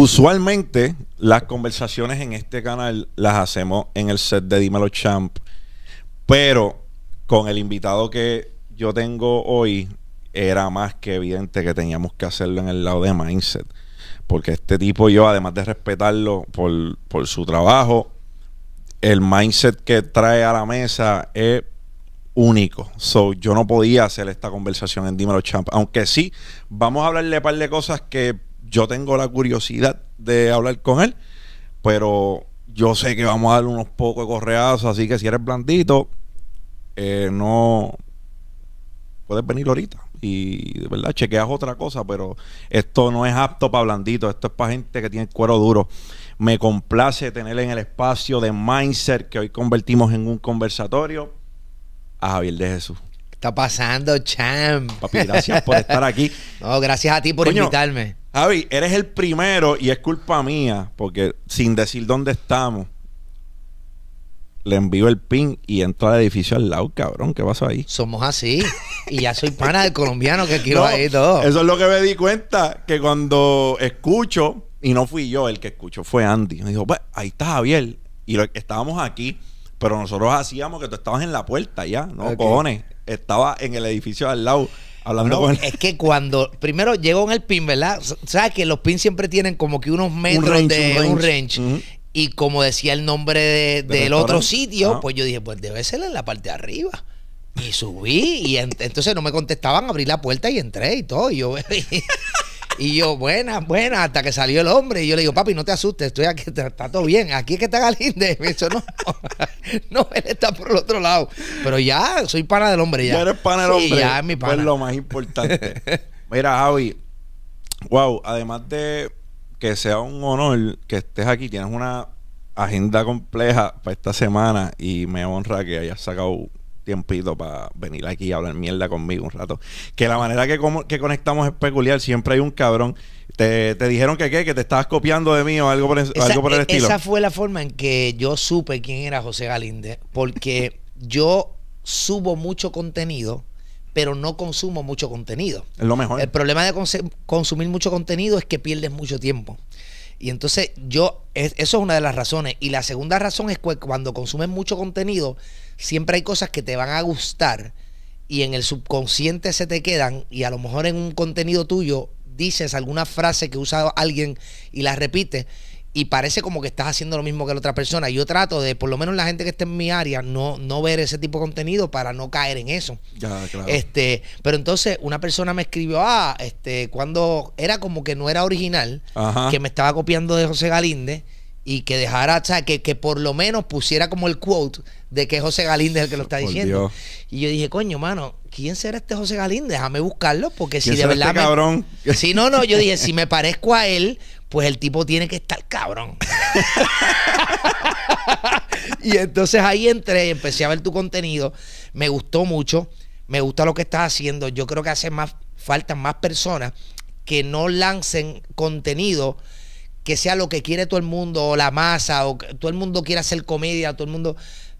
Usualmente las conversaciones en este canal las hacemos en el set de Dímelo Champ, pero con el invitado que yo tengo hoy era más que evidente que teníamos que hacerlo en el lado de Mindset, porque este tipo yo, además de respetarlo por, por su trabajo, el mindset que trae a la mesa es único. So, yo no podía hacer esta conversación en Dímelo Champ. Aunque sí, vamos a hablarle un par de cosas que yo tengo la curiosidad de hablar con él, pero yo sé que vamos a darle unos pocos correazos, así que si eres blandito, eh, no puedes venir ahorita. Y de verdad, chequeas otra cosa, pero esto no es apto para blandito, esto es para gente que tiene el cuero duro. Me complace tener en el espacio de Mindset que hoy convertimos en un conversatorio a Javier de Jesús. ¿Qué está pasando, champ? Papi, gracias por estar aquí. No, gracias a ti por Coño, invitarme. Javi, eres el primero y es culpa mía, porque sin decir dónde estamos, le envío el pin y entro al edificio al lado, cabrón. ¿Qué pasó ahí? Somos así. Y ya soy pana del colombiano que quiero No, ahí todo. Eso es lo que me di cuenta, que cuando escucho, y no fui yo el que escuchó, fue Andy. Me dijo, pues ahí está Javier. Y lo, estábamos aquí, pero nosotros hacíamos que tú estabas en la puerta ya, ¿no? Cojones. Estaba en el edificio al lado, hablando No, con es que cuando primero llegó en el pin, ¿verdad? ¿Sabes que los pins siempre tienen como que unos metros range, de un un range. Y como decía el nombre de- Del del otro sitio, pues yo dije, pues debe ser en la parte de arriba. Y subí y ent- entonces no me contestaban, abrí la puerta y entré y todo. Y yo, y yo buena, buena, hasta que salió el hombre. Y yo le digo, papi, no te asustes, estoy aquí, está, todo bien. Aquí es que está Galinde. Me dice, no, no, él está por el otro lado. Pero ya, soy pana del hombre ya. Ya eres pana del Sí, hombre. ya es mi Pues pana. lo más importante. Mira, Javi, wow, además de que sea un honor que estés aquí, tienes una agenda compleja para esta semana y me honra que hayas sacado tiempito para venir aquí y hablar mierda conmigo un rato. Que la manera que, como- que conectamos es peculiar, siempre hay un cabrón. Te, te dijeron que qué, que te estabas copiando de mí o algo por, el- Esa, algo por el e- estilo. esa fue la forma en que yo supe quién era José Galinde, porque yo subo mucho contenido, pero no consumo mucho contenido. es lo mejor. El problema de consumir mucho contenido es que pierdes mucho tiempo. Y entonces yo, es- eso es una de las razones. Y la segunda razón es que cuando consumes mucho contenido, siempre hay cosas que te van a gustar y en el subconsciente se te quedan y a lo mejor en un contenido tuyo dices alguna frase que usa alguien y la repites y parece como que estás haciendo lo mismo que la otra persona. Yo trato de, por lo menos la gente que esté en mi área, no, no ver ese tipo de contenido para no caer en eso. ya, claro. Este, pero entonces una persona me escribió, ah, este, cuando era como que no era original, Ajá. que me estaba copiando de José Galinde y que dejara, o sea, que, que por lo menos pusiera como el quote de que José Galinde es el que lo está diciendo. Y yo dije, coño, mano, ¿quién será este José Galinde? Déjame buscarlo, porque si ¿Quién de será verdad este me- cabrón? Si no, no, yo dije, si me parezco a él, pues el tipo tiene que estar cabrón. y entonces ahí entré, empecé a ver tu contenido, me gustó mucho, me gusta lo que estás haciendo, yo creo que hace más faltan más personas que no lancen contenido que sea lo que quiere todo el mundo o la masa o que todo el mundo quiere hacer comedia, todo el mundo,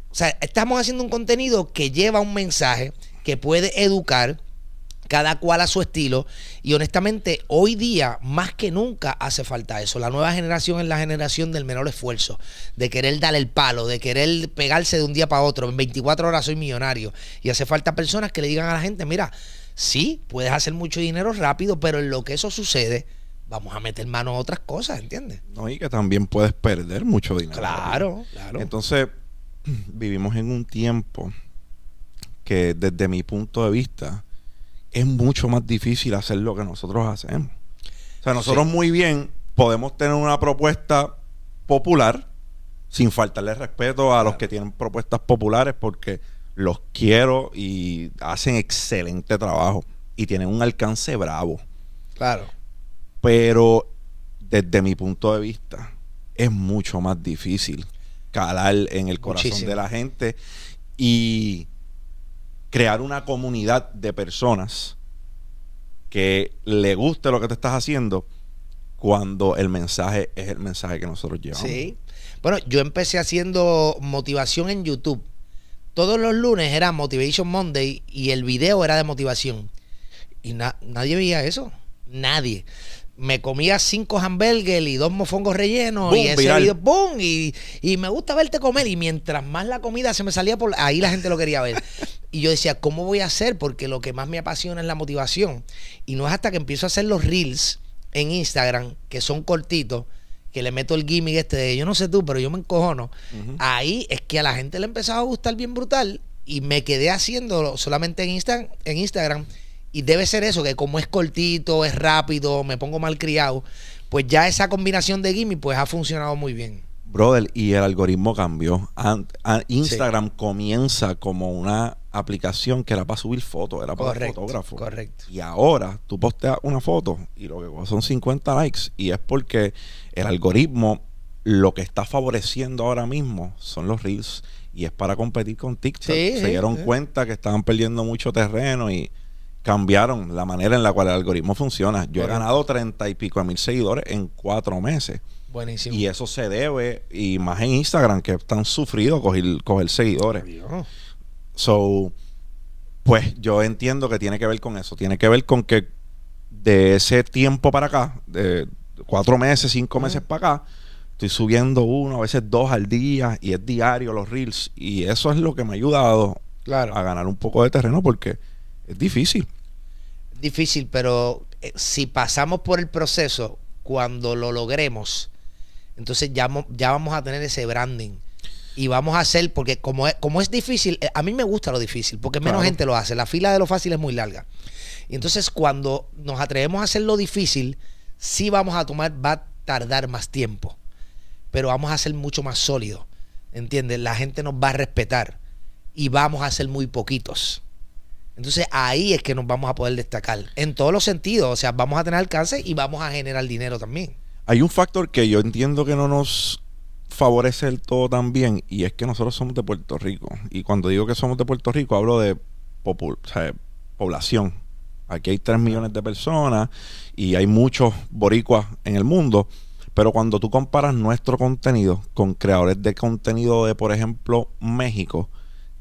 o sea, estamos haciendo un contenido que lleva un mensaje que puede educar cada cual a su estilo. Y honestamente, hoy día, más que nunca, hace falta eso. La nueva generación es la generación del menor esfuerzo, de querer dar el palo, de querer pegarse de un día para otro. En 24 horas soy millonario. Y hace falta personas que le digan a la gente, mira, sí, puedes hacer mucho dinero rápido, pero en lo que eso sucede, vamos a meter mano a otras cosas, ¿entiendes? No, y que también puedes perder mucho dinero. Claro, claro. Entonces, vivimos en un tiempo que desde mi punto de vista es mucho más difícil hacer lo que nosotros hacemos. O sea, nosotros Sí. muy bien podemos tener una propuesta popular sin faltarle respeto a los que tienen propuestas populares porque los quiero y hacen excelente trabajo y tienen un alcance bravo. claro. Pero desde mi punto de vista, es mucho más difícil calar en el corazón Muchísimo. de la gente y crear una comunidad de personas que le guste lo que te estás haciendo cuando el mensaje es el mensaje que nosotros llevamos. Sí. Bueno, yo empecé haciendo motivación en YouTube. Todos los lunes era Motivation Monday y el video era de motivación. Y na- nadie veía eso. Nadie. Me comía cinco hamburgues y dos mofongos rellenos Boom, y ese video, ¡boom! Y, y me gusta verte comer. Y mientras más la comida se me salía por ahí, la gente lo quería ver. Y yo decía, ¿cómo voy a hacer? Porque lo que más me apasiona es la motivación. Y no es hasta que empiezo a hacer los reels en Instagram, que son cortitos, que le meto el gimmick este de yo no sé tú, pero yo me encojono. Ahí es que a la gente le empezaba a gustar bien brutal y me quedé haciéndolo solamente en, Insta- en Instagram. Y debe ser eso, que como es cortito, es rápido, me pongo mal criado, pues ya esa combinación de gimmick pues ha funcionado muy bien. Brother, y el algoritmo cambió. Instagram comienza como una aplicación que era para subir fotos, era para Correcto, fotógrafos. correcto. Y ahora tú posteas una foto y lo que son 50 likes. Y es porque el algoritmo lo que está favoreciendo ahora mismo son los reels. Y es para competir con TikTok. Sí, Se dieron sí. cuenta que estaban perdiendo mucho terreno y cambiaron la manera en la cual el algoritmo funciona. Yo he ganado 30 y pico de mil seguidores en cuatro meses. Buenísimo. Y eso se debe, y más en Instagram, que están sufridos coger, coger seguidores. Adiós. So, pues yo entiendo que tiene que ver con eso. Tiene que ver con que de ese tiempo para acá, de cuatro meses, cinco meses para acá, estoy subiendo uno, a veces dos al día, y es diario los reels. Y eso es lo que me ha ayudado Claro. a ganar un poco de terreno porque es difícil. difícil, pero eh, si pasamos por el proceso, cuando lo logremos, entonces ya, ya vamos a tener ese branding. Y vamos a hacer, porque como es, como es difícil, eh, a mí me gusta lo difícil, porque menos Claro. gente lo hace. La fila de lo fácil es muy larga. Y entonces cuando nos atrevemos a hacer lo difícil, sí vamos a tomar, va a tardar más tiempo, pero vamos a ser mucho más sólidos. ¿Entiendes? La gente nos va a respetar y vamos a ser muy poquitos. Entonces ahí es que nos vamos a poder destacar en todos los sentidos. O sea, vamos a tener alcance y vamos a generar dinero también. Hay un factor que yo entiendo que no nos favorece del todo también y es que nosotros somos de Puerto Rico. Y cuando digo que somos de Puerto Rico hablo de o sea, población. Aquí hay 3 millones de personas y hay muchos boricuas en el mundo. Pero cuando tú comparas nuestro contenido con creadores de contenido de, por ejemplo, México,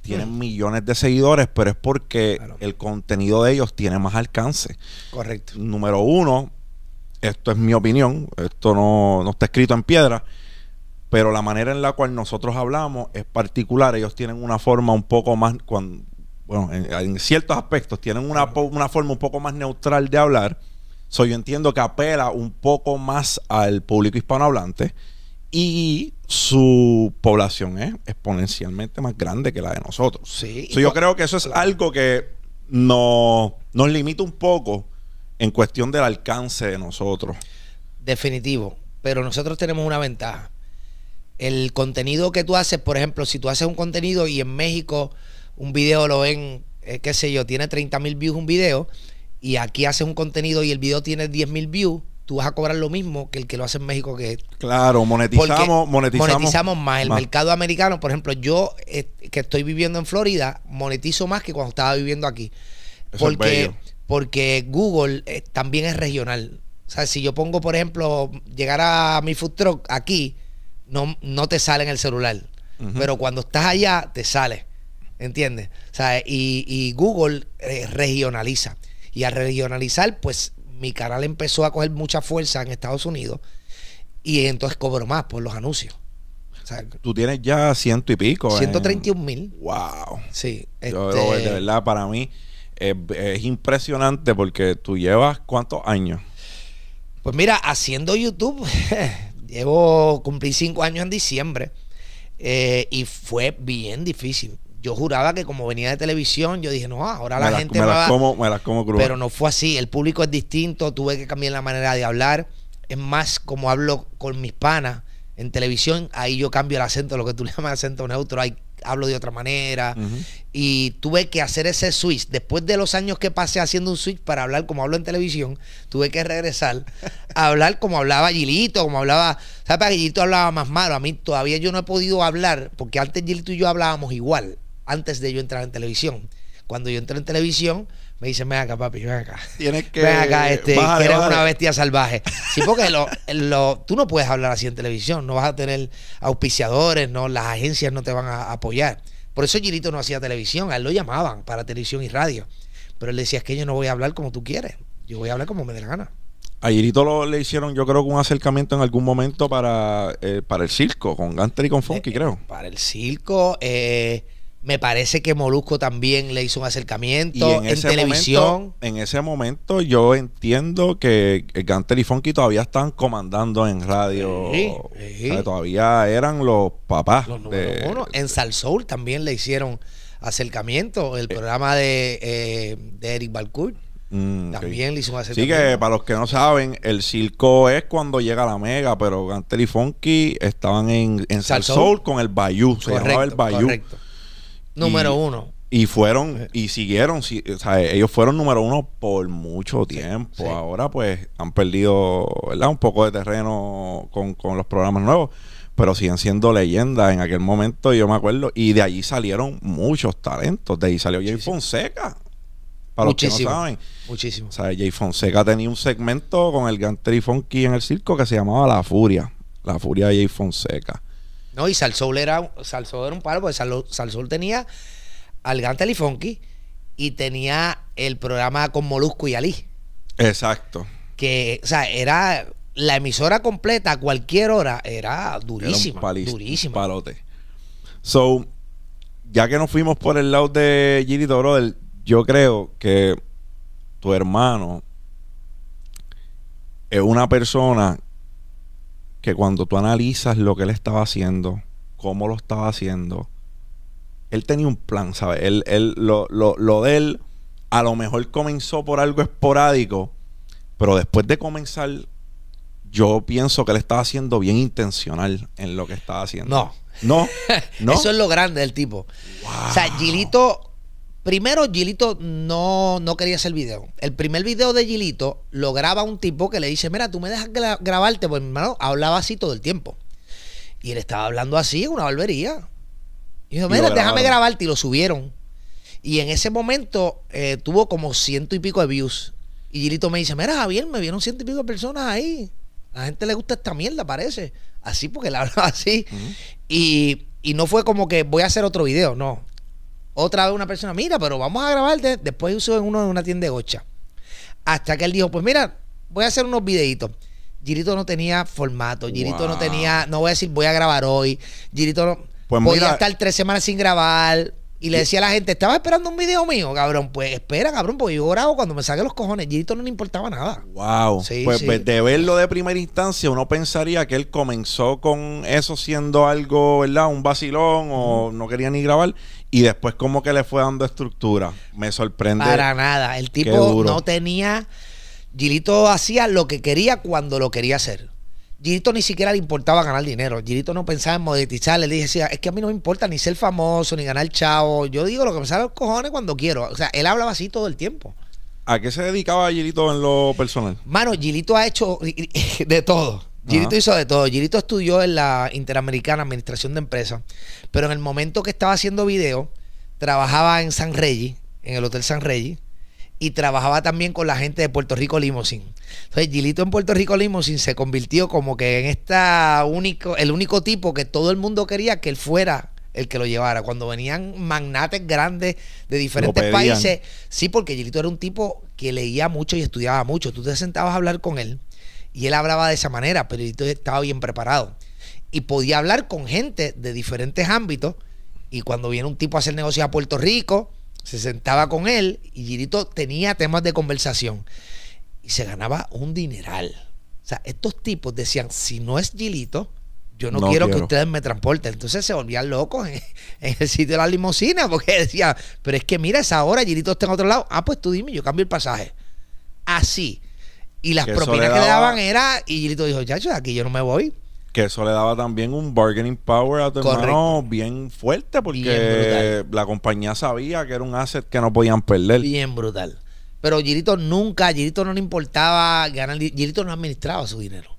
tienen millones de seguidores, pero es porque Claro. el contenido de ellos tiene más alcance Correcto. número uno, esto es mi opinión, esto no, no está escrito en piedra, pero la manera en la cual nosotros hablamos es particular. Ellos tienen una forma un poco más, bueno, en, en ciertos aspectos tienen una, una forma un poco más neutral de hablar. So, yo entiendo que apela un poco más al público hispanohablante y su población es exponencialmente más grande que la de nosotros. Sí. So, yo creo que eso es algo que no, nos limita un poco en cuestión del alcance de nosotros. Definitivo. Pero nosotros tenemos una ventaja. El contenido que tú haces, por ejemplo, si tú haces un contenido y en México un video lo ven, eh, qué sé yo, tiene 30 mil views un video, y aquí haces un contenido y el video tiene 10 mil views, tú vas a cobrar lo mismo que el que lo hace en México que Claro, monetizamos, monetizamos. monetizamos más. El mercado americano, por ejemplo, yo eh, que estoy viviendo en Florida, monetizo más que cuando estaba viviendo aquí. Eso es Porque, bello. porque Google eh, también es regional. O sea, si yo pongo, por ejemplo, llegar a mi food truck aquí, no, no te sale en el celular. Pero cuando estás allá, te sale. ¿Entiendes? O sea, y, y Google eh, regionaliza. Y al regionalizar, pues mi canal empezó a coger mucha fuerza en Estados Unidos. Y entonces cobro más por los anuncios. O sea, Tú tienes ya ciento y pico. en- 131 mil. Wow. Sí. Yo, este, de verdad, para mí es, es impresionante porque tú llevas cuántos años. Pues mira, haciendo YouTube, llevo, cumplí cinco años en diciembre eh, y fue bien difícil. Yo juraba que como venía de televisión, yo dije, no, ahora la me, las, gente me me las va- como, me las como crudas. Pero no fue así. El público es distinto. Tuve que cambiar la manera de hablar. Es más, como hablo con mis panas en televisión, ahí yo cambio el acento, lo que tú le llamas acento neutro. Ahí hablo de otra manera. Y tuve que hacer ese switch. Después de los años que pasé haciendo un switch para hablar como hablo en televisión, tuve que regresar a hablar como hablaba Gilito, como hablaba. ¿Sabes? Para Gilito hablaba más malo. A mí todavía yo no he podido hablar, porque antes Gilito y yo hablábamos igual, antes de yo entrar en televisión. Cuando yo entré en televisión, me dicen, ven acá, papi, ven acá. Tienes que. Ven acá, este, bájale, que eres bájale. una bestia salvaje. Sí, porque lo, lo- tú no puedes hablar así en televisión, no vas a tener auspiciadores, no, las agencias no te van a apoyar. Por eso Girito no hacía televisión, a él lo llamaban para televisión y radio. Pero él decía, es que yo no voy a hablar como tú quieres, yo voy a hablar como me dé la gana. A Girito lo- le hicieron, yo creo un acercamiento en algún momento para, eh, para el circo, con Ganter y con Funky, Eh, creo. Para el circo, eh, me parece que Molusco también le hizo un acercamiento Y en, en ese televisión. momento, en ese momento yo entiendo que el Ganter y Funky todavía están comandando en radio. Sí, O sí. sea, todavía eran los papás. Los de- uno. En Sal Soul también le hicieron acercamiento. El programa de, eh, de Eric Balcourt Mm, también le hizo un Sí acercamiento. que para los que no saben, el circo es cuando llega la mega, pero Gantel y Funky estaban en, en Sal Sal Soul Soul. con el Bayou, se llamaba el Bayou. correcto. Número Y- uno. Y fueron, y siguieron, sí, o sea, ellos fueron número uno por mucho tiempo. sí. Ahora pues han perdido, ¿verdad? Un poco de terreno con, con los programas nuevos, pero siguen siendo leyendas en aquel momento, yo me acuerdo, y de allí salieron muchos talentos. De ahí salió Jay Muchísimo. Fonseca, para los que Muchísimo. no saben. Muchísimo. O sea, Jay Fonseca tenía un segmento con el Ganter y Funky en el circo que se llamaba La Furia. La Furia de Jay Fonseca. No, y Sal Soul era, era un palo, porque Sal, Sal Soul tenía al Gantel y Funky y tenía el programa con Molusco y Ali. Exacto. Que, o sea, era la emisora completa a cualquier hora, era Era durísima. un palis- durísima. un palote. So, ya que nos fuimos por el lado de Girito Brother, yo creo que tu hermano es una persona que cuando tú analizas lo que él estaba haciendo, cómo lo estaba haciendo, él tenía un plan, ¿sabes? Él, él, lo, lo, lo de él a lo mejor comenzó por algo esporádico, pero después de comenzar, yo pienso que él estaba siendo bien intencional en lo que estaba haciendo. No. No. No. Eso es lo grande del tipo. O sea, Gilito, primero Gilito no, no quería hacer video. El primer video de Gilito lo graba un tipo que le dice, mira, tú me dejas gra- grabarte, pues mi hermano hablaba así todo el tiempo. Y él estaba hablando así en una barbería. Y dijo, mira, déjame grabarte y lo subieron. Y en ese momento eh, tuvo como ciento y pico de views. Y Gilito me dice, mira, Javier, me vieron ciento y pico de personas ahí. A la gente le gusta esta mierda, parece. Así porque él hablaba así. Y, y no fue como que voy a hacer otro video, no. Otra vez una persona, mira, pero vamos a grabarte. Después usó en uno en una tienda de gocha. Hasta que él dijo, pues mira, voy a hacer unos videitos. Girito no tenía formato, Girito no tenía, no voy a decir voy a grabar hoy. Girito no Pues podía mira- estar tres semanas sin grabar. Y le decía a la gente, estaba esperando un video mío, cabrón. Pues espera, cabrón, porque yo grabo cuando me saque los cojones. Girito no le importaba nada. Wow. Sí, pues sí. ve- de verlo de primera instancia, uno pensaría que él comenzó con eso siendo algo, ¿verdad? Un vacilón o no quería ni grabar. Y después como que le fue dando estructura. Me sorprende. Para nada. El tipo no tenía. Gilito hacía lo que quería cuando lo quería hacer. Gilito ni siquiera le importaba ganar dinero. Gilito no pensaba en monetizar. Le decía, es que a mí no me importa ni ser famoso, ni ganar chavo. Yo digo lo que me sale los cojones cuando quiero. O sea, él hablaba así todo el tiempo. ¿A qué se dedicaba Gilito en lo personal? Mano, Gilito ha hecho de todo. Gilito Ajá. hizo de todo. Gilito estudió en la Interamericana Administración de Empresas, pero en el momento que estaba haciendo video, trabajaba en San Regis, en el Hotel San Regis, y trabajaba también con la gente de Puerto Rico Limousine. Entonces, Gilito en Puerto Rico Limousine se convirtió como que en esta único, el único tipo que todo el mundo quería que él fuera el que lo llevara. Cuando venían magnates grandes de diferentes países, sí, porque Gilito era un tipo que leía mucho y estudiaba mucho. Tú te sentabas a hablar con él y él hablaba de esa manera, pero Gilito estaba bien preparado. Y podía hablar con gente de diferentes ámbitos. Y cuando viene un tipo a hacer negocio a Puerto Rico, se sentaba con él y Gilito tenía temas de conversación. Y se ganaba un dineral. O sea, estos tipos decían, si no es Gilito, yo no, No quiero, que ustedes me transporten. Entonces se volvían locos en, en el sitio de la limusina porque decían, pero es que mira, esa hora Gilito está en otro lado. Ah, pues tú dime, yo cambio el pasaje. Así. Y las Que eso propinas le que le daba- daban era, y Gilito dijo, chacho, aquí yo no me voy. Que eso le daba también un bargaining power a tu Correcto. hermano bien fuerte porque Bien la compañía sabía que era un asset que no podían perder. Bien brutal. Pero Gilito nunca, Gilito no le importaba ganar, di- Gilito no administraba su dinero.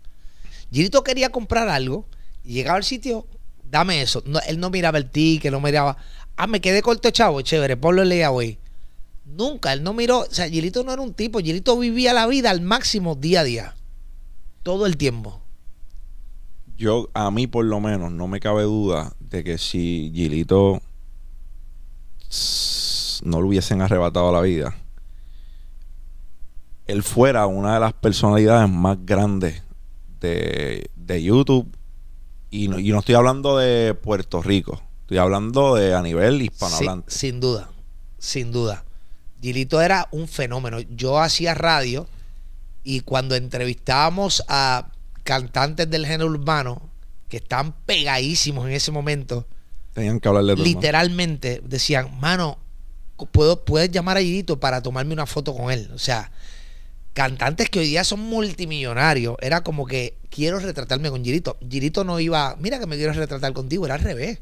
Gilito quería comprar algo y llegaba al sitio, dame eso. No, él no miraba el ticket, no miraba, ah, me quedé corto, chavo, chévere, ponlo en layaway. Nunca, él no miró, o sea, Gilito no era un tipo, Gilito vivía la vida al máximo día a día. Todo el tiempo. Yo, a mí por lo menos, no me cabe duda de que si Gilito no le hubiesen arrebatado la vida, él fuera una de las personalidades más grandes de, de YouTube. Y no, y no estoy hablando de Puerto Rico, estoy hablando de a nivel hispanohablante. sin duda, sin duda. Gilito era un fenómeno. Yo hacía radio y cuando entrevistábamos a cantantes del género urbano que están pegadísimos en ese momento, Tenían que hablarle de literalmente decían, mano, puedo, puedes llamar a Gilito para tomarme una foto con él. O sea, cantantes que hoy día son multimillonarios, era como que quiero retratarme con Gilito. Gilito no iba, mira que me quiero retratar contigo, era al revés.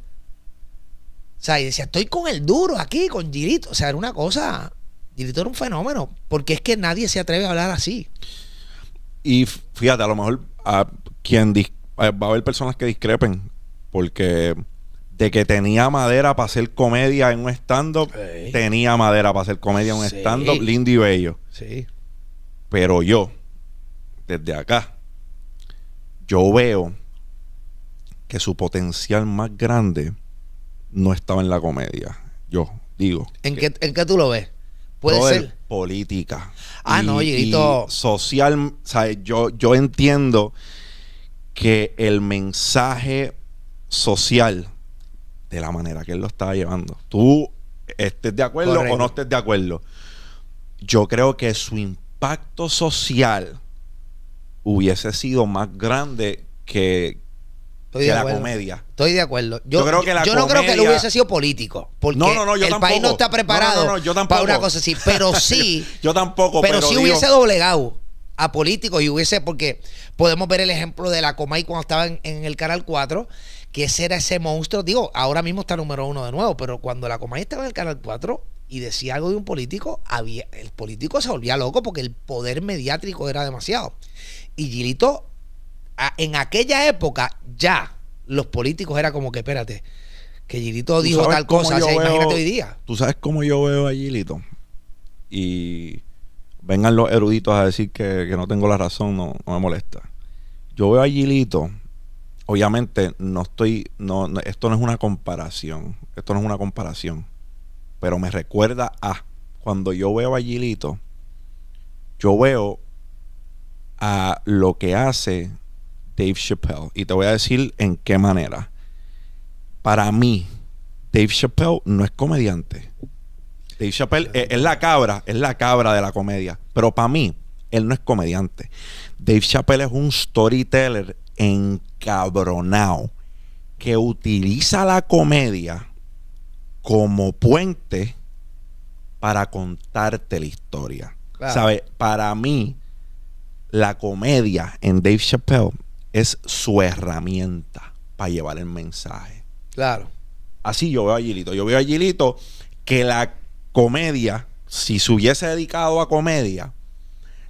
O sea, y decía, estoy con el duro aquí, con Gilito. O sea, era una cosa. Gilito era un fenómeno, porque es que nadie se atreve a hablar así. Y fíjate, a lo mejor a quien va a haber personas que discrepen porque de que tenía madera para hacer comedia en un stand-up, Sí. tenía madera para hacer comedia en un Sí. stand-up, lindo y bello. Sí. Pero yo, desde acá, yo veo que su potencial más grande no estaba en la comedia. Yo digo. ¿En que- qué, ¿En qué tú lo ves? Puede ser. política. Ah, no, y social, ¿sabes? Yo, yo entiendo que el mensaje social, de la manera que él lo estaba llevando, tú estés de acuerdo Correcto. o no estés de acuerdo, yo creo que su impacto social hubiese sido más grande que, Estoy que de la comedia. Estoy de acuerdo. Yo, Yo creo que la yo no creo que él hubiese sido político. Porque No, no, no, yo el tampoco. país no está preparado yo para una cosa así. Pero sí, Yo tampoco, pero, pero, sí digo- hubiese doblegado a políticos y hubiese, porque podemos ver el ejemplo de la Comay cuando estaba en, en el Canal 4, que ese era ese monstruo. Digo, ahora mismo está número uno de nuevo, pero cuando la Comay estaba en el Canal 4 y decía algo de un político, había, el político se volvía loco porque el poder mediático era demasiado. Y Gilito, en aquella época, ya los políticos era como que, espérate, que Gilito ¿Tú dijo tal cosa. O imagínate hoy día. ¿Tú sabes cómo yo veo a Gilito? Y vengan los eruditos a decir que, que no tengo la razón, no, no me molesta. Yo veo a Gilito, obviamente no estoy, no, no- esto no es una comparación, esto no es una comparación, pero me recuerda a cuando yo veo a Gilito, yo veo a lo que hace Dave Chappelle. Y te voy a decir en qué manera. Para mí, Dave Chappelle no es comediante. Dave Chappelle es, es la cabra, es la cabra de la comedia. Pero para mí, él no es comediante. Dave Chappelle es un storyteller encabronado que utiliza la comedia como puente para contarte la historia. Claro. ¿Sabe? Para mí, la comedia en Dave Chappelle es su herramienta para llevar el mensaje. Claro. Así yo veo a Gilito. Yo veo a Gilito que la comedia, si se hubiese dedicado a comedia,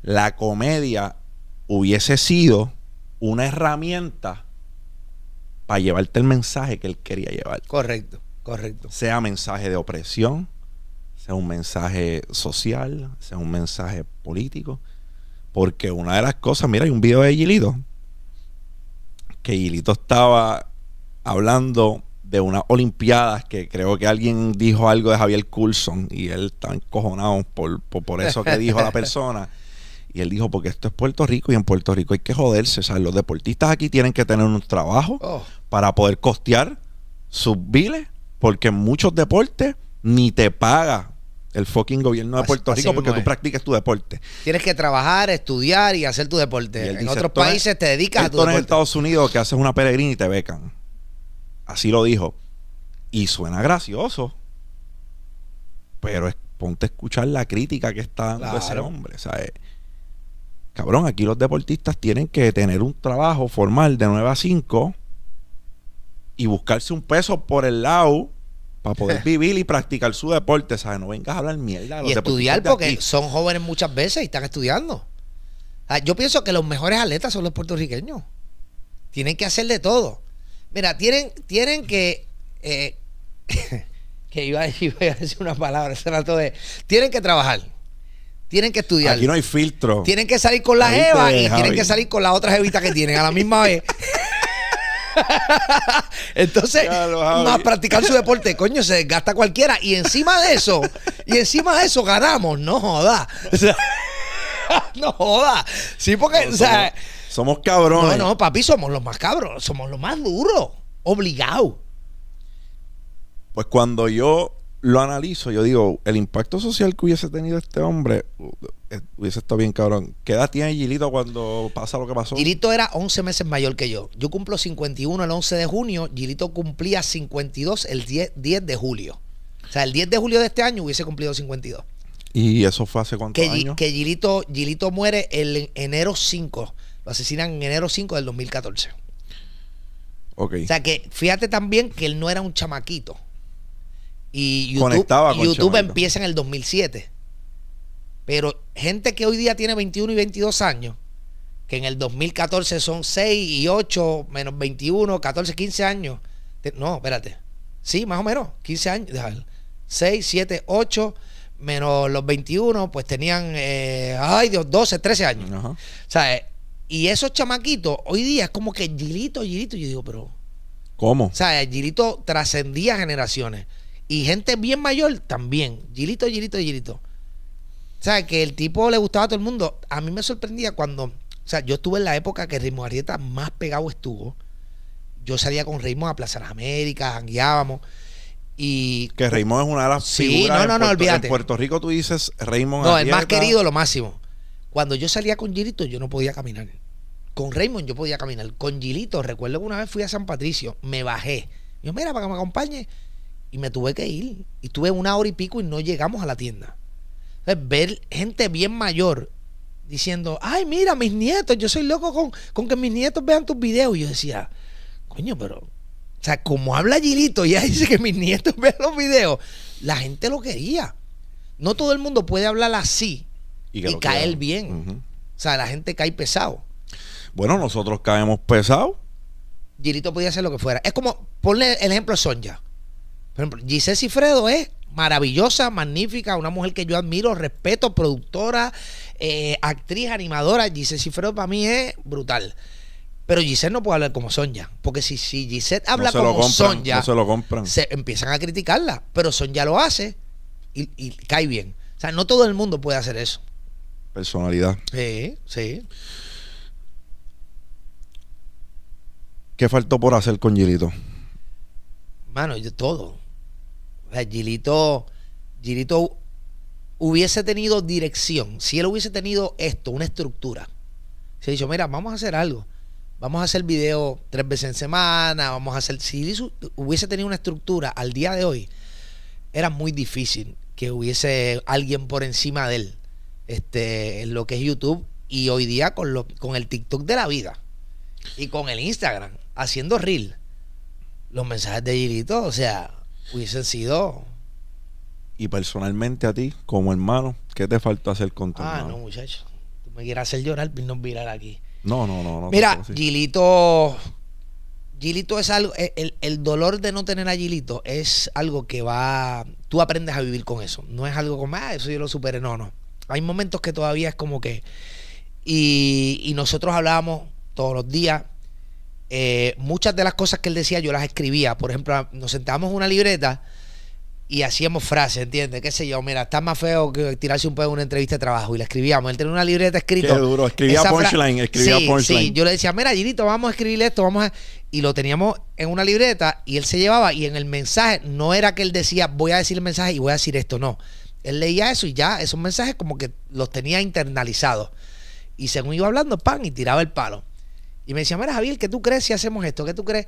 la comedia hubiese sido una herramienta para llevarte el mensaje que él quería llevar. Correcto, correcto. Sea mensaje de opresión, sea un mensaje social, sea un mensaje político. Porque una de las cosas, mira, hay un video de Gilito que Gilito estaba hablando de unas olimpiadas que creo que alguien dijo algo de Javier Coulson y él estaba encojonado por, por, por eso que dijo la persona. Y él dijo, porque esto es Puerto Rico y en Puerto Rico hay que joderse. O sea, los deportistas aquí tienen que tener un trabajo Oh, para poder costear sus biles, porque en muchos deportes ni te paga el fucking gobierno de Así- Puerto Rico porque tú es. practiques tu deporte. tienes que trabajar, estudiar y hacer tu deporte. En dice, otros "Esto no es- países te dedicas a tu es en deporte. Estados Unidos que haces una peregrina y te becan. Así lo dijo. Y suena gracioso. Pero es, ponte a escuchar la crítica que está dando Claro. ese hombre. ¿sabes? Cabrón, aquí los deportistas tienen que tener un trabajo formal de 9 a 5 y buscarse un peso por el lado para poder vivir y practicar su deporte. ¿sabes? No vengas a hablar mierda. y estudiar porque son jóvenes muchas veces y están estudiando. Ah, Yo pienso que los mejores atletas son los puertorriqueños. Tienen que hacer de todo. Mira, tienen, tienen que. eh, que iba, a- iba a decir una palabra, se trató de. Tienen que trabajar. Tienen que estudiar. Aquí no hay filtro. Tienen que salir con la Ahí jeva te- y tienen que salir con la otra jevita que tienen a la misma vez. Entonces, más practicar su deporte, coño, se desgasta cualquiera. Y encima de eso, y encima de eso ganamos, no joda. O sea, no joda. Sí, porque, No, o sea, Somos cabrones. no, no, papi, somos los más cabros, somos los más duros, obligados. Pues cuando yo lo analizo, yo digo, el impacto social que hubiese tenido este hombre eh, hubiese estado bien cabrón. ¿Qué edad tiene Gilito cuando pasa lo que pasó? Gilito era 11 meses mayor que yo. Yo cumplo 51 el 11 de junio, Gilito cumplía 52 el 10, 10 de julio. O sea, el 10 de julio de este año hubiese cumplido 52. ¿Y eso fue hace cuántos Que, años? que Gilito, Gilito muere el enero 5. Lo asesinan en enero 5 del 2014. Ok. O sea que fíjate también que él no era un chamaquito. Y YouTube, Conectaba con YouTube chamaquito. empieza en el 2007. Pero gente que hoy día tiene 21 y 22 años, que en el 2014 son 6 y 8 menos 21, 14, 15 años. No, espérate. Sí, más o menos, 15 años. déjame ver. 6, 7, 8 menos los 21, pues tenían, eh, ay Dios, 12, 13 años. Ajá. O sea, eh, y esos chamaquitos, hoy día es como que Gilito, Gilito, yo digo, pero... ¿Cómo? O sea, Gilito trascendía generaciones. Y gente bien mayor también. Gilito, Gilito, Gilito. O sea, que el tipo le gustaba a todo el mundo. A mí me sorprendía cuando. O sea, yo estuve en la época que Ritmo Arrieta más pegado estuvo. Yo salía con Ritmo a Plaza Las Américas, jangueábamos. Y. Que Raymond es una de las Sí, figuras no, en no, no, Puerto- olvídate. En Puerto Rico tú dices Raymond No, el más querido, lo máximo. Cuando yo salía con Gilito, yo no podía caminar. Con Raymond yo podía caminar. Con Gilito, recuerdo que una vez fui a San Patricio, me bajé. Yo, mira, para que me acompañe. Y me tuve que ir. Y tuve una hora y pico y no llegamos a la tienda. Entonces, ver gente bien mayor diciendo, ay, mira, mis nietos, yo soy loco con, con que mis nietos vean tus videos. Y yo decía, coño, pero. O sea, como habla Gilito y ella dice que mis nietos vean los videos, la gente lo quería. No todo el mundo puede hablar así y lo caer quieran. bien. O sea, la gente cae pesado. Bueno, nosotros caemos pesados. Gilito podía hacer lo que fuera. Es como, ponle el ejemplo de Sonja. Por ejemplo, Giselle Cifredo es maravillosa, magnífica, una mujer que yo admiro, respeto, productora, eh, actriz, animadora. Giselle Cifredo para mí es brutal. Pero Giselle no puede hablar como Sonja. Porque si, si Giselle habla no como compran. Sonja, No se lo compran. se empiezan a criticarla. Pero Sonja lo hace y, y cae bien. O sea, no todo el mundo puede hacer eso. Personalidad. Sí, sí. ¿Qué faltó por hacer con Gilito? Mano, yo todo. O sea, Gilito, Gilito hubiese tenido dirección. Si él hubiese tenido esto, una estructura. Se ha dicho, mira, vamos a hacer algo. Vamos a hacer video tres veces en semana. Vamos a hacer. Si hubiese tenido una estructura al día de hoy, era muy difícil que hubiese alguien por encima de él. Este, en lo que es YouTube. Y hoy día con, lo, con el TikTok de la vida. Y con el Instagram. Haciendo reel los mensajes de Gilito, o sea, hubiesen sido. Y personalmente a ti, como hermano, ¿qué te faltó hacer con tu Ah, no, muchacho. Tú me quieres hacer llorar, no virar aquí. No, no, no. no Mira. Gilito. Gilito es algo. El, el dolor de no tener a Gilito es algo que va. Tú aprendes a vivir con eso. No es algo como, ah, eso yo lo superé. No, no. Hay momentos que todavía es como que. Y, y nosotros hablábamos todos los días. Eh, muchas de las cosas que él decía yo las escribía. Por ejemplo, nos sentábamos en una libreta y hacíamos frases, ¿entiendes? ¿Qué sé yo? Mira, está más feo que tirarse un pedo en una entrevista de trabajo. Y la escribíamos. Él tenía una libreta escrita. Qué duro. Escribía Esa punchline. Escribía sí, punchline. Sí, yo le decía, mira, Girito, vamos a escribir esto, vamos a... Y lo teníamos en una libreta y él se llevaba y en el mensaje no era que él decía, voy a decir el mensaje y voy a decir esto, no. Él leía eso y ya esos mensajes como que los tenía internalizados. Y según iba hablando, pan, y tiraba el palo. Y me decía, mira, Javier, ¿qué tú crees si hacemos esto? ¿Qué tú crees?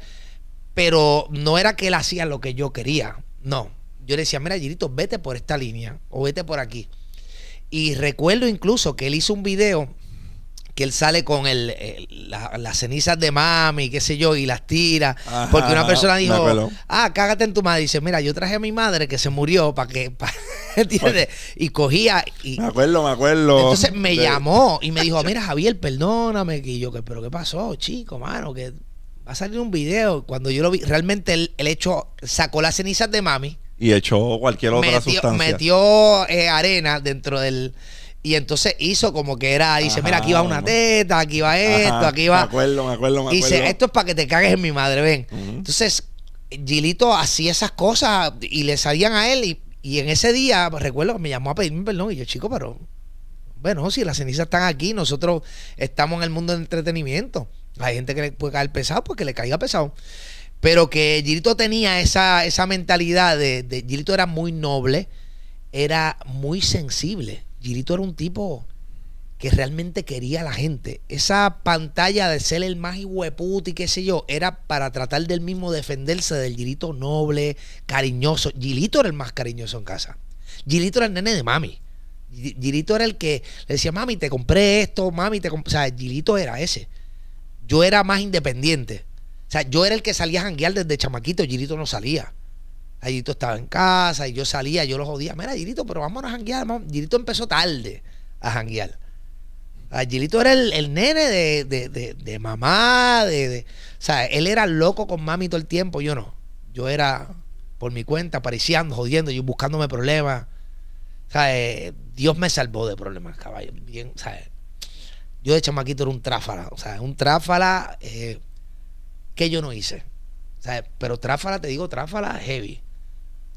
Pero no era que él hacía lo que yo quería. No. Yo le decía, mira, Girito, vete por esta línea o vete por aquí. Y recuerdo incluso que él hizo un video que él sale con el, el- la- las cenizas de mami, qué sé yo, y las tira. Ajá, porque una persona dijo, ah, cágate en tu madre. Dice, mira, yo traje a mi madre que se murió para que, pa- ¿entiendes? Y cogía y... Me acuerdo, me acuerdo. Entonces me de- llamó y me dijo, mira Javier, perdóname. Y yo, que pero qué pasó, chico, mano? Que va a salir un video. Cuando yo lo vi, realmente el, el hecho sacó las cenizas de mami Y echó cualquier otra metió, sustancia. metió eh, arena dentro del y entonces hizo como que era dice Ajá, mira aquí va una teta aquí va esto Ajá, aquí Me va acuerdo, me acuerdo, me acuerdo. dice esto es para que te cagues en mi madre ven entonces Gilito hacía esas cosas y le salían a él y, y en ese día recuerdo que me llamó a pedirme perdón y yo chico pero Bueno, si las cenizas están aquí, nosotros estamos en el mundo del entretenimiento. Hay gente que le puede caer pesado, pues que le caiga pesado. Pero que Gilito tenía esa, esa mentalidad de, de. Gilito era muy noble, era muy sensible. Gilito era un tipo que realmente quería a la gente. Esa pantalla de ser el más hueputo y qué sé yo, era para tratar del mismo defenderse del Gilito noble, cariñoso. Gilito era el más cariñoso en casa. Gilito era el nene de mami. Gilito era el que le decía, mami, te compré esto, mami, te compré. O sea, Gilito era ese. Yo era más independiente. O sea, yo era el que salía a janguear desde chamaquito, Gilito no salía. Gilito estaba en casa y yo salía, yo lo jodía. Mira, Gilito, pero vamos a janguear. Gilito empezó tarde a janguear. Gilito era el, nene de, mamá, de, o sea, él era loco con mami todo el tiempo, yo no. Yo era por mi cuenta, apareciendo, jodiendo, yo buscándome problemas. O sea, eh, Dios me salvó de problemas, caballo. Yo de chamaquito era un tráfala, o sea, un tráfala eh, que yo no hice. O sea, pero tráfala, te digo, tráfala heavy.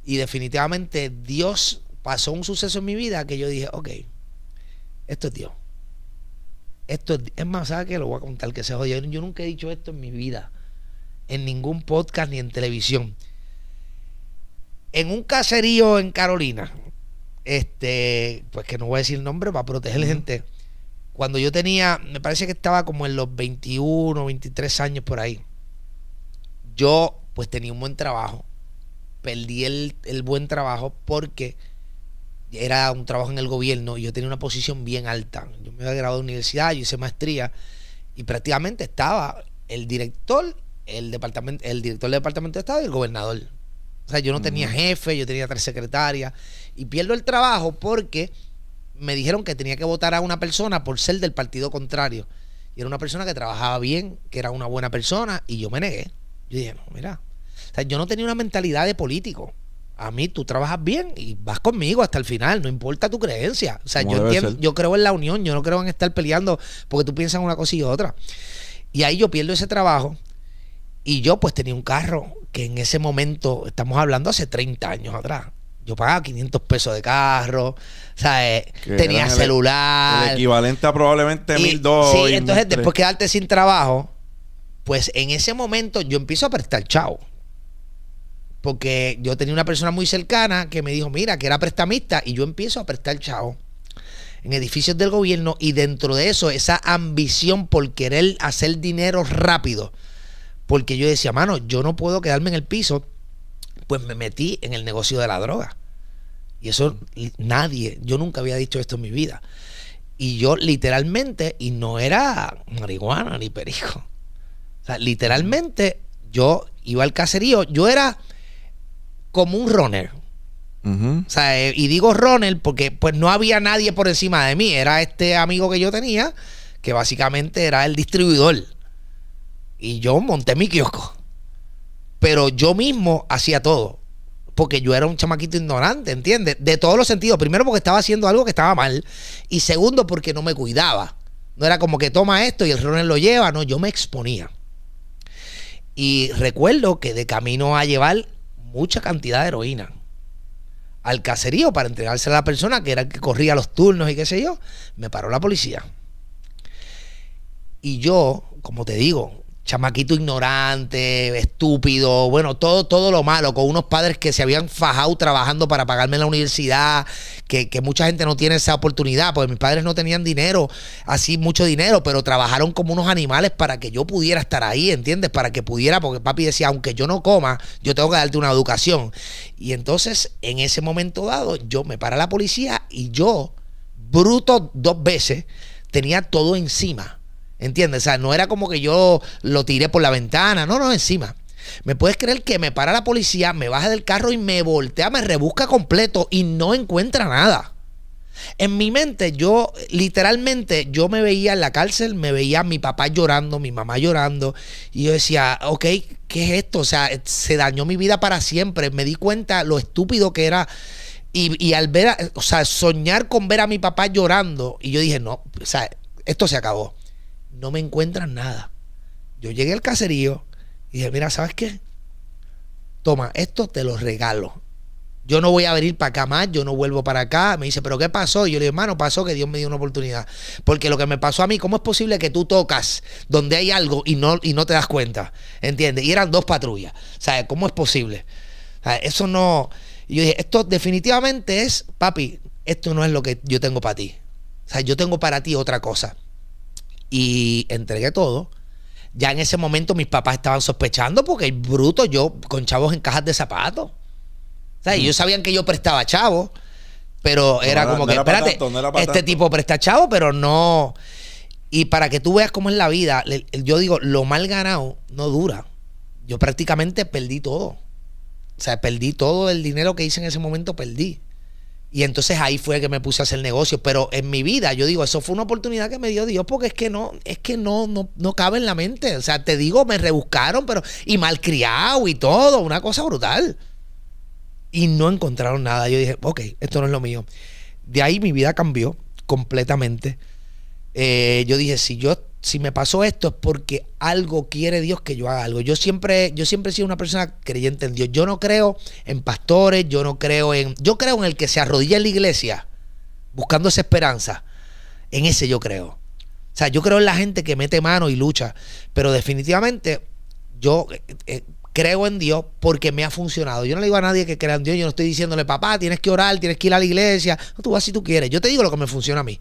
Y definitivamente Dios pasó un suceso en mi vida que yo dije, ok, esto es Dios. Esto es, más, ¿sabes qué? Lo voy a contar que se jodió. Yo nunca he dicho esto en mi vida. En ningún podcast ni en televisión. En un caserío en Carolina, este, pues que no voy a decir el nombre para proteger gente. Cuando yo tenía, me parece que estaba como en los 21, 23 años por ahí. Yo, pues tenía un buen trabajo. Perdí el, el buen trabajo porque era un trabajo en el gobierno y yo tenía una posición bien alta. Yo me había graduado de universidad, yo hice maestría y prácticamente estaba el director, el departamento, el director del departamento de Estado y el gobernador. O sea, yo no tenía jefe, yo tenía tres secretarias y pierdo el trabajo porque me dijeron que tenía que votar a una persona por ser del partido contrario. Y era una persona que trabajaba bien, que era una buena persona y yo me negué. Yo dije, no, mira, o sea, yo no tenía una mentalidad de político a mí tú trabajas bien y vas conmigo hasta el final, no importa tu creencia. O sea, yo entiendo, yo creo en la unión, yo no creo en estar peleando porque tú piensas una cosa y otra. Y ahí yo pierdo ese trabajo y yo pues tenía un carro que en ese momento, estamos hablando hace 30 años atrás. Yo pagaba 500 pesos de carro, sea, eh, tenía celular. El equivalente a probablemente mil dólares. Sí, entonces después quedarte sin trabajo, pues en ese momento yo empiezo a prestar chavo porque yo tenía una persona muy cercana que me dijo, mira, que era prestamista, y yo empiezo a prestar chavo en edificios del gobierno y dentro de eso esa ambición por querer hacer dinero rápido, porque yo decía, mano, yo no puedo quedarme en el piso, pues me metí en el negocio de la droga. Y eso nadie, yo nunca había dicho esto en mi vida. Y yo literalmente, y no era marihuana ni perico, o sea, literalmente yo iba al caserío, yo era como un runner. O sea, eh, y digo runner porque pues no había nadie por encima de mí. Era este amigo que yo tenía, que básicamente era el distribuidor. Y yo monté mi kiosco. Pero yo mismo hacía todo. Porque yo era un chamaquito ignorante, ¿entiendes? De todos los sentidos. Primero porque estaba haciendo algo que estaba mal. Y segundo porque no me cuidaba. No era como que toma esto y el runner lo lleva. No, yo me exponía. Y recuerdo que de camino a llevar mucha cantidad de heroína al caserío para entregarse a la persona que era el que corría los turnos y qué sé yo, me paró la policía. Y yo, como te digo, chamaquito ignorante, estúpido, bueno, todo, todo lo malo, con unos padres que se habían fajado trabajando para pagarme la universidad, que, mucha gente no tiene esa oportunidad, porque mis padres no tenían dinero, así mucho dinero, pero trabajaron como unos animales para que yo pudiera estar ahí, ¿entiendes? Para que pudiera, porque papi decía, aunque yo no coma, yo tengo que darte una educación. Y entonces, en ese momento dado, yo me para la policía y yo, bruto dos veces, tenía todo encima ¿Entiendes? O sea, no era como que yo lo tiré por la ventana, no, no, encima. ¿Me puedes creer que me para la policía, me baja del carro y me voltea, me rebusca completo y no encuentra nada? En mi mente, yo literalmente, yo me veía en la cárcel, me veía a mi papá llorando, mi mamá llorando, y yo decía, ok, ¿qué es esto? O sea, se dañó mi vida para siempre. Me di cuenta lo estúpido que era. Y, y al ver, o sea, soñar con ver a mi papá llorando, y yo dije, no, o sea, esto se acabó no me encuentran nada. Yo llegué al caserío y dije, mira, ¿sabes qué? Toma, esto te lo regalo. Yo no voy a venir para acá más, yo no vuelvo para acá. Me dice, ¿pero qué pasó? Y yo le digo, hermano, pasó que Dios me dio una oportunidad. Porque lo que me pasó a mí, ¿cómo es posible que tú tocas donde hay algo y no, y no te das cuenta? ¿Entiendes? Y eran dos patrullas. ¿Sabes? ¿Cómo es posible? Eso no. Y yo dije, esto definitivamente es, papi, esto no es lo que yo tengo para ti. O sea, yo tengo para ti otra cosa. Y entregué todo. Ya en ese momento mis papás estaban sospechando porque el bruto yo con chavos en cajas de zapatos. O sea, ellos sabían que yo prestaba chavos, pero era como que, espérate, este tipo presta chavo, pero no. Y para que tú veas cómo es la vida, yo digo, lo mal ganado no dura. Yo prácticamente perdí todo. O sea, perdí todo el dinero que hice en ese momento, perdí. Y entonces ahí fue que me puse a hacer negocio. Pero en mi vida, yo digo, eso fue una oportunidad que me dio Dios, porque es que no, es que no, no, no cabe en la mente. O sea, te digo, me rebuscaron, pero, y malcriado y todo, una cosa brutal y no encontraron nada. Yo dije, ok, esto no es lo mío. De ahí mi vida cambió completamente. Eh, yo dije, si yo si me pasó esto es porque algo quiere Dios que yo haga algo. Yo siempre, yo siempre he sido una persona creyente en Dios. Yo no creo en pastores, yo no creo en. Yo creo en el que se arrodilla en la iglesia buscando esa esperanza. En ese yo creo. O sea, yo creo en la gente que mete mano y lucha. Pero definitivamente, yo eh, eh, creo en Dios porque me ha funcionado. Yo no le digo a nadie que crea en Dios, yo no estoy diciéndole, papá, tienes que orar, tienes que ir a la iglesia. No, tú vas si tú quieres. Yo te digo lo que me funciona a mí.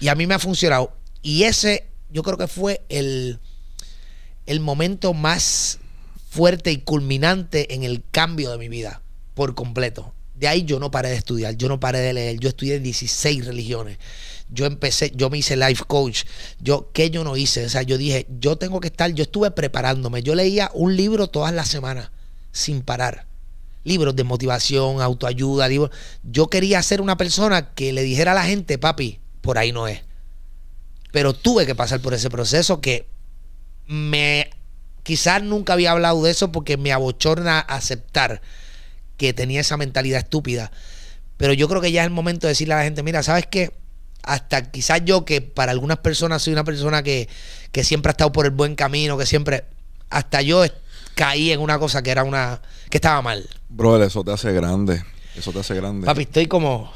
Y a mí me ha funcionado. Y ese, yo creo que fue el, el momento más fuerte y culminante en el cambio de mi vida, por completo. De ahí yo no paré de estudiar, yo no paré de leer. Yo estudié 16 religiones yo empecé, yo me hice life coach, yo, ¿qué yo no hice? O sea, yo dije, yo tengo que estar, yo estuve preparándome, yo leía un libro todas las semanas, sin parar. Libros de motivación, autoayuda, libros. Yo quería ser una persona que le dijera a la gente, papi, por ahí no es. Pero tuve que pasar por ese proceso que me quizás nunca había hablado de eso porque me abochorna aceptar que tenía esa mentalidad estúpida. Pero yo creo que ya es el momento de decirle a la gente, mira, ¿sabes qué? hasta quizás yo que para algunas personas soy una persona que, siempre ha estado por el buen camino, que siempre, hasta yo caí en una cosa que era una, que estaba mal. Brother, eso te hace grande, eso te hace grande. Papi, estoy como,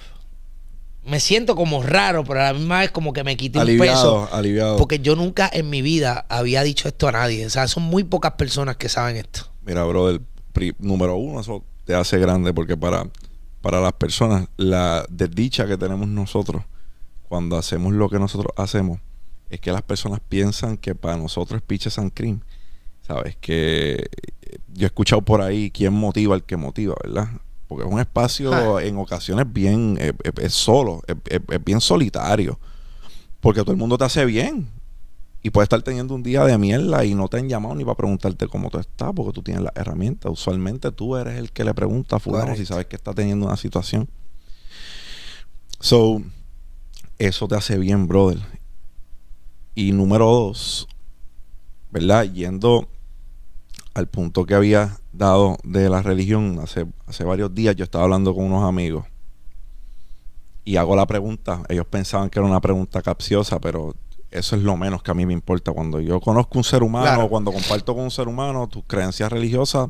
me siento como raro, pero a la misma vez como que me quité un peso. Aliviado. Porque yo nunca en mi vida había dicho esto a nadie. O sea, son muy pocas personas que saben esto. Mira, brother, número uno, eso te hace grande porque para, para las personas, la desdicha que tenemos nosotros cuando hacemos lo que nosotros hacemos, es que las personas piensan que para nosotros es pitches and cream. ¿Sabes? Que eh, yo he escuchado por ahí quién motiva al que motiva, ¿verdad? Porque es un espacio en ocasiones bien, eh, eh, es, solo, es, bien solitario. Porque todo el mundo te hace bien. Y puedes estar teniendo un día de mierda y no te han llamado ni para preguntarte cómo tú estás, porque tú tienes la herramienta. Usualmente tú eres el que le pregunta a fulano si sabes que está teniendo una situación. So, eso te hace bien, brother. Y número dos, ¿verdad? Yendo al punto que había dado de la religión, hace, hace varios días yo estaba hablando con unos amigos y hago la pregunta, ellos pensaban que era una pregunta capciosa, pero eso es lo menos que a mí me importa. Cuando yo conozco un ser humano, cuando comparto con un ser humano, tus creencias religiosas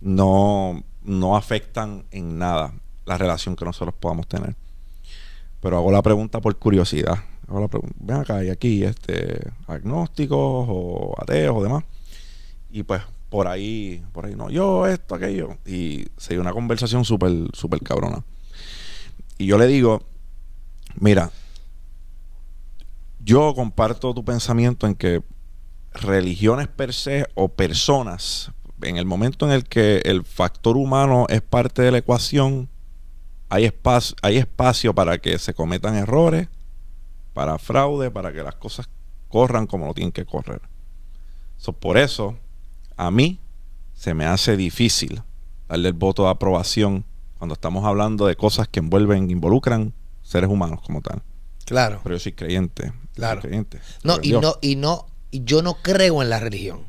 no, no afectan en nada la relación que nosotros podamos tener. Pero hago la pregunta por curiosidad. Hago la pregunta, ven acá, hay aquí este, agnósticos o ateos o demás. Y pues por ahí, por ahí, no, yo esto, aquello. Y se dio una conversación súper, súper cabrona. Y yo le digo, mira, yo comparto tu pensamiento en que religiones per se o personas, en el momento en el que el factor humano es parte de la ecuación, hay espacio, hay espacio para que se cometan errores, para fraude, para que las cosas corran como no tienen que correr. por eso, a mí se me hace difícil darle el voto de aprobación cuando estamos hablando de cosas que envuelven, involucran seres humanos como tal. Claro. Pero yo soy creyente. Claro. Soy creyente. No, y no, y no, y yo no creo en la religión.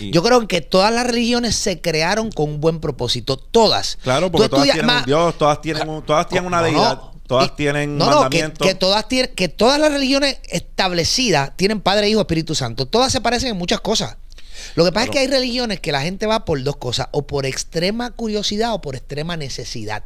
Yo creo que todas las religiones se crearon con un buen propósito. Todas. Claro, porque todas tienen un Dios, todas tienen, todas tienen una deidad. todas tienen no, no, que, que, todas tienen, que todas las religiones establecidas tienen Padre, Hijo, Espíritu Santo. Todas se parecen en muchas cosas. Lo que pasa es que hay religiones que la gente va por dos cosas, o por extrema curiosidad o por extrema necesidad.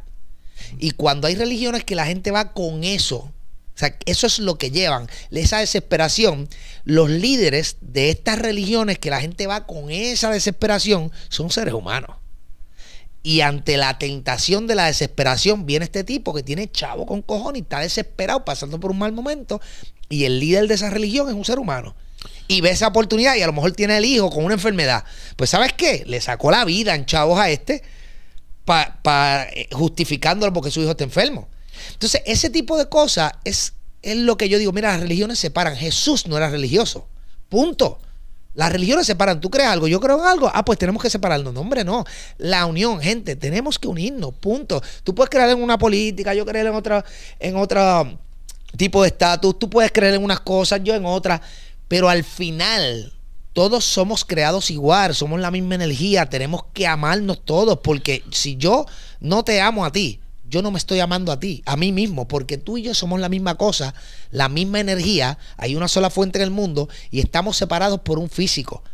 Y cuando hay religiones que la gente va con eso, o sea, eso es lo que llevan, esa desesperación, los líderes de estas religiones que la gente va con esa desesperación son seres humanos. Y ante la tentación de la desesperación viene este tipo que tiene chavo con cojones y está desesperado pasando por un mal momento y el líder de esa religión es un ser humano. Y ve esa oportunidad y a lo mejor tiene el hijo con una enfermedad. Pues ¿sabes qué? Le sacó la vida en chavos a este para justificándolo porque su hijo está enfermo. Entonces ese tipo de cosas es, es lo que yo digo. Mira, las religiones separan. Jesús no era religioso. Punto. Las religiones separan. ¿Tú crees algo? Yo creo en algo. Ah, pues tenemos que separarnos. No, hombre, no. La unión, gente, tenemos que unirnos. Punto. Tú puedes creer en una política, yo creer en otra, en otro tipo de estatus. Tú puedes creer en unas cosas, yo en otras. Pero al final, todos somos creados igual, somos la misma energía, tenemos que amarnos todos, porque si yo no te amo a ti, yo no me estoy amando a ti, a mí mismo, porque tú y yo somos la misma cosa, la misma energía, hay una sola fuente en el mundo y estamos separados por un físico.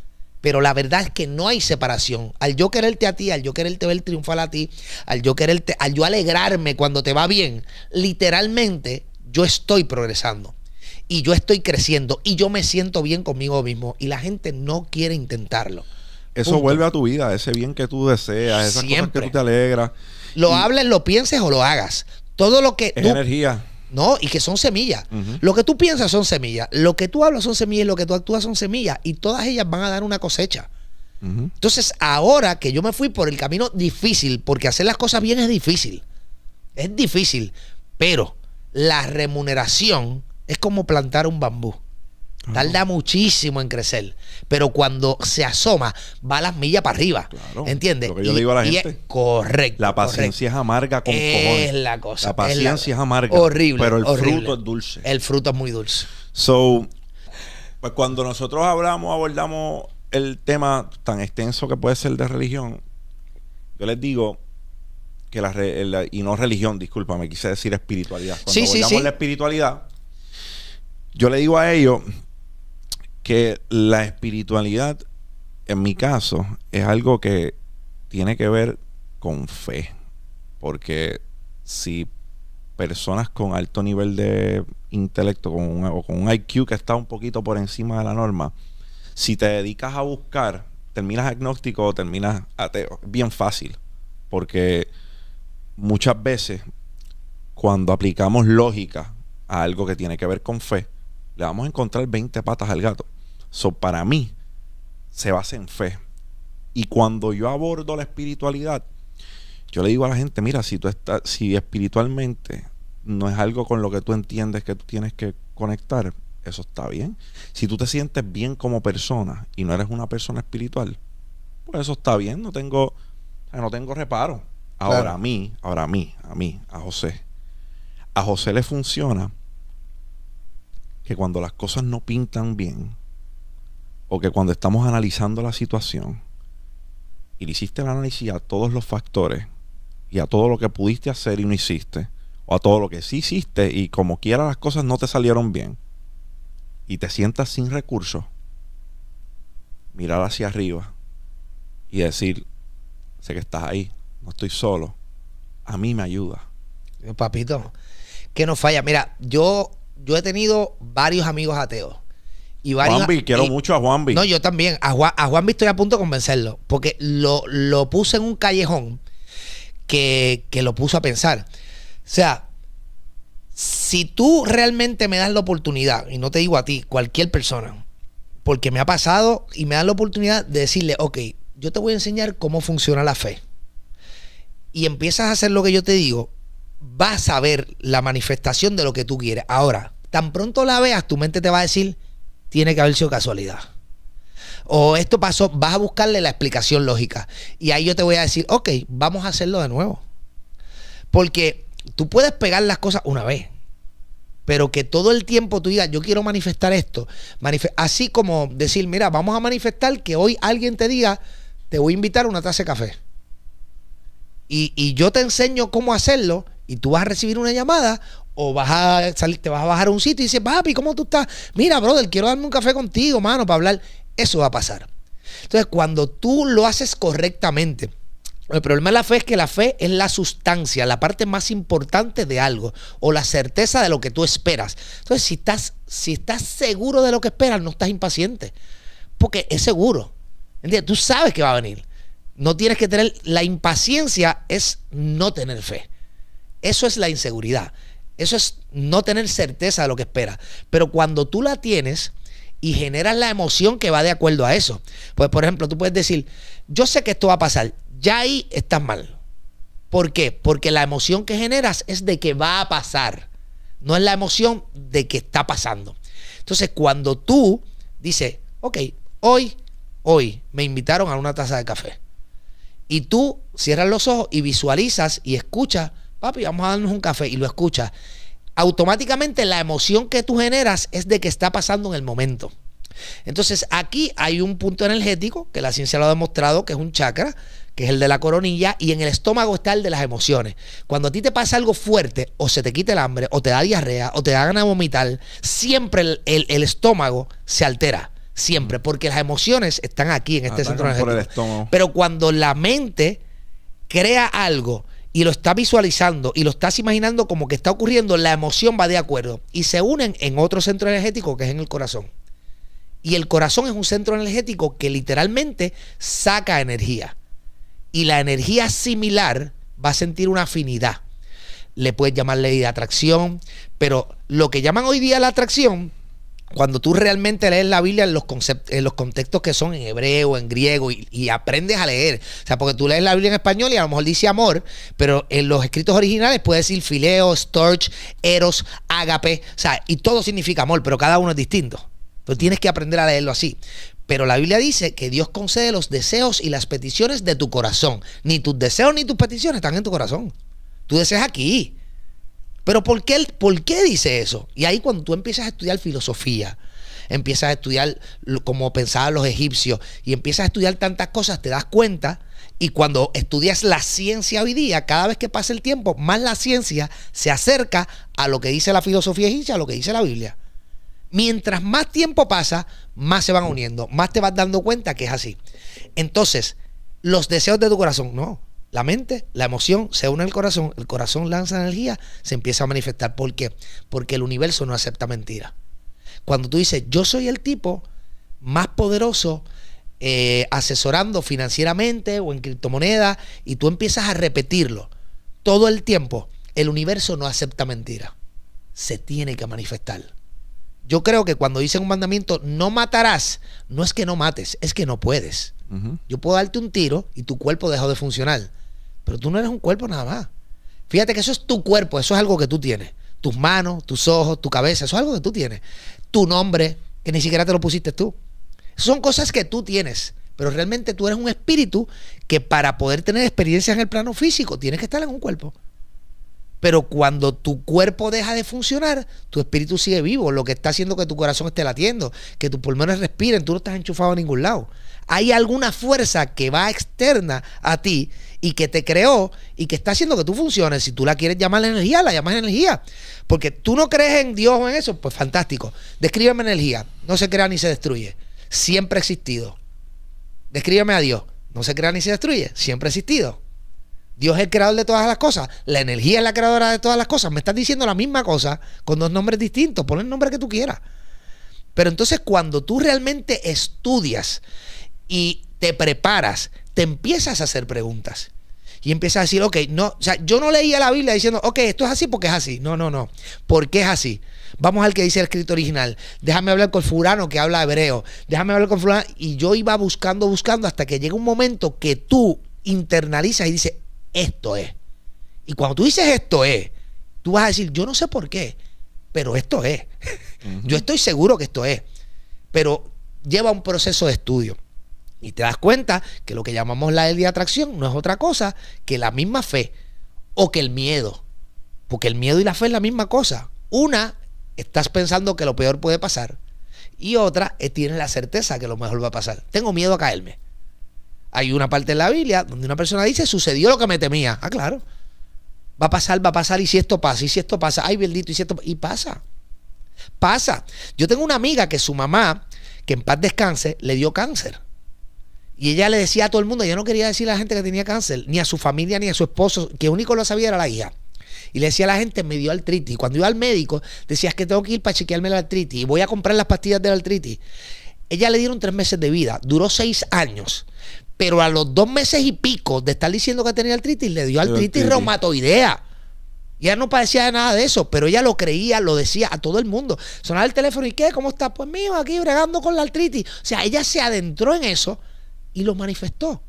Pero la verdad es que no hay separación. Al yo quererte a ti, al yo quererte ver triunfar a ti, al yo quererte, al yo alegrarme cuando te va bien, literalmente yo estoy progresando y yo estoy creciendo y yo me siento bien conmigo mismo y la gente no quiere intentarlo. Eso Punto. vuelve a tu vida, ese bien que tú deseas, esas Siempre. cosas que tú te alegras. Lo Y hables, lo pienses o lo hagas. Todo lo que Es tú- energía. no, y que son semillas. Lo que tú piensas son semillas, lo que tú hablas son semillas, y lo que tú actúas son semillas y todas ellas van a dar una cosecha. Entonces, ahora que yo me fui por el camino difícil, porque hacer las cosas bien es difícil. Es difícil, pero la remuneración es como plantar un bambú. Tarda muchísimo en crecer, pero cuando se asoma, va las millas para arriba. Claro, ¿Entiendes? lo que yo le digo a la y es gente. correcto. La paciencia es amarga con Es cojones. la cosa. La paciencia es, la- amarga. Horrible. Pero el horrible. fruto es dulce. El fruto es muy dulce. So, pues cuando nosotros hablamos, abordamos el tema tan extenso que puede ser de religión, yo les digo que la, la- y no religión, disculpa, me quise decir espiritualidad. Cuando Sí, sí, abordamos sí. la espiritualidad, yo le digo a ellos que la espiritualidad, en mi caso, es algo que tiene que ver con fe. Porque si personas con alto nivel de intelecto con un, o con un IQ que está un poquito por encima de la norma, si te dedicas a buscar, terminas agnóstico o terminas ateo. Bien fácil. Porque muchas veces, cuando aplicamos lógica a algo que tiene que ver con fe, le vamos a encontrar 20 patas al gato. So, para mí, se basa en fe. Y cuando yo abordo la espiritualidad, yo le digo a la gente, mira, si tú estás, si espiritualmente no es algo con lo que tú entiendes que tú tienes que conectar, eso está bien. Si tú te sientes bien como persona y no eres una persona espiritual, pues eso está bien, no tengo, no tengo reparo. Ahora Claro. a mí, ahora a mí, a mí, a José. A José le funciona que cuando las cosas no pintan bien, o que cuando estamos analizando la situación, y le hiciste el análisis a todos los factores, y a todo lo que pudiste hacer y no hiciste, o a todo lo que sí hiciste y como quiera las cosas no te salieron bien, y te sientas sin recursos, mirar hacia arriba y decir, sé que estás ahí, no estoy solo, a mí me ayuda. Papito, que no falla. Mira, yo, yo he tenido varios amigos ateos. Y varios, Juanvi, quiero y- mucho a Juanvi. No, yo también. A Juan, a Juanvi estoy a punto de convencerlo. Porque lo, lo puse en un callejón que, que lo puso a pensar. O sea, si tú realmente me das la oportunidad, y no te digo a ti, cualquier persona, porque me ha pasado y me dan la oportunidad de decirle, ok, yo te voy a enseñar cómo funciona la fe. Y empiezas a hacer lo que yo te digo, vas a ver la manifestación de lo que tú quieres. Ahora, tan pronto la veas, tu mente te va a decir, tiene que haber sido casualidad. O esto pasó, vas a buscarle la explicación lógica. Y ahí yo te voy a decir, ok, vamos a hacerlo de nuevo. Porque tú puedes pegar las cosas una vez. Pero que todo el tiempo tú digas, yo quiero manifestar esto. Así como decir, mira, vamos a manifestar que hoy alguien te diga, te voy a invitar a una taza de café. Y, y yo te enseño cómo hacerlo y tú vas a recibir una llamada o vas a salir, te vas a bajar a un sitio y dices, papi, ¿cómo tú estás? Mira, brother, quiero darme un café contigo, mano, para hablar. Eso va a pasar. Entonces, cuando tú lo haces correctamente, el problema de la fe es que la fe es la sustancia, la parte más importante de algo o la certeza de lo que tú esperas. Entonces, si estás, si estás seguro de lo que esperas, no estás impaciente, porque es seguro. Tú sabes que va a venir. No tienes que tener la impaciencia es no tener fe. Eso es la inseguridad. Eso es no tener certeza de lo que esperas. Pero cuando tú la tienes y generas la emoción que va de acuerdo a eso. Pues por ejemplo, tú puedes decir, yo sé que esto va a pasar ya ahí estás mal. ¿Por qué? Porque la emoción que generas es de que va a pasar, no es la emoción de que está pasando. Entonces, cuando tú dices, ok, hoy, hoy me invitaron a una taza de café, y tú cierras los ojos y visualizas y escuchas, papi, vamos a darnos un café, y lo escuchas, automáticamente la emoción que tú generas es de que está pasando en el momento. Entonces, aquí hay un punto energético que la ciencia lo ha demostrado, que es un chakra, que es el de la coronilla, y en el estómago está el de las emociones. Cuando a ti te pasa algo fuerte, o se te quita el hambre, o te da diarrea, o te da ganas de vomitar, siempre el, estómago se altera. Siempre, porque las emociones están aquí en este centro energético. Pero cuando la mente crea algo y lo está visualizando y lo estás imaginando como que está ocurriendo, la emoción va de acuerdo y se unen en otro centro energético que es en el corazón. Y el corazón es un centro energético que literalmente saca energía y la energía similar va a sentir una afinidad. Le puedes llamar ley de atracción, pero lo que llaman hoy día la atracción, cuando tú realmente lees la Biblia en los, en los contextos que son en hebreo, en griego, y, aprendes a leer. O sea, porque tú lees la Biblia en español y a lo mejor dice amor, pero en los escritos originales puede decir fileo, storch, eros, ágape. O sea, y todo significa amor, pero cada uno es distinto. Pero tienes que aprender a leerlo así. Pero la Biblia dice que Dios concede los deseos y las peticiones de tu corazón. Ni tus deseos ni tus peticiones están en tu corazón. Tú deseas aquí. Pero ¿por qué, ¿por qué dice eso? Y ahí cuando tú empiezas a estudiar filosofía, empiezas a estudiar como pensaban los egipcios y empiezas a estudiar tantas cosas, te das cuenta y cuando estudias la ciencia hoy día, cada vez que pasa el tiempo, más la ciencia se acerca a lo que dice la filosofía egipcia, a lo que dice la Biblia. Mientras más tiempo pasa, más se van uniendo, más te vas dando cuenta que es así. Entonces, los deseos de tu corazón, no. La mente, la emoción se une al corazón, el corazón lanza energía, se empieza a manifestar. ¿Por qué? Porque el universo no acepta mentira. Cuando tú dices, yo soy el tipo más poderoso eh, asesorando financieramente o en criptomonedas, y tú empiezas a repetirlo todo el tiempo, el universo no acepta mentira. Se tiene que manifestar. Yo creo que cuando dicen un mandamiento, no matarás, no es que no mates, es que no puedes. Yo puedo darte un tiro y tu cuerpo dejó de funcionar, pero tú no eres un cuerpo nada más. Fíjate que eso es tu cuerpo, eso es algo que tú tienes. Tus manos, tus ojos, tu cabeza, eso es algo que tú tienes. Tu nombre, que ni siquiera te lo pusiste tú. Son cosas que tú tienes, pero realmente tú eres un espíritu que para poder tener experiencia en el plano físico tienes que estar en un cuerpo. Pero cuando tu cuerpo deja de funcionar, tu espíritu sigue vivo, lo que está haciendo que tu corazón esté latiendo, que tus pulmones respiren, tú no estás enchufado a ningún lado. Hay alguna fuerza que va externa a ti y que te creó y que está haciendo que tú funciones. Si tú la quieres llamar energía, la llamas energía. Porque tú no crees en Dios o en eso, pues fantástico. Descríbeme energía. No se crea ni se destruye. Siempre ha existido. Descríbeme a Dios. No se crea ni se destruye. Siempre ha existido. Dios es el creador de todas las cosas. La energía es la creadora de todas las cosas. Me estás diciendo la misma cosa con dos nombres distintos. Pon el nombre que tú quieras. Pero entonces cuando tú realmente estudias y te preparas, te empiezas a hacer preguntas. Y empiezas a decir, ok, no, o sea, yo no leía la Biblia diciendo, ok, esto es así porque es así. No, no, no. ¿Por qué es así? Vamos al que dice el escrito original. Déjame hablar con fulano que habla hebreo. Déjame hablar con fulano. Y yo iba buscando, buscando hasta que llega un momento que tú internalizas y dices, esto es. Y cuando tú dices esto es, tú vas a decir, yo no sé por qué, pero esto es. Yo estoy seguro que esto es. Pero lleva un proceso de estudio. Y te das cuenta que lo que llamamos la ley de atracción no es otra cosa que la misma fe o que el miedo. Porque el miedo y la fe es la misma cosa. Una, estás pensando que lo peor puede pasar. Y otra, eh, tienes la certeza que lo mejor va a pasar. Tengo miedo a caerme. Hay una parte en la Biblia donde una persona dice, sucedió lo que me temía. Ah, claro. Va a pasar, va a pasar, y si esto pasa, y si esto pasa, ay, bendito, y si esto Y pasa. Pasa. Yo tengo una amiga que su mamá, que en paz descanse, le dio cáncer. Y ella le decía a todo el mundo, ella no quería decirle a la gente que tenía cáncer, ni a su familia, ni a su esposo, que único lo sabía era la hija. Y le decía a la gente, me dio artritis. Y cuando iba al médico, decía, es que tengo que ir para chequearme la artritis y voy a comprar las pastillas de la artritis. Ella le dieron tres meses de vida, duró seis años. Pero a los dos meses y pico de estar diciendo que tenía artritis, le dio artritis, artritis. reumatoidea. Y ella no padecía de nada de eso, pero ella lo creía, lo decía a todo el mundo. Sonaba el teléfono y ¿qué? ¿Cómo está? Pues mío, aquí bregando con la artritis. O sea, ella se adentró en eso y lo manifestó.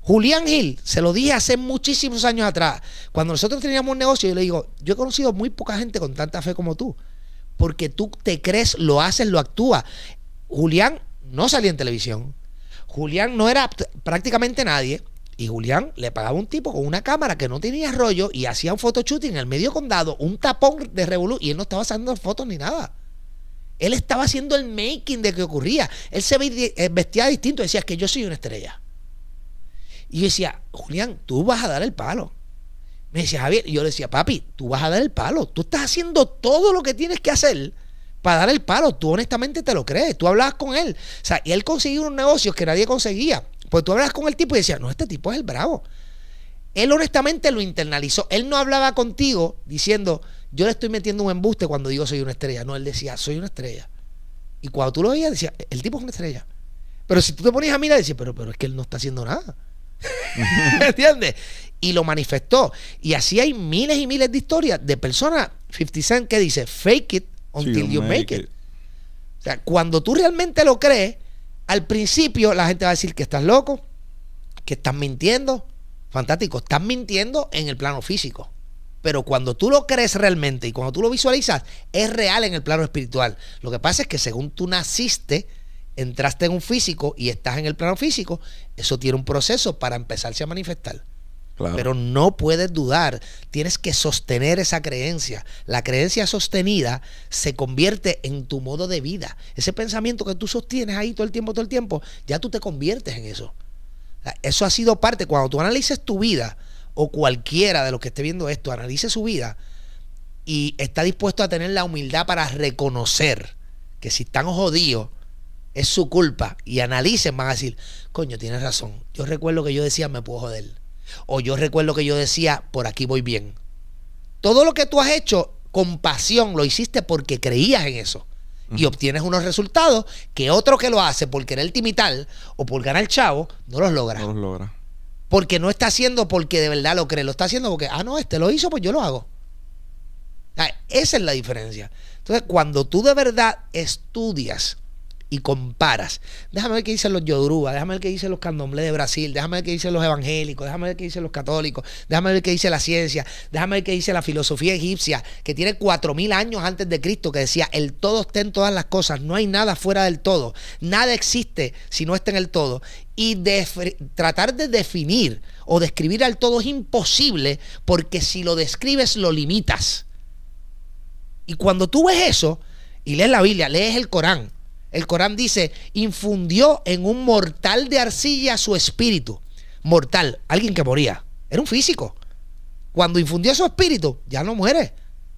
Julián Gil, se lo dije hace muchísimos años atrás, cuando nosotros teníamos un negocio, yo le digo, yo he conocido muy poca gente con tanta fe como tú, porque tú te crees, lo haces, lo actúas. Julián no salía en televisión, Julián no era prácticamente nadie, y Julián le pagaba un tipo con una cámara que no tenía rollo y hacía un photoshooting en el medio condado, un tapón de revolú, y él no estaba haciendo fotos ni nada. Él estaba haciendo el making de que ocurría. Él se eh, vestía distinto, decía que yo soy una estrella. Y yo decía, Julián, tú vas a dar el palo. Me decía Javier, y yo le decía, papi, tú vas a dar el palo. Tú estás haciendo todo lo que tienes que hacer para dar el palo. Tú honestamente te lo crees. Tú hablabas con él. O sea, y él consiguió unos negocios que nadie conseguía. Pues tú hablabas con el tipo y decías, no, este tipo es el bravo. Él honestamente lo internalizó. Él no hablaba contigo diciendo, yo le estoy metiendo un embuste cuando digo soy una estrella. No, él decía, soy una estrella. Y cuando tú lo veías, decía, el tipo es una estrella. Pero si tú te ponías a mirar, decías, pero, pero es que él no está haciendo nada. ¿Entiendes? Y lo manifestó. Y así hay miles y miles de historias de personas, 50 Cent, que dice, fake it until Sí, you make it. O sea, cuando tú realmente lo crees, al principio la gente va a decir que estás loco, que estás mintiendo. Fantástico, estás mintiendo en el plano físico. Pero cuando tú lo crees realmente y cuando tú lo visualizas, es real en el plano espiritual. Lo que pasa es que según tú naciste, entraste en un físico y estás en el plano físico, eso tiene un proceso para empezarse a manifestar. Claro. Pero no puedes dudar, tienes que sostener esa creencia. La creencia sostenida se convierte en tu modo de vida. Ese pensamiento que tú sostienes ahí todo el tiempo, todo el tiempo, ya tú te conviertes en eso. Eso ha sido parte, cuando tú analices tu vida, o cualquiera de los que esté viendo esto, analice su vida y está dispuesto a tener la humildad para reconocer que si están jodidos, es su culpa y analicen, van a decir, coño, tienes razón. Yo recuerdo que yo decía, me puedo joder. O yo recuerdo que yo decía, por aquí voy bien. Todo lo que tú has hecho con pasión lo hiciste porque creías en eso. Y obtienes unos resultados que otro que lo hace por querer imitar o por ganar chavo, no los logra. No los logra. Porque no está haciendo porque de verdad lo cree, lo está haciendo porque, ah, no, este lo hizo, pues yo lo hago. Esa es la diferencia. Entonces, cuando tú de verdad estudias y comparas, déjame ver qué dicen los Yoruba, déjame ver qué dicen los candomblés de Brasil, déjame ver qué dicen los evangélicos, déjame ver qué dicen los católicos, déjame ver qué dice la ciencia, déjame ver qué dice la filosofía egipcia, que tiene cuatro mil años antes de Cristo, que decía, el todo está en todas las cosas, no hay nada fuera del todo, nada existe si no está en el todo. Y tratar de definir o describir al todo es imposible, porque si lo describes lo limitas. Y cuando tú ves eso y lees la Biblia, lees el Corán, el Corán dice, infundió en un mortal de arcilla su espíritu. Mortal, alguien que moría. Era un físico. Cuando infundió su espíritu, ya no muere.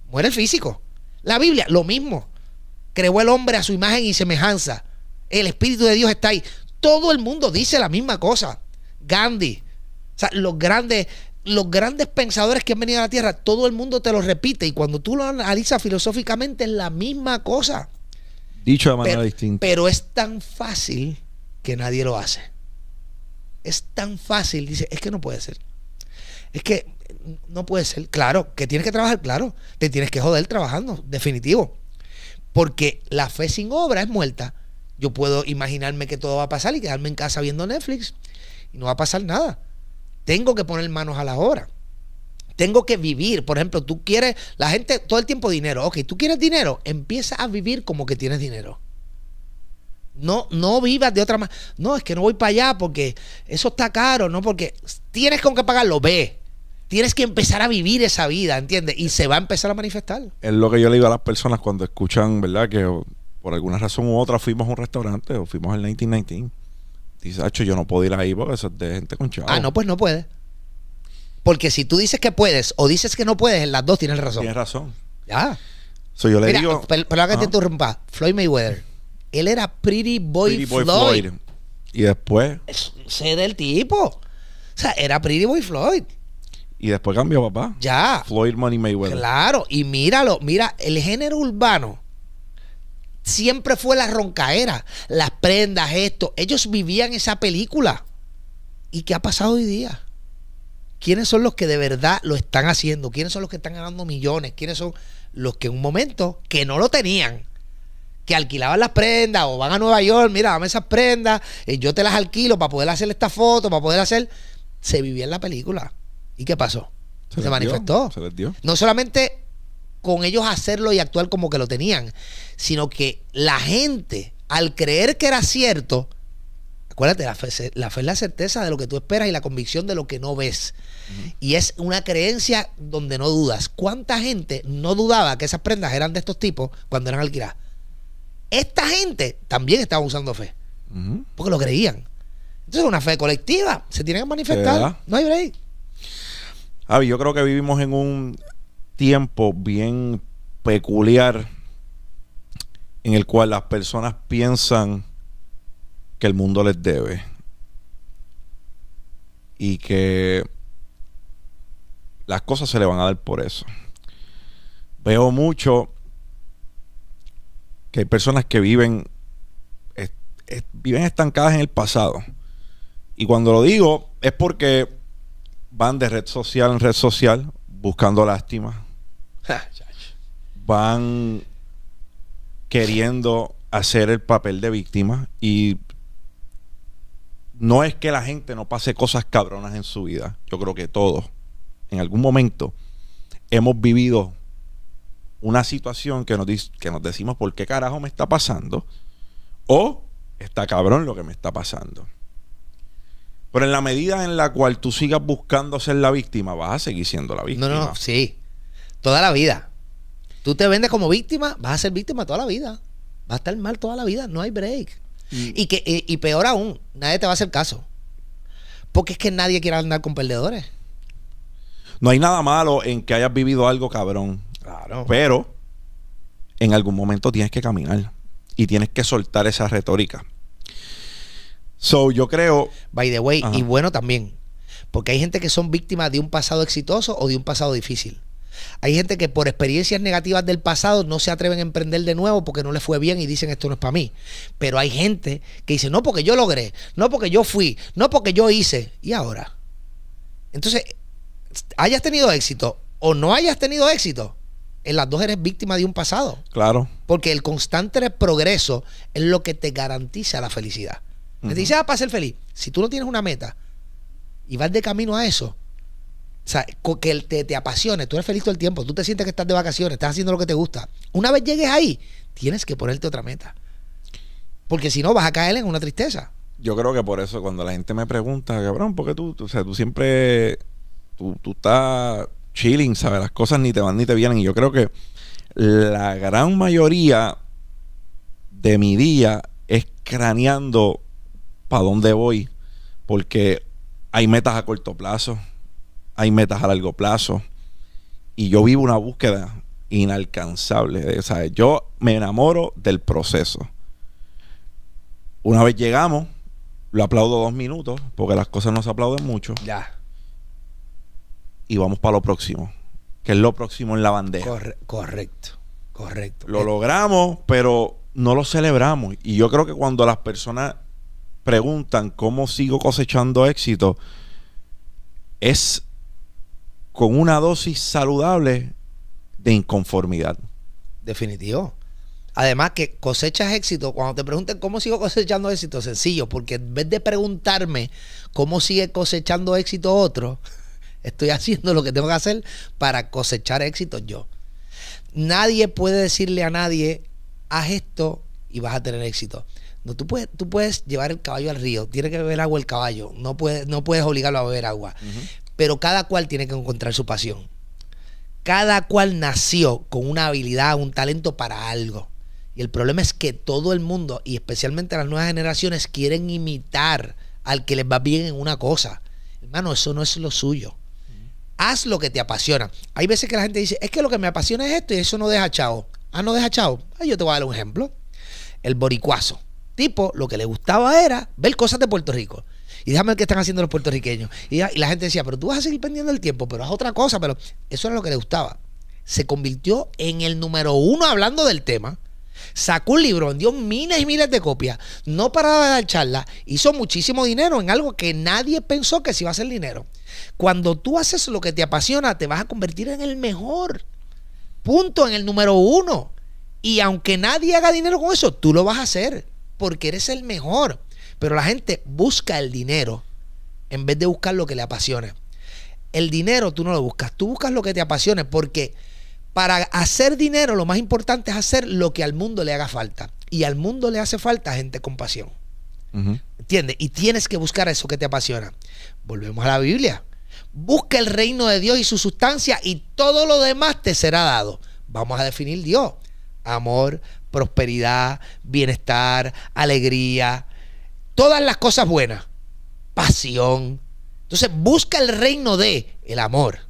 Muere el físico. La Biblia, lo mismo. Creó el hombre a su imagen y semejanza. El Espíritu de Dios está ahí. Todo el mundo dice la misma cosa. Gandhi. O sea, los grandes, los grandes pensadores que han venido a la tierra, todo el mundo te lo repite. Y cuando tú lo analizas filosóficamente, es la misma cosa. Dicho de manera Pero, distinta. pero es tan fácil que nadie lo hace. Es tan fácil. Dice, es que no puede ser. Es que no puede ser. Claro, que tienes que trabajar, claro. Te tienes que joder trabajando, definitivo. Porque la fe sin obra es muerta. Yo puedo imaginarme que todo va a pasar y quedarme en casa viendo Netflix y no va a pasar nada. Tengo que poner manos a la obra. Tengo que vivir. Por ejemplo, tú quieres, la gente todo el tiempo dinero. Ok, tú quieres dinero, empieza a vivir como que tienes dinero. No, no vivas de otra manera. No, es que no voy para allá porque eso está caro, no porque tienes con qué pagarlo, ve. Tienes que empezar a vivir esa vida, ¿entiendes? Y se va a empezar a manifestar. Es lo que yo le digo a las personas cuando escuchan, ¿verdad? Que por alguna razón u otra fuimos a un restaurante o fuimos al 1919. Dice, Hacho, yo no puedo ir ahí porque eso es de gente con chavo. Ah, no, pues no puedes. Porque si tú dices que puedes o dices que no puedes, en las dos tienes razón. Tienes razón. Ya. So, yo le Mira, digo. per- perdón que te interrumpa. Floyd Mayweather. Él era Pretty Boy, Pretty Boy Floyd. Floyd. Y después, Es- Sé del tipo. O sea, era Pretty Boy Floyd. y después cambió papá. Ya. Floyd Money Mayweather. Claro. Y míralo, mira, el género urbano siempre fue la roncaera. Las prendas, esto. Ellos vivían esa película. ¿Y qué ha pasado hoy día? ¿Quiénes son los que de verdad lo están haciendo? ¿Quiénes son los que están ganando millones? ¿Quiénes son los que en un momento que no lo tenían? Que alquilaban las prendas o van a Nueva York, mira, dame esas prendas, eh, yo te las alquilo para poder hacer esta foto, para poder hacer... Se vivía en la película. ¿Y qué pasó? Se, dio, manifestó. se les dio. No solamente con ellos hacerlo y actuar como que lo tenían, sino que la gente, al creer que era cierto, acuérdate, la fe, la fe es la certeza de lo que tú esperas y la convicción de lo que no ves. Y es una creencia donde no dudas. ¿Cuánta gente no dudaba que esas prendas eran de estos tipos cuando eran alquiladas? Esta gente también estaba usando fe, porque lo creían. Entonces es una fe colectiva, se tiene que manifestar. No hay break. Javi, yo creo que vivimos en un tiempo bien peculiar en el cual las personas piensan que el mundo les debe y que las cosas se le van a dar por eso. Veo mucho que hay personas que viven es- es- viven estancadas en el pasado. Y cuando lo digo es porque van de red social en red social buscando lástima, van queriendo hacer el papel de víctima y no es que la gente no pase cosas cabronas en su vida. Yo creo que todos, en algún momento, hemos vivido una situación que nos, que nos decimos por qué carajo me está pasando o está cabrón lo que me está pasando. Pero en la medida en la cual tú sigas buscando ser la víctima, vas a seguir siendo la víctima. No, no, sí. Toda la vida. Tú te vendes como víctima, vas a ser víctima toda la vida. Vas a estar mal toda la vida, no hay break. Y, que, y, y peor aún, nadie te va a hacer caso. Porque es que nadie quiere andar con perdedores. No hay nada malo en que hayas vivido algo cabrón. Claro. Pero en algún momento tienes que caminar y tienes que soltar esa retórica. So, yo creo, By the way, Ajá. y bueno también. Porque hay gente que son víctimas de un pasado exitoso o de un pasado difícil. Hay gente que por experiencias negativas del pasado no se atreven a emprender de nuevo porque no les fue bien y dicen esto no es para mí. Pero hay gente que dice, no porque yo logré, no porque yo fui, no porque yo hice. ¿Y ahora? Entonces, hayas tenido éxito o no hayas tenido éxito, en las dos eres víctima de un pasado. claro, Porque el constante progreso es lo que te garantiza la felicidad. Te dice, ah, para ser feliz. Si tú no tienes una meta y vas de camino a eso, o sea, que te, te apasione, tú eres feliz todo el tiempo, tú te sientes que estás de vacaciones, estás haciendo lo que te gusta. Una vez llegues ahí, tienes que ponerte otra meta. Porque si no, vas a caer en una tristeza. yo creo que por eso cuando la gente me pregunta, cabrón, ¿por qué tú, tú- o sea, tú siempre, tú, tú estás chilling, ¿sabes? Las cosas ni te van ni te vienen. Y yo creo que la gran mayoría de mi día es craneando para dónde voy. Porque hay metas a corto plazo, hay metas a largo plazo. Y yo vivo una búsqueda inalcanzable. Sea, yo me enamoro del proceso. Una vez llegamos, lo aplaudo dos minutos, porque las cosas no se aplauden mucho, Ya. Y vamos para lo próximo, que es lo próximo en la bandeja. Corre- correcto. Correcto. Lo Eh, logramos, pero no lo celebramos. Y yo creo que cuando las personas preguntan cómo sigo cosechando éxito, es con una dosis saludable de inconformidad. Definitivo. Además que cosechas éxito, cuando te pregunten cómo sigo cosechando éxito, sencillo, porque en vez de preguntarme cómo sigue cosechando éxito otro, estoy haciendo lo que tengo que hacer para cosechar éxito yo. Nadie puede decirle a nadie, haz esto y vas a tener éxito. No, tú puedes, tú puedes llevar el caballo al río, tiene que beber agua el caballo, no puedes, no puedes obligarlo a beber agua. Pero cada cual tiene que encontrar su pasión cada cual nació con una habilidad, un talento para algo. Y el problema es que todo el mundo, y especialmente las nuevas generaciones, quieren imitar al que les va bien en una cosa. Hermano, eso no es lo suyo. Haz lo que te apasiona. Hay veces que la gente dice, es que lo que me apasiona es esto y eso no deja chao. Ah, no deja chao. Ah, yo te voy a dar un ejemplo. El boricuazo. tipo lo que le gustaba era ver cosas de Puerto Rico. Y déjame ver qué están haciendo los puertorriqueños. Y, y la gente decía, pero tú vas a seguir perdiendo el tiempo, pero haz otra cosa. Pero eso era lo que le gustaba. Se convirtió en el número uno hablando del tema. Sacó un libro, vendió miles y miles de copias. No paraba de dar charlas. Hizo muchísimo dinero en algo que nadie pensó que se iba a hacer dinero. Cuando tú haces lo que te apasiona, te vas a convertir en el mejor. Punto, en el número uno. Y aunque nadie haga dinero con eso, tú lo vas a hacer porque eres el mejor. Pero la gente busca el dinero en vez de buscar lo que le apasiona. El dinero tú no lo buscas, tú buscas lo que te apasione porque para hacer dinero lo más importante es hacer lo que al mundo le haga falta. Y al mundo le hace falta gente con pasión. ¿Entiendes? Y tienes que buscar eso que te apasiona. Volvemos a la Biblia. Busca el reino de Dios y su sustancia y todo lo demás te será dado. Vamos a definir Dios. Amor, prosperidad, bienestar, alegría, todas las cosas buenas, pasión. Entonces busca el reino de el amor.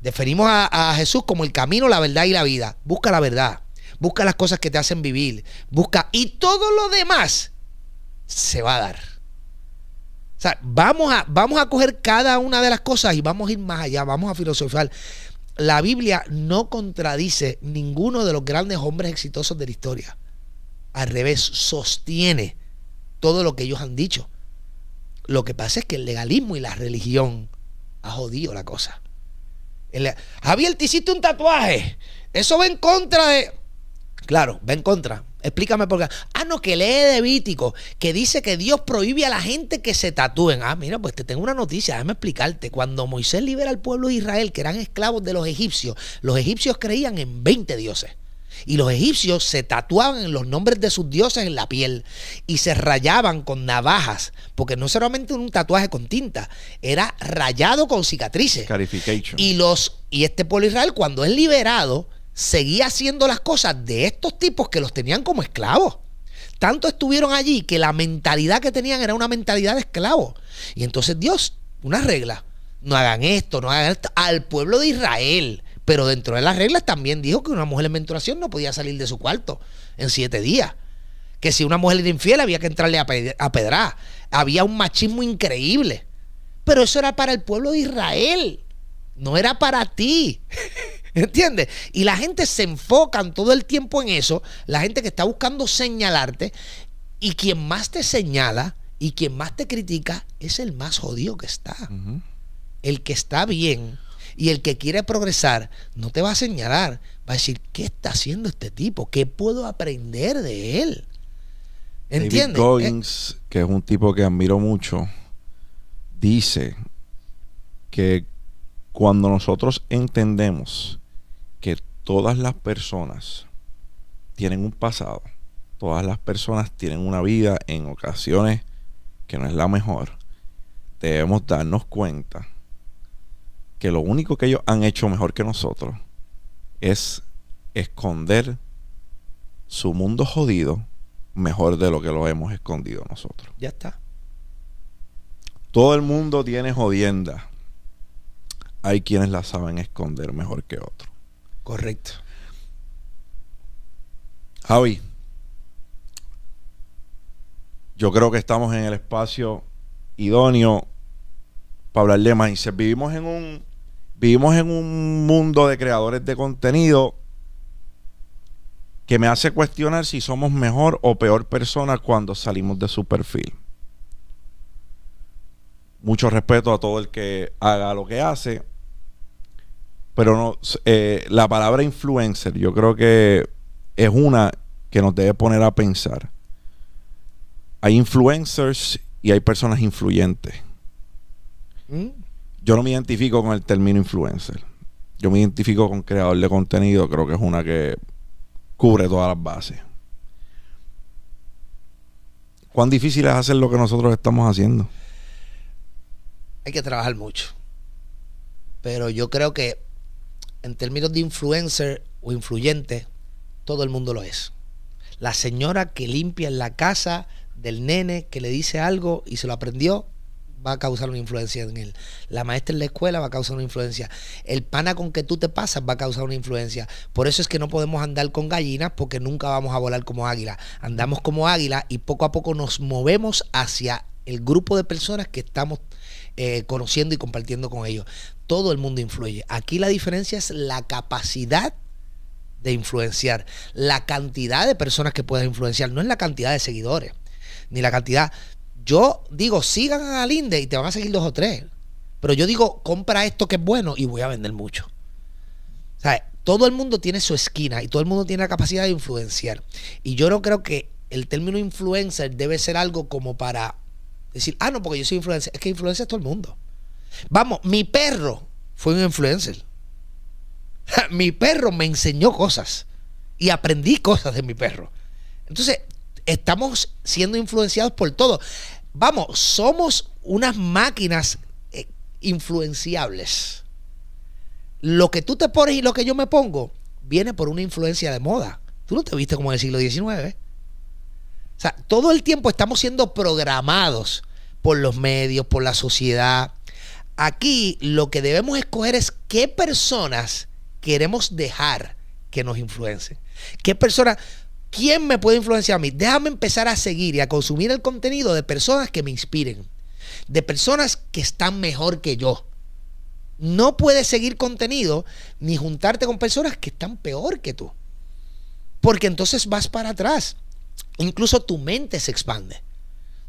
Definimos a, Jesús como el camino, la verdad y la vida. Busca la verdad. Busca las cosas que te hacen vivir. Busca y todo lo demás se va a dar. O sea, vamos a, vamos a coger cada una de las cosas y vamos a ir más allá, vamos a filosofar. La Biblia no contradice ninguno de los grandes hombres exitosos de la historia. Al revés, sostiene todo lo que ellos han dicho. Lo que pasa es que el legalismo y la religión ha jodido la cosa. Javier, te hiciste un tatuaje. Eso va en contra de. Claro, va en contra. Explícame por qué. Ah, no, que lee de Vítico, que dice que Dios prohíbe a la gente que se tatúen. Ah, mira, pues te tengo una noticia, déjame explicarte. Cuando Moisés libera al pueblo de Israel, que eran esclavos de los egipcios, los egipcios creían en 20 dioses. Y los egipcios se tatuaban en los nombres de sus dioses en la piel y se rayaban con navajas, porque no solamente un tatuaje con tinta, era rayado con cicatrices. Y los y este pueblo Israel cuando es liberado seguía haciendo las cosas de estos tipos que los tenían como esclavos. Tanto estuvieron allí que la mentalidad que tenían era una mentalidad de esclavos. Y entonces Dios, una regla, no hagan esto, no hagan esto, al pueblo de Israel. Pero dentro de las reglas también dijo que una mujer en menstruación no podía salir de su cuarto en siete días. Que si una mujer era infiel había que entrarle a, pedrar. Había un machismo increíble. Pero eso era para el pueblo de Israel. No era para ti. ¿Entiendes? Y la gente se enfoca todo el tiempo en eso. La gente que está buscando señalarte. Y quien más te señala y quien más te critica es el más jodido que está. El que está bien y el que quiere progresar no te va a señalar, va a decir, ¿qué está haciendo este tipo? ¿Qué puedo aprender de él? ¿Entiendes? David Goggins, que es un tipo que admiro mucho, dice que cuando nosotros entendemos que todas las personas tienen un pasado, todas las personas tienen una vida en ocasiones que no es la mejor, debemos darnos cuenta que lo único que ellos han hecho mejor que nosotros es esconder su mundo jodido mejor de lo que lo hemos escondido nosotros. Ya está. Todo el mundo tiene jodienda. Hay quienes la saben esconder mejor que otros. Correcto. Javi, yo creo que estamos en el espacio idóneo para hablar de mindset. Vivimos en un Vivimos en un mundo de creadores de contenido que me hace cuestionar si somos mejor o peor personas cuando salimos de su perfil. Mucho respeto a todo el que haga lo que hace, pero no, eh, la palabra influencer yo creo que es una que nos debe poner a pensar. Hay influencers y hay personas influyentes. ¿Mm? Yo no me identifico con el término influencer. Yo me identifico con creador de contenido. Creo que es una que cubre todas las bases. ¿Cuán difícil es hacer lo que nosotros estamos haciendo? Hay que trabajar mucho. Pero yo creo que en términos de influencer o influyente, todo el mundo lo es. La señora que limpia en la casa del nene que le dice algo y se lo aprendió, va a causar una influencia en él. La maestra en la escuela va a causar una influencia. El pana con que tú te pasas va a causar una influencia. Por eso es que no podemos andar con gallinas porque nunca vamos a volar como águila. Andamos como águila y poco a poco nos movemos hacia el grupo de personas que estamos eh, conociendo y compartiendo con ellos. Todo el mundo influye. Aquí la diferencia es la capacidad de influenciar, la cantidad de personas que puedes influenciar, no es la cantidad de seguidores, ni la cantidad. Yo digo, sigan a Linde y te van a seguir dos o tres. Pero yo digo, compra esto que es bueno y voy a vender mucho. O sea, todo el mundo tiene su esquina y todo el mundo tiene la capacidad de influenciar. Y yo no creo que el término influencer debe ser algo como para decir, ah, no, porque yo soy influencer. Es que influencia es todo el mundo. Vamos, mi perro fue un influencer. mi perro me enseñó cosas y aprendí cosas de mi perro. Entonces, estamos siendo influenciados por todo. Vamos, somos unas máquinas eh, influenciables. Lo que tú te pones y lo que yo me pongo viene por una influencia de moda. Tú no te viste como en el siglo XIX. O sea, todo el tiempo estamos siendo programados por los medios, por la sociedad. Aquí lo que debemos escoger es qué personas queremos dejar que nos influencien. ¿Qué personas, quién me puede influenciar a mí? Déjame empezar a seguir y a consumir el contenido de personas que me inspiren, de personas que están mejor que yo. No puedes seguir contenido ni juntarte con personas que están peor que tú. Porque entonces vas para atrás. Incluso tu mente se expande.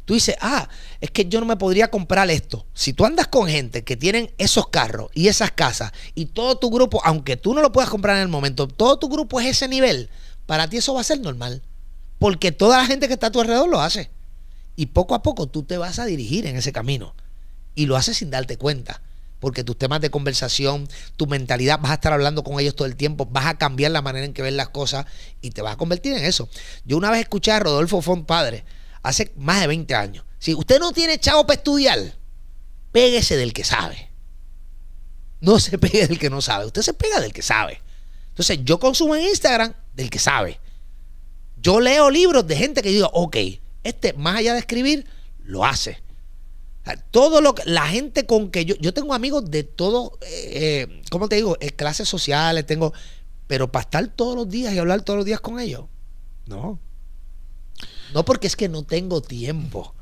Tú dices, ah, es que yo no me podría comprar esto. Si tú andas con gente que tienen esos carros y esas casas y todo tu grupo, aunque tú no lo puedas comprar en el momento, todo tu grupo es ese nivel, para ti eso va a ser normal. Porque toda la gente que está a tu alrededor lo hace. Y poco a poco tú te vas a dirigir en ese camino. Y lo haces sin darte cuenta. Porque tus temas de conversación, tu mentalidad, vas a estar hablando con ellos todo el tiempo, vas a cambiar la manera en que ven las cosas y te vas a convertir en eso. Yo una vez escuché a Rodolfo Font Padre hace más de 20 años. Si usted no tiene chavo para estudiar, péguese del que sabe. No se pegue del que no sabe. Usted se pega del que sabe. Entonces, yo consumo en Instagram del que sabe. Yo leo libros de gente que digo, ok, este, más allá de escribir, lo hace. todo lo que la gente con que yo, yo tengo amigos de todo, eh, eh ¿cómo te digo? Eh, clases sociales, tengo, pero para estar todos los días y hablar todos los días con ellos, no. No porque es que no tengo tiempo.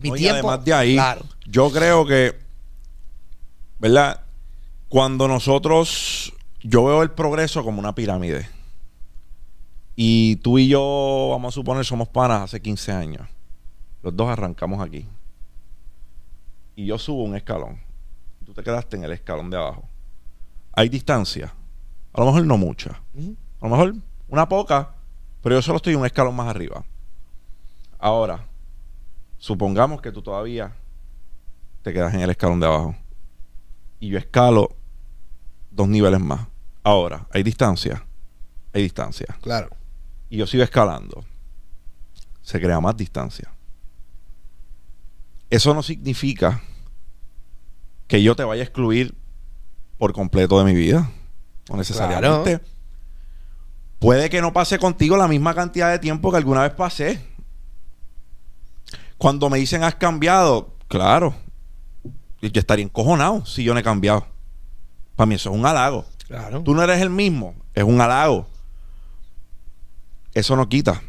Mi tiempo, además de ahí, yo creo que, ¿verdad? Cuando nosotros, yo veo el progreso como una pirámide. Y tú y yo, vamos a suponer, somos panas hace 15 años. Los dos arrancamos aquí. Y yo subo un escalón. Tú te quedaste en el escalón de abajo. Hay distancia. A lo mejor no mucha. A lo mejor una poca. Pero yo solo estoy un escalón más arriba. Ahora, supongamos que tú todavía te quedas en el escalón de abajo. Y yo escalo dos niveles más. Ahora, ¿hay distancia? Hay distancia. Claro. Y yo sigo escalando. Se crea más distancia. Eso no significa que yo te vaya a excluir por completo de mi vida. No necesariamente. Puede que no pase contigo la misma cantidad de tiempo que alguna vez pasé. Cuando me dicen has cambiado, claro, yo estaría encojonado si yo no he cambiado. Para mí eso es un halago. Claro. Tú no eres el mismo, es un halago. Eso no quita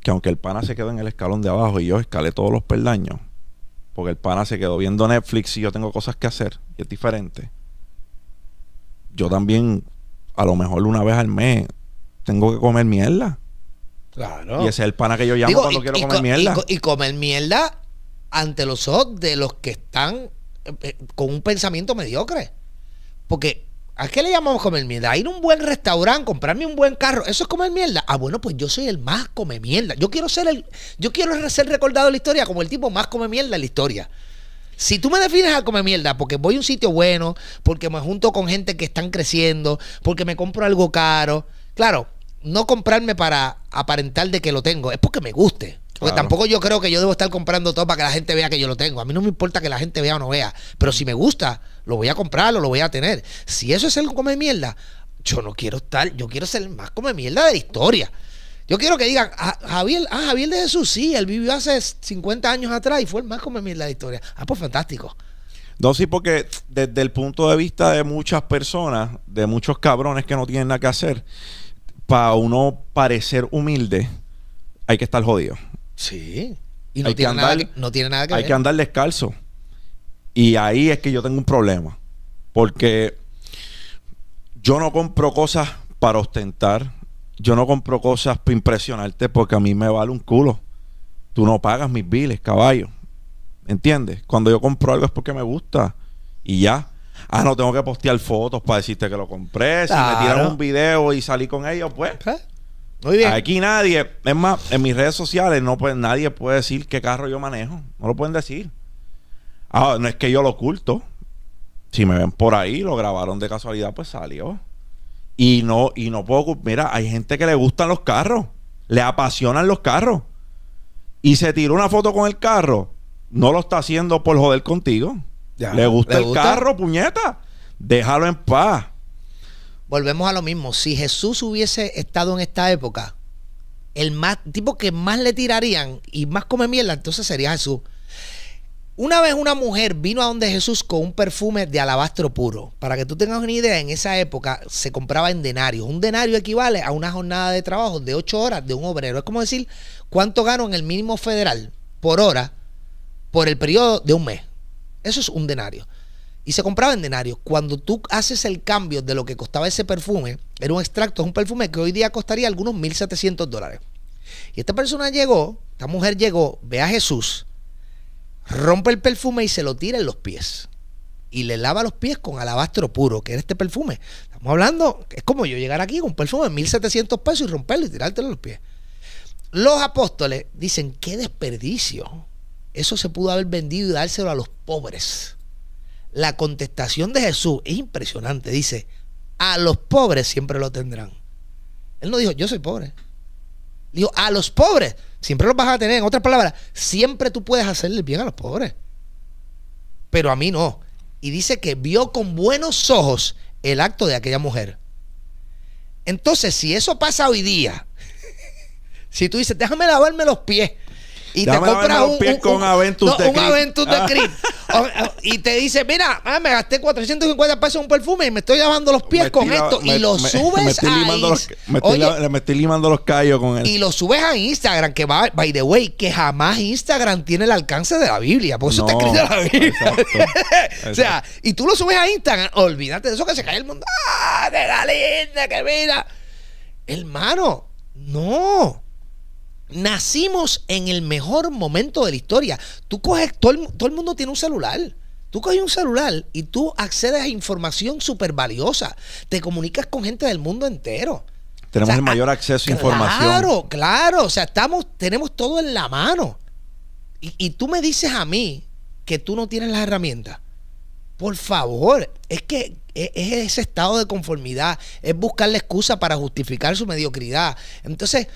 que aunque el pana se quedó en el escalón de abajo y yo escalé todos los peldaños, porque el pana se quedó viendo Netflix y yo tengo cosas que hacer y es diferente. Yo también, a lo mejor una vez al mes, tengo que comer mierda. Claro. Y ese es el pana que yo llamo cuando quiero comer mierda. Y, comer mierda ante los ojos de los que están eh, eh, con un pensamiento mediocre. Porque, ¿a qué le llamamos comer mierda? A ir a un buen restaurante, comprarme un buen carro, ¿eso es comer mierda? Ah, bueno, pues yo soy el más come mierda. Yo quiero ser el, yo quiero ser recordado en la historia como el tipo más come mierda en la historia. Si tú me defines a comer mierda porque voy a un sitio bueno, porque me junto con gente que están creciendo, porque me compro algo caro, claro, no comprarme para aparentar de que lo tengo, es porque me guste. Porque tampoco yo creo que yo debo estar comprando todo para que la gente vea que yo lo tengo. A mí no me importa que la gente vea o no vea. Pero si me gusta, lo voy a comprar o lo voy a tener. Si eso es el come mierda, yo no quiero estar, yo quiero ser el más come mierda de la historia. Yo quiero que digan, "Ah, Javier, ah, Javier de Jesús, sí, él vivió hace 50 años atrás y fue el más come mierda de la historia. Ah, pues fantástico. No, sí, porque desde el punto de vista de muchas personas, de muchos cabrones que no tienen nada que hacer, para uno parecer humilde, hay que estar jodido. Sí. Y no Hay que tiene, nada que, no tiene nada que hay ver. que andar descalzo. Y ahí es que yo tengo un problema. Porque yo no compro cosas para ostentar. Yo no compro cosas para impresionarte porque a mí me vale un culo. Tú no pagas mis biles, caballo. ¿Entiendes? Cuando yo compro algo es porque me gusta. Y ya. Ah, no tengo que postear fotos para decirte que lo compré. Si me tiran un video y salí con ellos, pues. ¿Eh? Muy bien. Aquí nadie, es más, en mis redes sociales no puede, nadie puede decir qué carro yo manejo. No lo pueden decir. Ah, no es que yo lo oculto. Si me ven por ahí, lo grabaron de casualidad, pues salió. Y no, y no puedo. Mira, hay gente que le gustan los carros. Le apasionan los carros. Y se tiró una foto con el carro. No lo está haciendo por joder contigo. Ya. Le gusta ¿Le el gusta? carro, puñeta. Déjalo en paz. Volvemos a lo mismo. Si Jesús hubiese estado en esta época, el más tipo que más le tirarían y más come mierda, entonces sería Jesús. Una vez una mujer vino a donde Jesús con un perfume de alabastro puro. Para que tú tengas una idea, en esa época se compraba en denarios. Un denario equivale a una jornada de trabajo de 8 horas de un obrero. Es como decir cuánto gano en el mínimo federal por hora por el periodo de un mes. Eso es un denario. Y se compraba en denarios. Cuando tú haces el cambio de lo que costaba ese perfume, era un extracto, es un perfume que hoy día costaría algunos 1.700 dólares. Y esta persona llegó, esta mujer llegó, ve a Jesús, rompe el perfume y se lo tira en los pies. Y le lava los pies con alabastro puro, que era este perfume. Estamos hablando, es como yo llegar aquí con un perfume de 1.700 pesos y romperlo y tirártelo en los pies. Los apóstoles dicen, qué desperdicio. Eso se pudo haber vendido y dárselo a los pobres. La contestación de Jesús es impresionante. Dice, a los pobres siempre lo tendrán. Él no dijo, yo soy pobre. Dijo, a los pobres siempre los vas a tener. En otras palabras, siempre tú puedes hacerle bien a los pobres. Pero a mí no. Y dice que vio con buenos ojos el acto de aquella mujer. Entonces, si eso pasa hoy día, si tú dices, déjame lavarme los pies. Y Déjame te compras un, un- con un- Aventus no, de un Creed. Aventus de Creed. O- o- y te dice, mira, ah, me gasté 450 pesos en un perfume y me estoy lavando los pies Me con esto. me- y lo me- subes a los, me estoy, Oye, la- me estoy limando los callos con él. y lo subes a Instagram, que va, by the way, que jamás Instagram tiene el alcance de la Biblia. Por eso No, está escrito la Biblia. exacto, o sea, y tú lo subes a Instagram, olvídate de eso que se cae el mundo. ¡Ah, qué linda, qué mira! Hermano, no. Nacimos en el mejor momento de la historia. Tú coges, todo el, todo el mundo tiene un celular. Tú coges un celular y tú accedes a información súper valiosa. Te comunicas con gente del mundo entero. Tenemos O sea, el mayor ah, acceso a información. Claro, claro. O sea, estamos, tenemos todo en la mano. Y, y tú me dices a mí que tú no tienes las herramientas. Por favor, es que es, es ese estado de conformidad, es buscar la excusa para justificar su mediocridad. Entonces,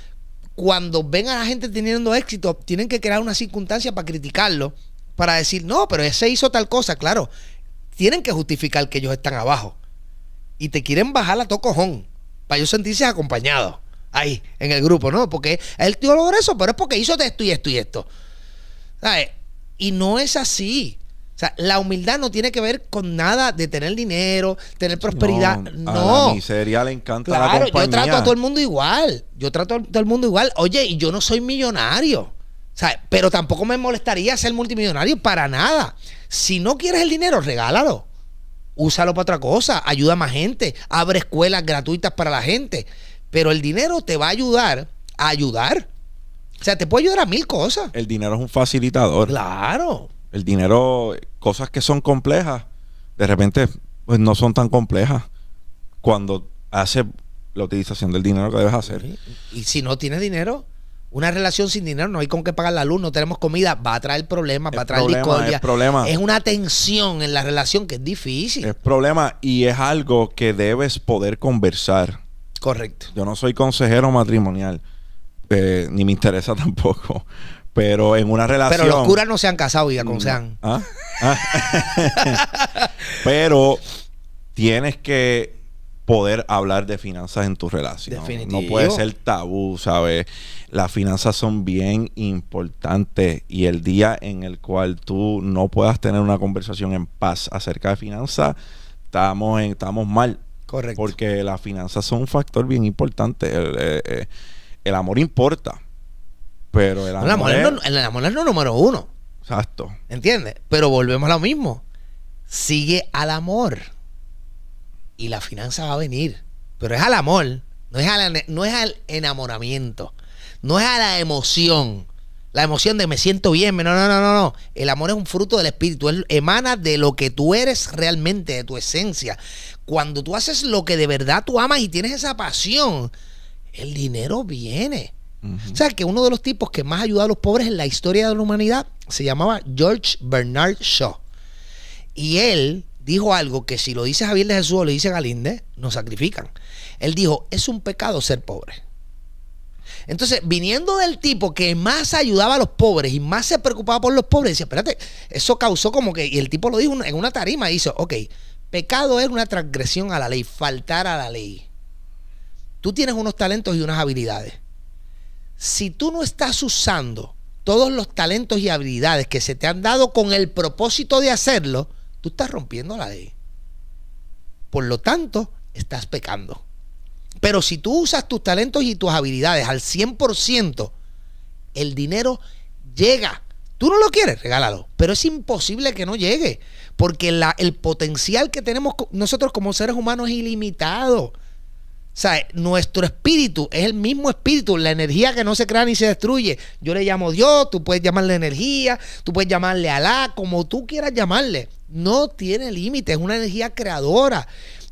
cuando ven a la gente teniendo éxito, tienen que crear una circunstancia para criticarlo, para decir, no, pero ese hizo tal cosa, claro. Tienen que justificar que ellos están abajo. Y te quieren bajar a todo cojón, para ellos sentirse acompañados ahí, en el grupo, ¿no? Porque él tío logró eso, pero es porque hizo esto y esto y esto. ¿Sabes? Y no es así. O sea, la humildad no tiene que ver con nada de tener dinero, tener prosperidad. No, No. A la miseria le encanta la Claro, compañía. yo trato a todo el mundo igual. Yo trato a todo el mundo igual. Oye, y yo no soy millonario. O sea, pero tampoco me molestaría ser multimillonario para nada. Si no quieres el dinero, regálalo. Úsalo para otra cosa. Ayuda a más gente. Abre escuelas gratuitas para la gente. Pero el dinero te va a ayudar a ayudar. O sea, te puede ayudar a mil cosas. El dinero es un facilitador. Claro. El dinero, cosas que son complejas, de repente, pues no son tan complejas cuando hace la utilización del dinero que debes hacer. Y si no tienes dinero, una relación sin dinero, no hay con qué pagar la luz, no tenemos comida, va a traer problemas, va a traer problema, discordia. es problema. Es una tensión en la relación que es difícil. Es problema y es algo que debes poder conversar. Correcto. Yo no soy consejero matrimonial, eh, ni me interesa tampoco. Pero en una relación. Pero los curas no se han casado y aconsejan. ¿Ah? Ah. Pero tienes que poder hablar de finanzas en tu relación. Definitivo. No puede ser tabú, ¿sabes? Las finanzas son bien importantes y el día en el cual tú no puedas tener una conversación en paz acerca de finanzas, estamos, en, estamos mal. Correcto. Porque las finanzas son un factor bien importante. El, eh, eh, el amor importa, pero el amor, el, amor es, no- el amor es lo número uno. Exacto. ¿Entiendes? Pero volvemos a lo mismo. Sigue al amor. Y la finanza va a venir. Pero es al amor. No es, a la- no es al enamoramiento. No es a la emoción. La emoción de me siento bien. No, no, no, no, no. El amor es un fruto del espíritu. Él emana de lo que tú eres realmente, de tu esencia. Cuando tú haces lo que de verdad tú amas y tienes esa pasión, el dinero viene. O sea, que uno de los tipos que más ayudó a los pobres en la historia de la humanidad se llamaba George Bernard Shaw. Y él dijo algo que si lo dice Javier de Jesús o lo dice Galinde, nos sacrifican. Él dijo, es un pecado ser pobre. Entonces, viniendo del tipo que más ayudaba a los pobres y más se preocupaba por los pobres, decía, espérate, eso causó como que, y el tipo lo dijo en una tarima, y dice, ok, pecado es una transgresión a la ley, faltar a la ley. Tú tienes unos talentos y unas habilidades si tú no estás usando todos los talentos y habilidades que se te han dado con el propósito de hacerlo, tú estás rompiendo la ley. Por lo tanto, estás pecando. Pero si tú usas tus talentos y tus habilidades al 100%, el dinero llega. Tú no lo quieres, regálalo. Pero es imposible que no llegue. Porque el potencial que tenemos nosotros como seres humanos es ilimitado. Sea, nuestro espíritu es el mismo espíritu, la energía que no se crea ni se destruye. Yo le llamo Dios, tú puedes llamarle energía, tú puedes llamarle Alá, como tú quieras llamarle. No tiene límite, es una energía creadora.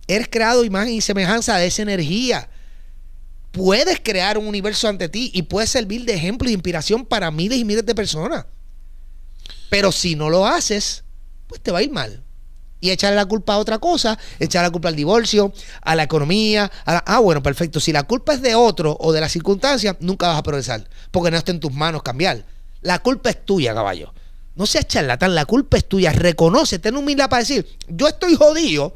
Eres creado imagen y semejanza de esa energía. Puedes crear un universo ante ti y puedes servir de ejemplo y inspiración para miles y miles de personas. Pero si no lo haces, pues te va a ir mal y echarle la culpa a otra cosa, echarle la culpa al divorcio, a la economía. a la- ah, bueno, perfecto. Si la culpa es de otro o de las circunstancias, nunca vas a progresar, porque no está en tus manos cambiar. La culpa es tuya, caballo. No seas charlatán, la culpa es tuya. Reconoce, ten humildad para decir, yo estoy jodido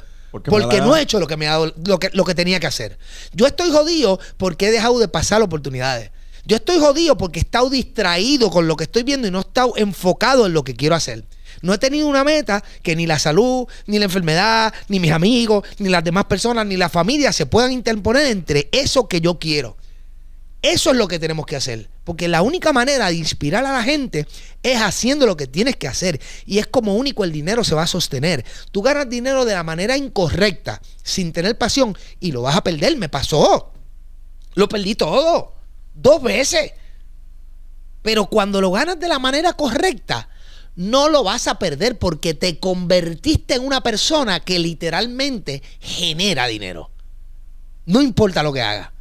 Porque no he hecho lo que me ha dado, lo que, lo que tenía que hacer. Yo estoy jodido porque he dejado de pasar oportunidades. Yo estoy jodido porque he estado distraído con lo que estoy viendo y no he estado enfocado en lo que quiero hacer. No he tenido una meta que ni la salud, ni la enfermedad, ni mis amigos, ni las demás personas, ni la familia se puedan interponer entre eso que yo quiero. Eso es lo que tenemos que hacer. Porque la única manera de inspirar a la gente es haciendo lo que tienes que hacer. Y es como único el dinero se va a sostener. Tú ganas dinero de la manera incorrecta, sin tener pasión, y lo vas a perder. Me pasó. Lo perdí todo. Dos veces. Pero cuando lo ganas de la manera correcta, no lo vas a perder porque te convertiste en una persona que literalmente genera dinero. No importa lo que haga.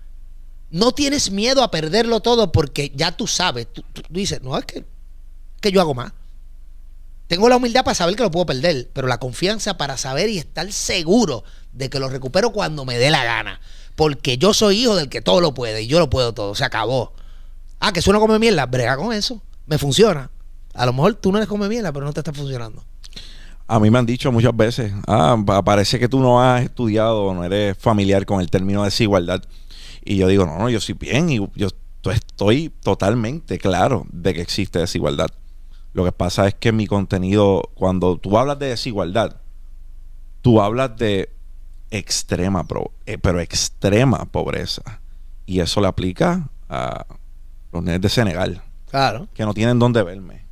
No tienes miedo a perderlo todo porque ya tú sabes. Tú, dices, no, es que, que yo hago más. Tengo la humildad para saber que lo puedo perder, pero la confianza para saber y estar seguro de que lo recupero cuando me dé la gana. Porque yo soy hijo del que todo lo puede y yo lo puedo todo. Se acabó. Ah, que suena come mierda. Brega con eso. Me funciona. A lo mejor tú no eres come mierda, pero no te está funcionando. A mí me han dicho muchas veces, ah, pa- parece que tú no has estudiado no eres familiar con el término desigualdad. Y yo digo, no, no, yo soy bien y yo to- estoy totalmente claro de que existe desigualdad. Lo que pasa es que mi contenido, cuando tú hablas de desigualdad, tú hablas de extrema, eh, pero extrema pobreza. Y eso le aplica a los nenes de Senegal Claro. que no tienen dónde verme.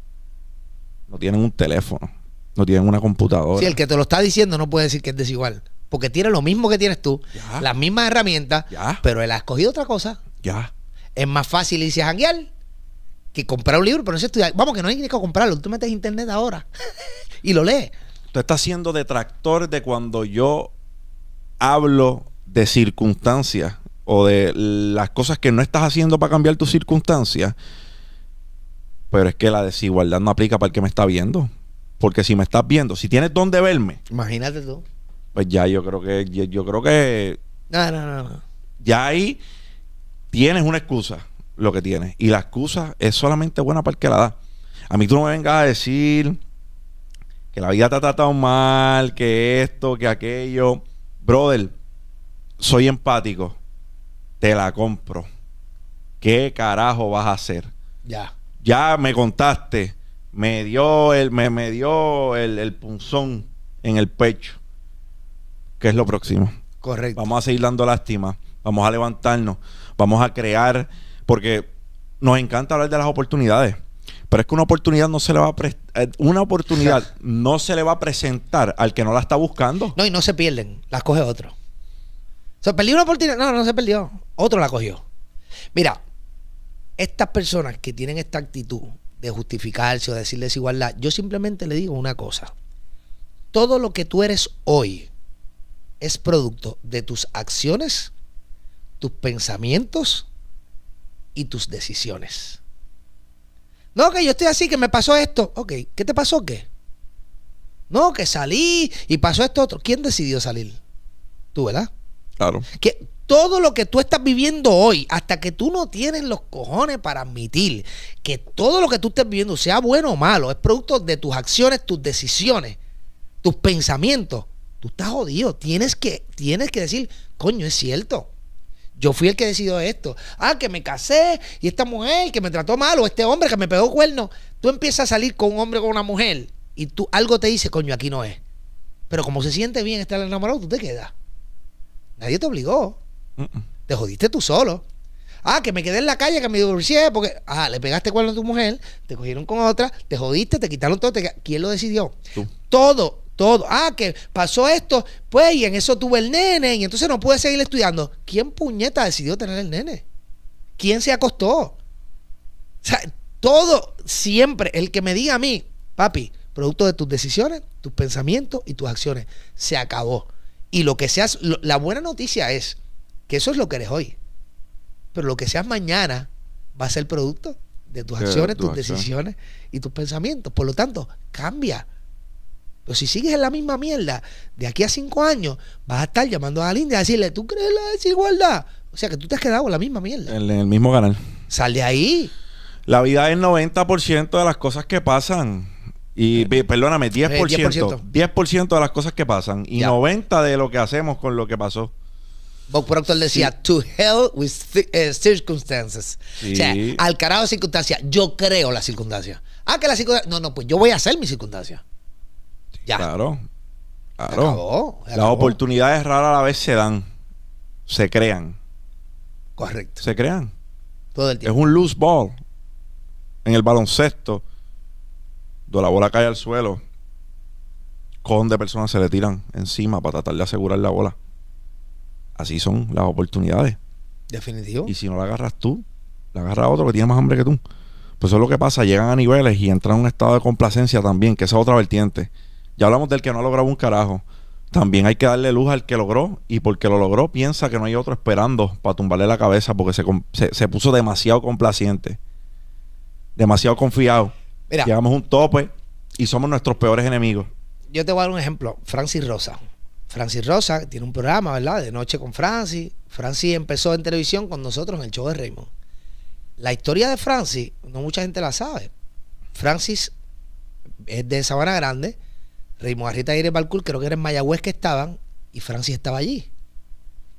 No tienen un teléfono. No tienen una computadora. Si el que te lo está diciendo no puede decir que es desigual. Porque tiene lo mismo que tienes tú, Ya. las mismas herramientas, Ya. pero él ha escogido otra cosa. Ya. Es más fácil irse a janguear que comprar un libro, pero no es estudiar. Vamos, que no hay ni que comprarlo. Tú metes internet ahora y lo lees. Tú estás siendo detractor de cuando yo hablo de circunstancias o de las cosas que no estás haciendo para cambiar tus circunstancias. Pero es que la desigualdad no aplica para el que me está viendo. Porque si me estás viendo, si tienes dónde verme, Imagínate tú. pues ya yo creo que yo, yo creo que No, no, no, no. ya ahí tienes una excusa, lo que tienes. Y la excusa es solamente buena para el que la da. A mí tú no me vengas a decir que la vida te ha tratado mal, que esto, que aquello. Brother, soy empático, te la compro. ¿Qué carajo vas a hacer? Ya. Ya me contaste, me dio el, me, me dio el, el punzón en el pecho. ¿Qué es lo próximo? Correcto. Vamos a seguir dando lástima, vamos a levantarnos, vamos a crear, porque nos encanta hablar de las oportunidades, pero es que una oportunidad no se le va a eh, una oportunidad no se le va a presentar al que no la está buscando. No, y no se pierden, las coge otro. ¿Se perdió una oportunidad? No, no se perdió. Otro la cogió. Mira, estas personas que tienen esta actitud de justificarse o de decir desigualdad, yo simplemente le digo una cosa. Todo lo que tú eres hoy es producto de tus acciones, tus pensamientos y tus decisiones. No, que yo estoy así, que me pasó esto. Ok, ¿qué te pasó qué? No, que salí y pasó esto otro. ¿Quién decidió salir? Tú, ¿verdad? Claro. Que todo lo que tú estás viviendo hoy, hasta que tú no tienes los cojones para admitir que todo lo que tú estés viviendo, sea bueno o malo, es producto de tus acciones, tus decisiones, tus pensamientos, tú estás jodido. Tienes que, tienes que decir, coño, es cierto. Yo fui el que decidió esto. Ah, que me casé y esta mujer que me trató mal o este hombre que me pegó cuerno. Tú empiezas a salir con un hombre o con una mujer y tú algo te dice, coño, aquí no es. Pero como se siente bien estar enamorado, tú te quedas. Nadie te obligó. Te jodiste tú solo. Ah, que me quedé en la calle, que me divorcié, porque, ah, le pegaste cuerno a tu mujer, te cogieron con otra, te jodiste, te quitaron todo. te- ¿Quién lo decidió? Tú. Todo, todo. Ah, que pasó esto, pues, y en eso tuve el nene, y entonces no pude seguir estudiando. ¿Quién puñeta decidió tener el nene? ¿Quién se acostó? O sea, todo, siempre, el que me diga a mí, papi, producto de tus decisiones, tus pensamientos y tus acciones, se acabó. Y lo que seas, lo- la buena noticia es que eso es lo que eres hoy. Pero lo que seas mañana va a ser producto de tus acciones, tus decisiones y tus pensamientos. Por lo tanto, cambia. Pero si sigues en la misma mierda, de aquí a cinco años, vas a estar llamando a la India a decirle, ¿tú crees la desigualdad? O sea que tú te has quedado en la misma mierda. En, el mismo canal. Sal de ahí. La vida es 90% de las cosas que pasan. Y pe- perdóname, 10%, Eh, 10%. 10%. de las cosas que pasan. Y Ya. 90% de lo que hacemos con lo que pasó. Bob Proctor decía, to hell with eh, circumstances. Sí. O sea, al carajo de circunstancias. Yo creo las circunstancias. Ah, que las circunstancias. No, no, pues yo voy a hacer mis circunstancias. Ya. Claro. Se Claro. acabó, se Las oportunidades raras a la vez se dan. Se crean. Correcto. Se crean. Todo el Es tiempo. un loose ball. En el baloncesto, donde la bola cae al suelo, con de personas se le tiran encima para tratar de asegurar la bola. Así son las oportunidades. Definitivo. Y si no la agarras tú, la agarra otro que tiene más hambre que tú. Pues eso es lo que pasa, llegan a niveles y entran en un estado de complacencia también, que esa es otra vertiente. Ya hablamos del que no ha logrado un carajo. También hay que darle luz al que logró y porque lo logró piensa que no hay otro esperando para tumbarle la cabeza porque se, se puso demasiado complaciente, demasiado confiado. Mira, Llegamos a un tope y somos nuestros peores enemigos. yo te voy a dar un ejemplo. Francis Rosa. Francis Rosa tiene un programa, ¿verdad? De noche con Francis. Francis empezó en televisión con nosotros en el show de Raymond. La historia de Francis, no mucha gente la sabe. Francis es de Sabana Grande. Raymond Arrieta y Iris Balcour, creo que era en Mayagüez que estaban. Y Francis estaba allí.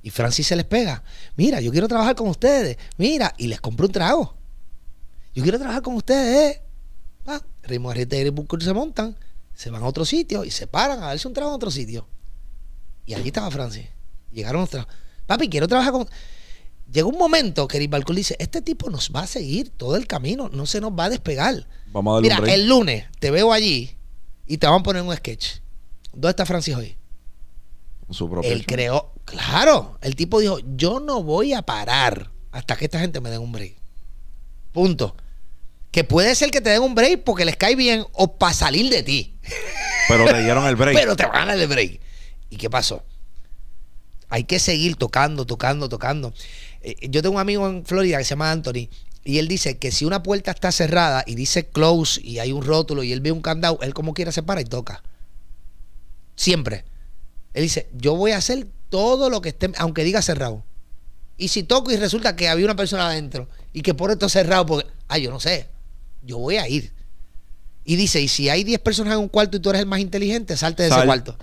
Y Francis se les pega. Mira, yo quiero trabajar con ustedes. Mira, y les compro un trago. Yo quiero trabajar con ustedes. Ah, Raymond Arrieta y Iris Balcour se montan se van a otro sitio y se paran a darse un trago en otro sitio. Y allí estaba Francis. Llegaron los. Papi, quiero trabajar con. Llegó un momento que Eric Balcón dice: Este tipo nos va a seguir todo el camino, no se nos va a despegar. Vamos a darle Mira, un break. el lunes te veo allí y te van a poner un sketch. ¿Dónde está Francis hoy? Su propio Él show. creó, claro, el tipo dijo, yo no voy a parar hasta que esta gente me den un break. Punto. Que puede ser que te den un break porque les cae bien o para salir de ti. Pero te dieron el break. Pero te van a dar el break. ¿Y qué pasó? Hay que seguir tocando, tocando, tocando. Eh, yo tengo un amigo en Florida que se llama Anthony y él dice que si una puerta está cerrada y dice close y hay un rótulo y él ve un candado, él como quiera se para y toca. Siempre. Él dice, yo voy a hacer todo lo que esté, aunque diga cerrado. Y si toco y resulta que había una persona adentro y que por esto cerrado, porque, ah, yo no sé, yo voy a ir. Y dice, y si hay 10 personas en un cuarto y tú eres el más inteligente, salte de ese cuarto.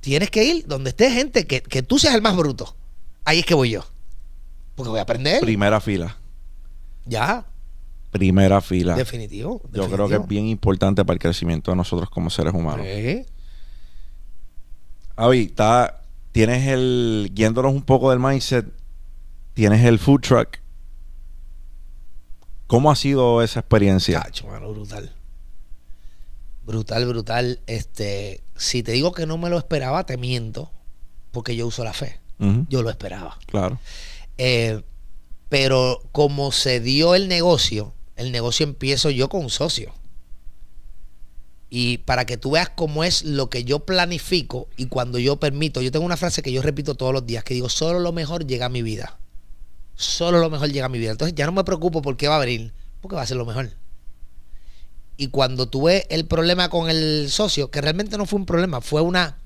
Tienes que ir donde esté gente, que, que tú seas el más bruto. Ahí es que voy yo. Porque voy a aprender. Primera fila. Ya. Primera fila. Definitivo. Yo creo que es bien importante para el crecimiento de nosotros como seres humanos. Sí. Avi, está, tienes el, guiándonos un poco del mindset, tienes el food truck. ¿Cómo ha sido esa experiencia? Cacho, mano, brutal. Brutal, brutal. Este, si te digo que no me lo esperaba, te miento, porque yo uso la fe. Yo lo esperaba. Claro. Eh, pero como se dio el negocio, el negocio empiezo yo con un socio. Y para que tú veas cómo es lo que yo planifico y cuando yo permito, yo tengo una frase que yo repito todos los días, que digo, solo lo mejor llega a mi vida. Solo lo mejor llega a mi vida. Entonces ya no me preocupo por qué va a venir, porque va a ser lo mejor. Y cuando tuve el problema con el socio, que realmente no fue un problema, fue una,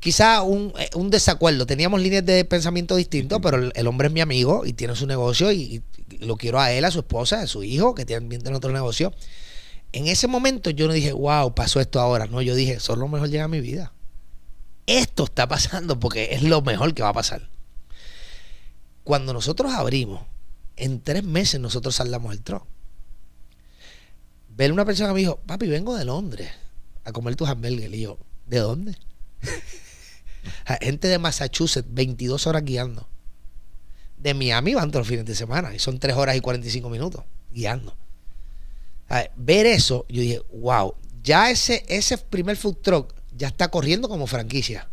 quizá un, eh, un desacuerdo. Teníamos líneas de pensamiento distintos, pero el, el hombre es mi amigo y tiene su negocio y, y lo quiero a él, a su esposa, a su hijo, que también tiene otro negocio. En ese momento yo no dije, wow, pasó esto ahora. No, yo dije, solo lo mejor llega a mi vida. Esto está pasando porque es lo mejor que va a pasar. Cuando nosotros abrimos, en tres meses nosotros saldamos el truck. Ver una persona que me dijo, papi, vengo de Londres a comer tus hamburguesas. Y yo, ¿de dónde? Gente de Massachusetts, 22 horas guiando. De Miami van todos los fines de semana y son 3 horas y 45 minutos guiando. A ver, ver eso, yo dije, wow, ya ese, ese primer food truck ya está corriendo como franquicia.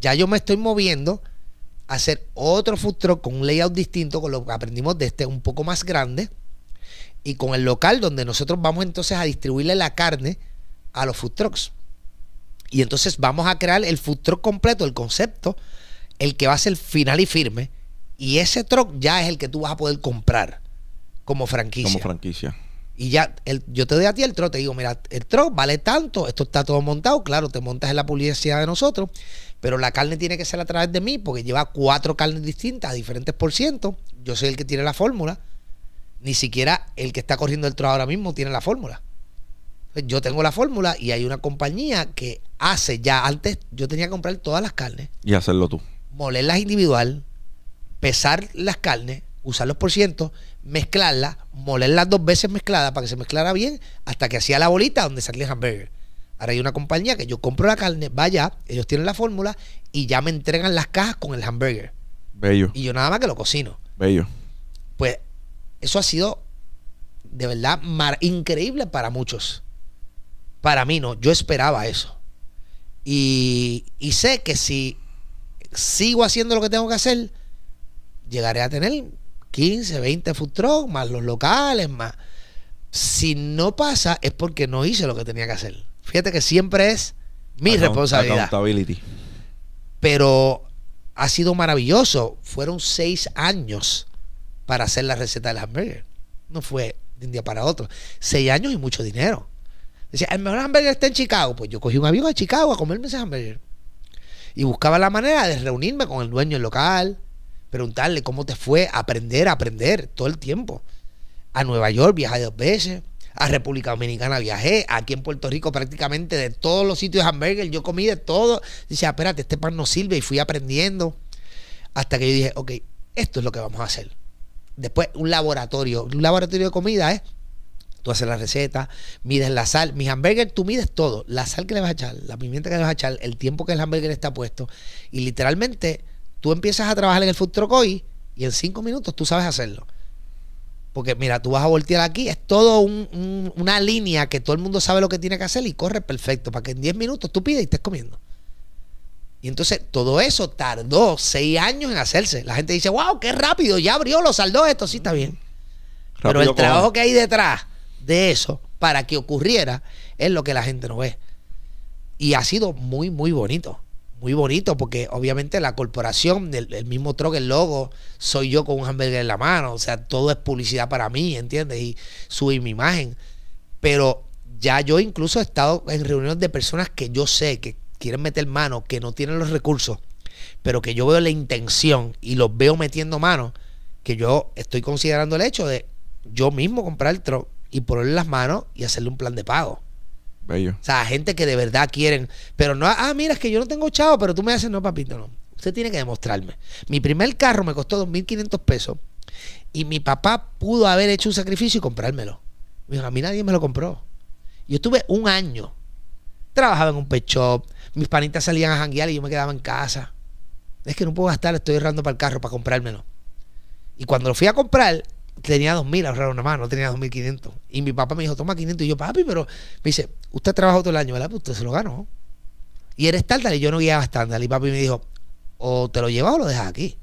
Ya yo me estoy moviendo a hacer otro food truck con un layout distinto, con lo que aprendimos de este, un poco más grande, y con el local donde nosotros vamos entonces a distribuirle la carne a los food trucks. Y entonces vamos a crear el food truck completo, el concepto, el que va a ser final y firme. Y ese truck ya es el que tú vas a poder comprar como franquicia. Como franquicia. Y ya, el, yo te doy a ti el truck, te digo, mira, el truck vale tanto, esto está todo montado, claro, te montas en la publicidad de nosotros, pero la carne tiene que ser a través de mí porque lleva cuatro carnes distintas a diferentes por ciento. Yo soy el que tiene la fórmula. Ni siquiera el que está corriendo el truck ahora mismo tiene la fórmula. Yo tengo la fórmula y hay una compañía que hace ya, antes yo tenía que comprar todas las carnes, Y hacerlo tú. molerlas individual, pesar las carnes, usar los por cientos, mezclarlas, molerlas dos veces mezcladas para que se mezclara bien, hasta que hacía la bolita donde salía el hamburger. Ahora hay una compañía que yo compro la carne, vaya, ellos tienen la fórmula y ya me entregan las cajas con el hamburger. Bello. Y yo nada más que lo cocino. Bello. Pues eso ha sido de verdad mar- increíble para muchos. Para mí no, yo esperaba eso. Y, y sé que si sigo haciendo lo que tengo que hacer, llegaré a tener 15, 20 food trucks, más los locales, más. Si no pasa, es porque no hice lo que tenía que hacer. Fíjate que siempre es mi Account- responsabilidad pero ha sido maravilloso. Fueron seis años para hacer la receta del hamburger. No fue de un día para otro. Seis años y mucho dinero. Decía, el mejor hamburger está en Chicago. Pues yo cogí un avión a Chicago a comerme ese hamburger. Y buscaba la manera de reunirme con el dueño del local, preguntarle cómo te fue, aprender, aprender todo el tiempo. A Nueva York viajé dos veces, a República Dominicana viajé, aquí en Puerto Rico prácticamente de todos los sitios de hamburger, yo comí de todo. Dice, "Ah, espérate, este pan no sirve y fui aprendiendo hasta que yo dije, ok, esto es lo que vamos a hacer. Después un laboratorio, un laboratorio de comida es, tú haces la receta, mides la sal, mis hamburgues tú mides todo, la sal que le vas a echar, la pimienta que le vas a echar, el tiempo que el hamburger está puesto y literalmente tú empiezas a trabajar en el food truck hoy y en cinco minutos tú sabes hacerlo. Porque mira, tú vas a voltear aquí, es todo un- un- una línea que todo el mundo sabe lo que tiene que hacer y corre perfecto para que en 10 minutos tú pides y estés comiendo. Y entonces todo eso tardó seis años en hacerse. La gente dice, wow, qué rápido, ya abrió, lo saldó esto, sí está bien. Pero el trabajo que hay detrás de eso para que ocurriera es lo que la gente no ve. Y ha sido muy, muy bonito. Muy bonito porque obviamente la corporación, el, el mismo truck, el logo, soy yo con un hamburger en la mano. O sea, todo es publicidad para mí, ¿entiendes? Y subir mi imagen. Pero ya yo incluso he estado en reuniones de personas que yo sé que quieren meter mano, que no tienen los recursos, pero que yo veo la intención y los veo metiendo mano, que yo estoy considerando el hecho de yo mismo comprar el truck y ponerle las manos y hacerle un plan de pago. Bello. O sea, gente que de verdad quieren, pero no, ah, mira, es que yo no tengo chavo, pero tú me haces, no, papito, no. Usted tiene que demostrarme. Mi primer carro me costó 2.500 pesos y mi papá pudo haber hecho un sacrificio y comprármelo. a mí nadie me lo compró. Yo estuve un año. Trabajaba en un pet shop. Mis panitas salían a janguear y yo me quedaba en casa. Es que no puedo gastar, estoy ahorrando para el carro, para comprármelo. Y cuando lo fui a comprar, tenía 2.000 ahorrar una mano, no tenía 2.500. Y mi papá me dijo, toma 500. Y yo, papi, pero me dice, usted trabajó todo el año, ¿verdad? Pues usted se lo ganó. Y era estándar y yo no guiaba estándar. Y papi me dijo, o te lo llevas o lo dejas aquí.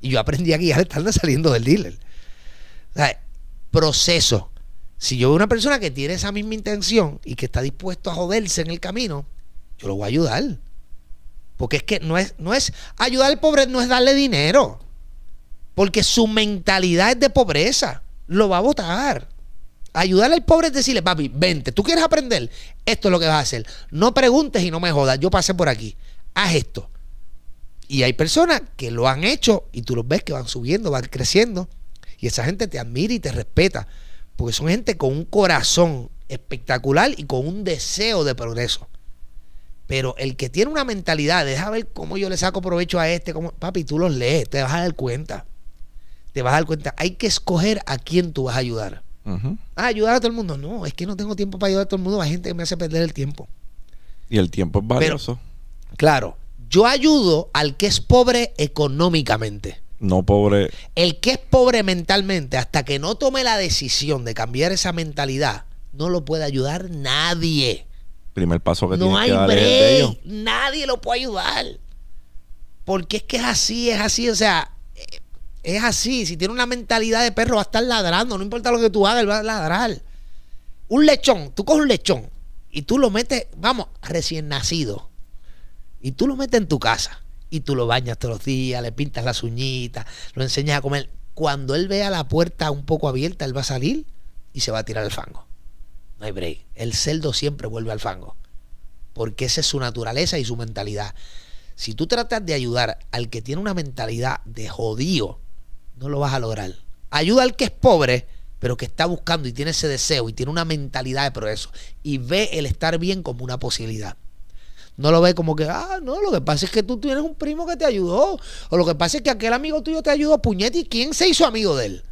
Y yo aprendí a guiar estándar saliendo del dealer. O sea, proceso. Si yo veo una persona que tiene esa misma intención y que está dispuesto a joderse en el camino, yo lo voy a ayudar. Porque es que no es, no es ayudar al pobre, no es darle dinero. Porque su mentalidad es de pobreza. Lo va a votar. Ayudarle al pobre es decirle, papi, vente, tú quieres aprender, esto es lo que vas a hacer. No preguntes y no me jodas, yo pasé por aquí. Haz esto. Y hay personas que lo han hecho y tú los ves que van subiendo, van creciendo. Y esa gente te admira y te respeta. Porque son gente con un corazón espectacular y con un deseo de progreso. Pero el que tiene una mentalidad, deja ver cómo yo le saco provecho a este, como, papi, tú los lees, te vas a dar cuenta. Te vas a dar cuenta. Hay que escoger a quién tú vas a ayudar. Ah, ayudar a todo el mundo. No, es que no tengo tiempo para ayudar a todo el mundo. Hay gente que me hace perder el tiempo. Y el tiempo es valioso. claro, yo ayudo al que es pobre económicamente. No pobre. El que es pobre mentalmente, hasta que no tome la decisión de cambiar esa mentalidad, no lo puede ayudar nadie. Primer paso que no hay que Nadie lo puede ayudar. Porque es que es así, es así. O sea, eh, es así. Si tiene una mentalidad de perro, va a estar ladrando. No importa lo que tú hagas, él va a ladrar. Un lechón, tú coges un lechón y tú lo metes, vamos, recién nacido. Y tú lo metes en tu casa y tú lo bañas todos los días, le pintas las uñitas, lo enseñas a comer. Cuando él vea la puerta un poco abierta, él va a salir y se va a tirar al fango. No hay break. El celdo siempre vuelve al fango. Porque esa es su naturaleza y su mentalidad. Si tú tratas de ayudar al que tiene una mentalidad de jodío, no lo vas a lograr. Ayuda al que es pobre, pero que está buscando y tiene ese deseo y tiene una mentalidad de progreso y ve el estar bien como una posibilidad. No lo ve como que, ah, no, lo que pasa es que tú tienes un primo que te ayudó. O lo que pasa es que aquel amigo tuyo te ayudó, puñete, ¿y quién se hizo amigo de él?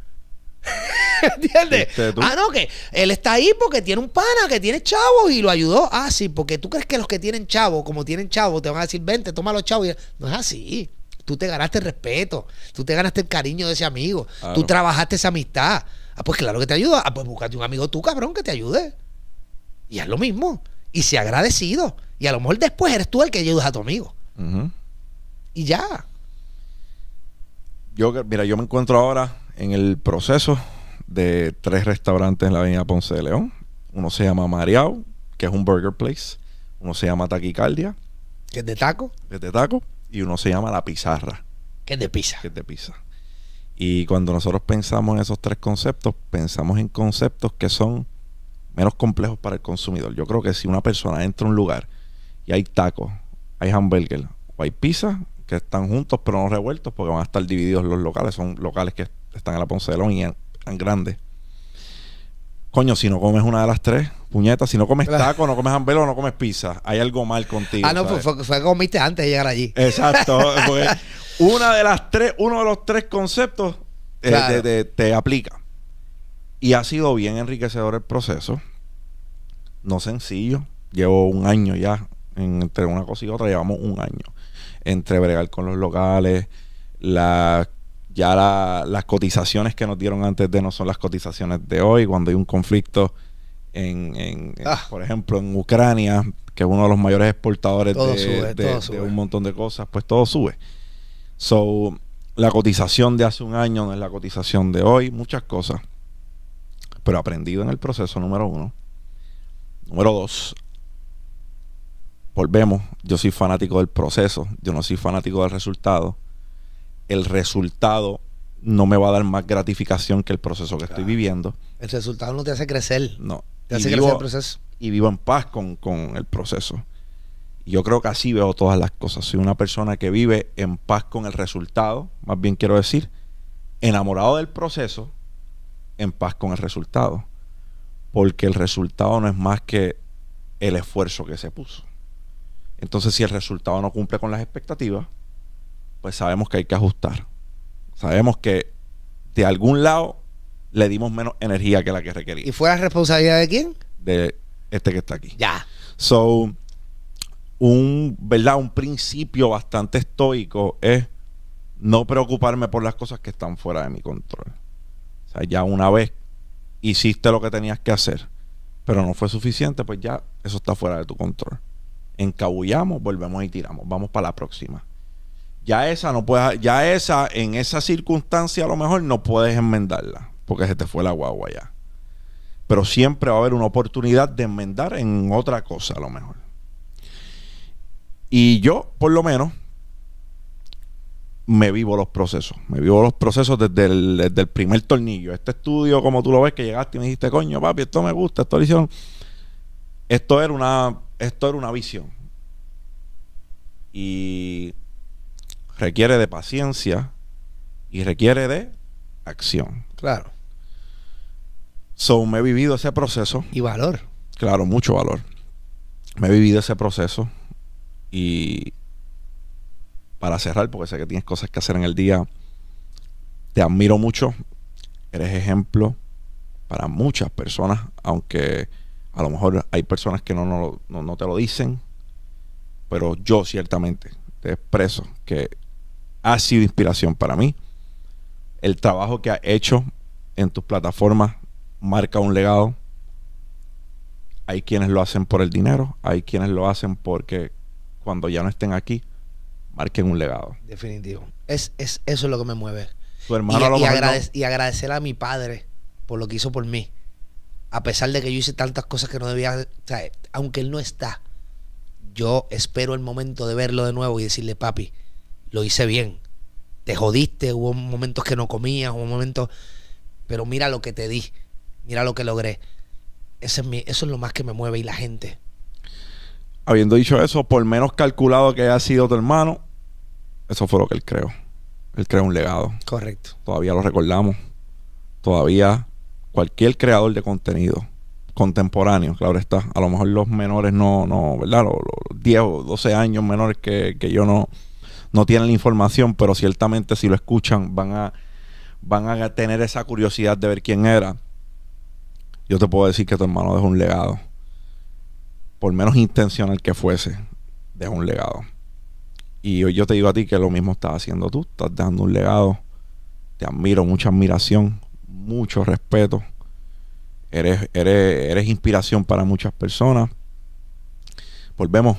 ¿Entiendes? Ah, no, que él está ahí porque tiene un pana que tiene chavo y lo ayudó. Ah, sí, porque tú crees que los que tienen chavo, como tienen chavo, te van a decir, vente, toma los chavos. No es así. Tú te ganaste el respeto, tú te ganaste el cariño de ese amigo, tú trabajaste esa amistad. Ah, pues claro que te ayuda. Ah, pues búscate un amigo tú, cabrón, que te ayude. Y es lo mismo. Y se agradecido. Y a lo mejor después eres tú el que ayudas a tu amigo. Y ya. Yo, mira, yo me encuentro ahora en el proceso de tres restaurantes en la avenida Ponce de León. Uno se llama Mariao, que es un burger place. Uno se llama Taquicardia. Que es de taco. Que es de taco. Y uno se llama La Pizarra. Que es de pizza. Que es de pizza. Y cuando nosotros pensamos en esos tres conceptos, pensamos en conceptos que son menos complejos para el consumidor. Yo creo que si una persona entra a un lugar y hay tacos, hay hamburger o hay pizza que están juntos pero no revueltos porque van a estar divididos los locales. Son locales que están en la Ponce de León y en, grandes. Coño, si no comes una de las tres, puñetas, si no comes taco, no comes hamburger o no comes pizza, hay algo mal contigo. Ah, no, pues fue, fue, que comiste antes de llegar allí. Exacto. una de las tres, uno de los tres conceptos eh, te aplica. Y ha sido bien enriquecedor el proceso. No sencillo. Llevo un año ya entre una cosa y otra llevamos un año. Entre bregar con los locales, la, ya las cotizaciones que nos dieron antes de no son las cotizaciones de hoy, cuando hay un conflicto en, ah. por ejemplo, en Ucrania, que es uno de los mayores exportadores de, un montón de cosas, pues todo sube. So, la cotización de hace un año no es la cotización de hoy, muchas cosas. Pero aprendido en el proceso, número uno. Número dos, volvemos, yo soy fanático del proceso, yo no soy fanático del resultado. El resultado no me va a dar más gratificación que el proceso que estoy viviendo. El resultado no te hace crecer. No. Te hace crecer el proceso. Y vivo en paz con, con el proceso. Yo creo que así veo todas las cosas. Soy una persona que vive en paz con el resultado, más bien quiero decir, enamorado del proceso, en paz con el resultado. Porque el resultado no es más que el esfuerzo que se puso. Entonces, si el resultado no cumple con las expectativas, pues sabemos que hay que ajustar. Sabemos que de algún lado le dimos menos energía que la que requería. ¿Y fue la responsabilidad de quién? De este que está aquí. Ya. So, un, ¿verdad? Un principio bastante estoico es no preocuparme por las cosas que están fuera de mi control. O sea, ya una vez hiciste lo que tenías que hacer, pero no fue suficiente, pues ya eso está fuera de tu control. Encabullamos, volvemos y tiramos. Vamos para la próxima. Ya esa no puedes, ya esa, en esa circunstancia a lo mejor no puedes enmendarla, porque se te fue la guagua ya. Pero siempre va a haber una oportunidad de enmendar en otra cosa a lo mejor. Y yo, por lo menos, me vivo los procesos. Me vivo los procesos desde el, desde el primer tornillo. Este estudio, como tú lo ves, que llegaste y me dijiste, coño, papi, esto me gusta, esto lo. Esto era una, esto era una visión. Y requiere de paciencia y requiere de acción. Claro. So, me he vivido ese proceso. Y valor. Claro, mucho valor. Me he vivido ese proceso y para cerrar, porque sé que tienes cosas que hacer en el día, te admiro mucho. Eres ejemplo para muchas personas, aunque a lo mejor hay personas que no, no, no, no te lo dicen, pero yo ciertamente te expreso que ha sido inspiración para mí. El trabajo que has hecho en tus plataformas marca un legado. Hay quienes lo hacen por el dinero, hay quienes lo hacen porque cuando ya no estén aquí, marquen un legado. Definitivo. Es, es, eso es lo que me mueve. Tu hermano y, a lo y mejor agradec- y agradecer a mi padre por lo que hizo por mí. A pesar de que yo hice tantas cosas que no debía, o sea, aunque él no está, yo espero el momento de verlo de nuevo y decirle, papi, lo hice bien. Te jodiste, hubo momentos que no comías, hubo momentos, pero mira lo que te di, mira lo que logré. Ese es mi, eso es lo más que me mueve y la gente. habiendo dicho eso, por menos calculado que haya sido tu hermano, eso fue lo que él creó. Él creó un legado. Correcto. Todavía lo recordamos. Todavía cualquier creador de contenido contemporáneo, claro está. A lo mejor los menores no, no, ¿verdad? Los, los 10 o 12 años menores que, que yo no, no tienen la información, pero ciertamente si lo escuchan van a, van a tener esa curiosidad de ver quién era. Yo te puedo decir que tu hermano dejó un legado. Por menos intencional que fuese, dejó un legado. Y yo te digo a ti que lo mismo estás haciendo tú. Estás dejando un legado. Te admiro, mucha admiración, mucho respeto. Eres, eres, eres inspiración para muchas personas. Volvemos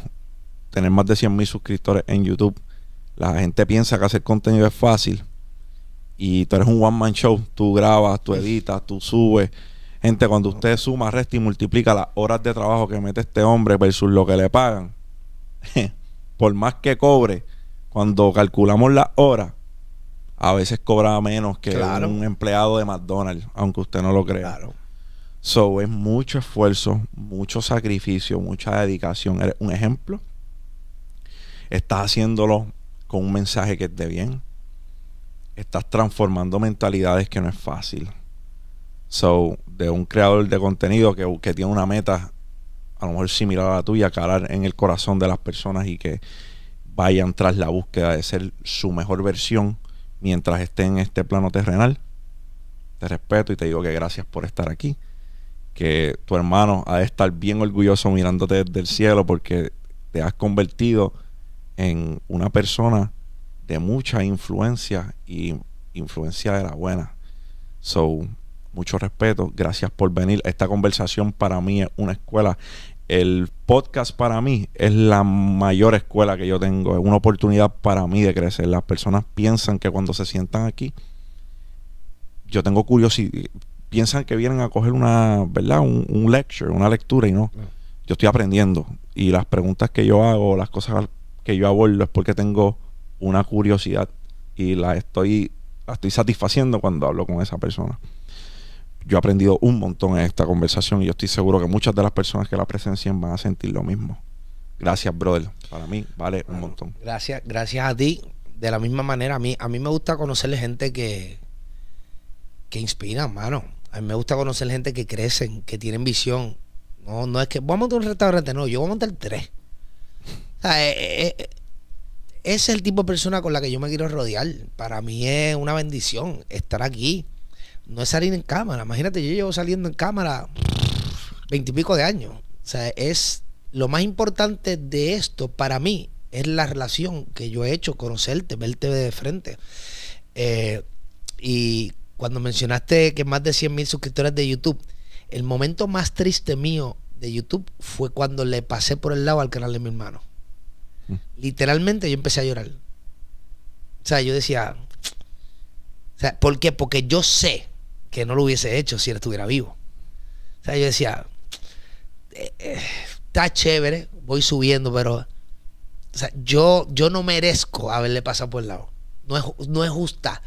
tener más de 100 mil suscriptores en YouTube. La gente piensa que hacer contenido es fácil. Y tú eres un one man show. Tú grabas, tú editas, tú subes. Gente, cuando usted suma, resta y multiplica las horas de trabajo que mete este hombre versus lo que le pagan, por más que cobre, cuando calculamos las horas, a veces cobra menos que Claro. un empleado de McDonald's, aunque usted no lo crea. Claro. So, es mucho esfuerzo, mucho sacrificio, mucha dedicación. Eres un ejemplo. Estás haciéndolo con un mensaje que de bien. Estás transformando mentalidades que no es fácil. So, de un creador de contenido que, que tiene una meta a lo mejor similar a la tuya, calar en el corazón de las personas y que vayan tras la búsqueda de ser su mejor versión mientras estén en este plano terrenal. Te respeto y te digo que gracias por estar aquí. Que tu hermano ha de estar bien orgulloso mirándote desde el cielo porque te has convertido en una persona de mucha influencia y influencia de la buena. So, mucho respeto. Gracias por venir. Esta conversación para mí es una escuela. El podcast para mí es la mayor escuela que yo tengo. Es una oportunidad para mí de crecer. Las personas piensan que cuando se sientan aquí, yo tengo curiosidad. Piensan que vienen a coger una, ¿verdad? Un, un lecture, una lectura y no. Yo estoy aprendiendo. Y las preguntas que yo hago, las cosas que yo abordo es porque tengo una curiosidad y la estoy, la estoy satisfaciendo cuando hablo con esa persona yo he aprendido un montón en esta conversación y yo estoy seguro que muchas de las personas que la presencien van a sentir lo mismo. Gracias, brother. Para mí vale un montón. Gracias, gracias a ti. De la misma manera, a mí, a mí me gusta conocerle gente que, que inspira, mano. A mí me gusta conocer gente que crecen, que tienen visión. No, no es que vamos a montar un restaurante, no, yo voy a montar tres. O sea, eh, eh, eh, ese es el tipo de persona con la que yo me quiero rodear. Para mí es una bendición estar aquí. No es salir en cámara. Imagínate, yo llevo saliendo en cámara veintipico de años. O sea, es lo más importante de esto para mí es la relación que yo he hecho, conocerte, verte de frente. Eh, y cuando mencionaste que más de 100 mil suscriptores de YouTube, el momento más triste mío de YouTube fue cuando le pasé por el lado al canal de mi hermano. Mm. Literalmente yo empecé a llorar. O sea, yo decía, o sea, ¿por qué? Porque yo sé que no lo hubiese hecho si él estuviera vivo. O sea, yo decía, eh, eh, está chévere, voy subiendo, pero o sea, yo, yo no merezco haberle pasado por el lado. No es, no es justa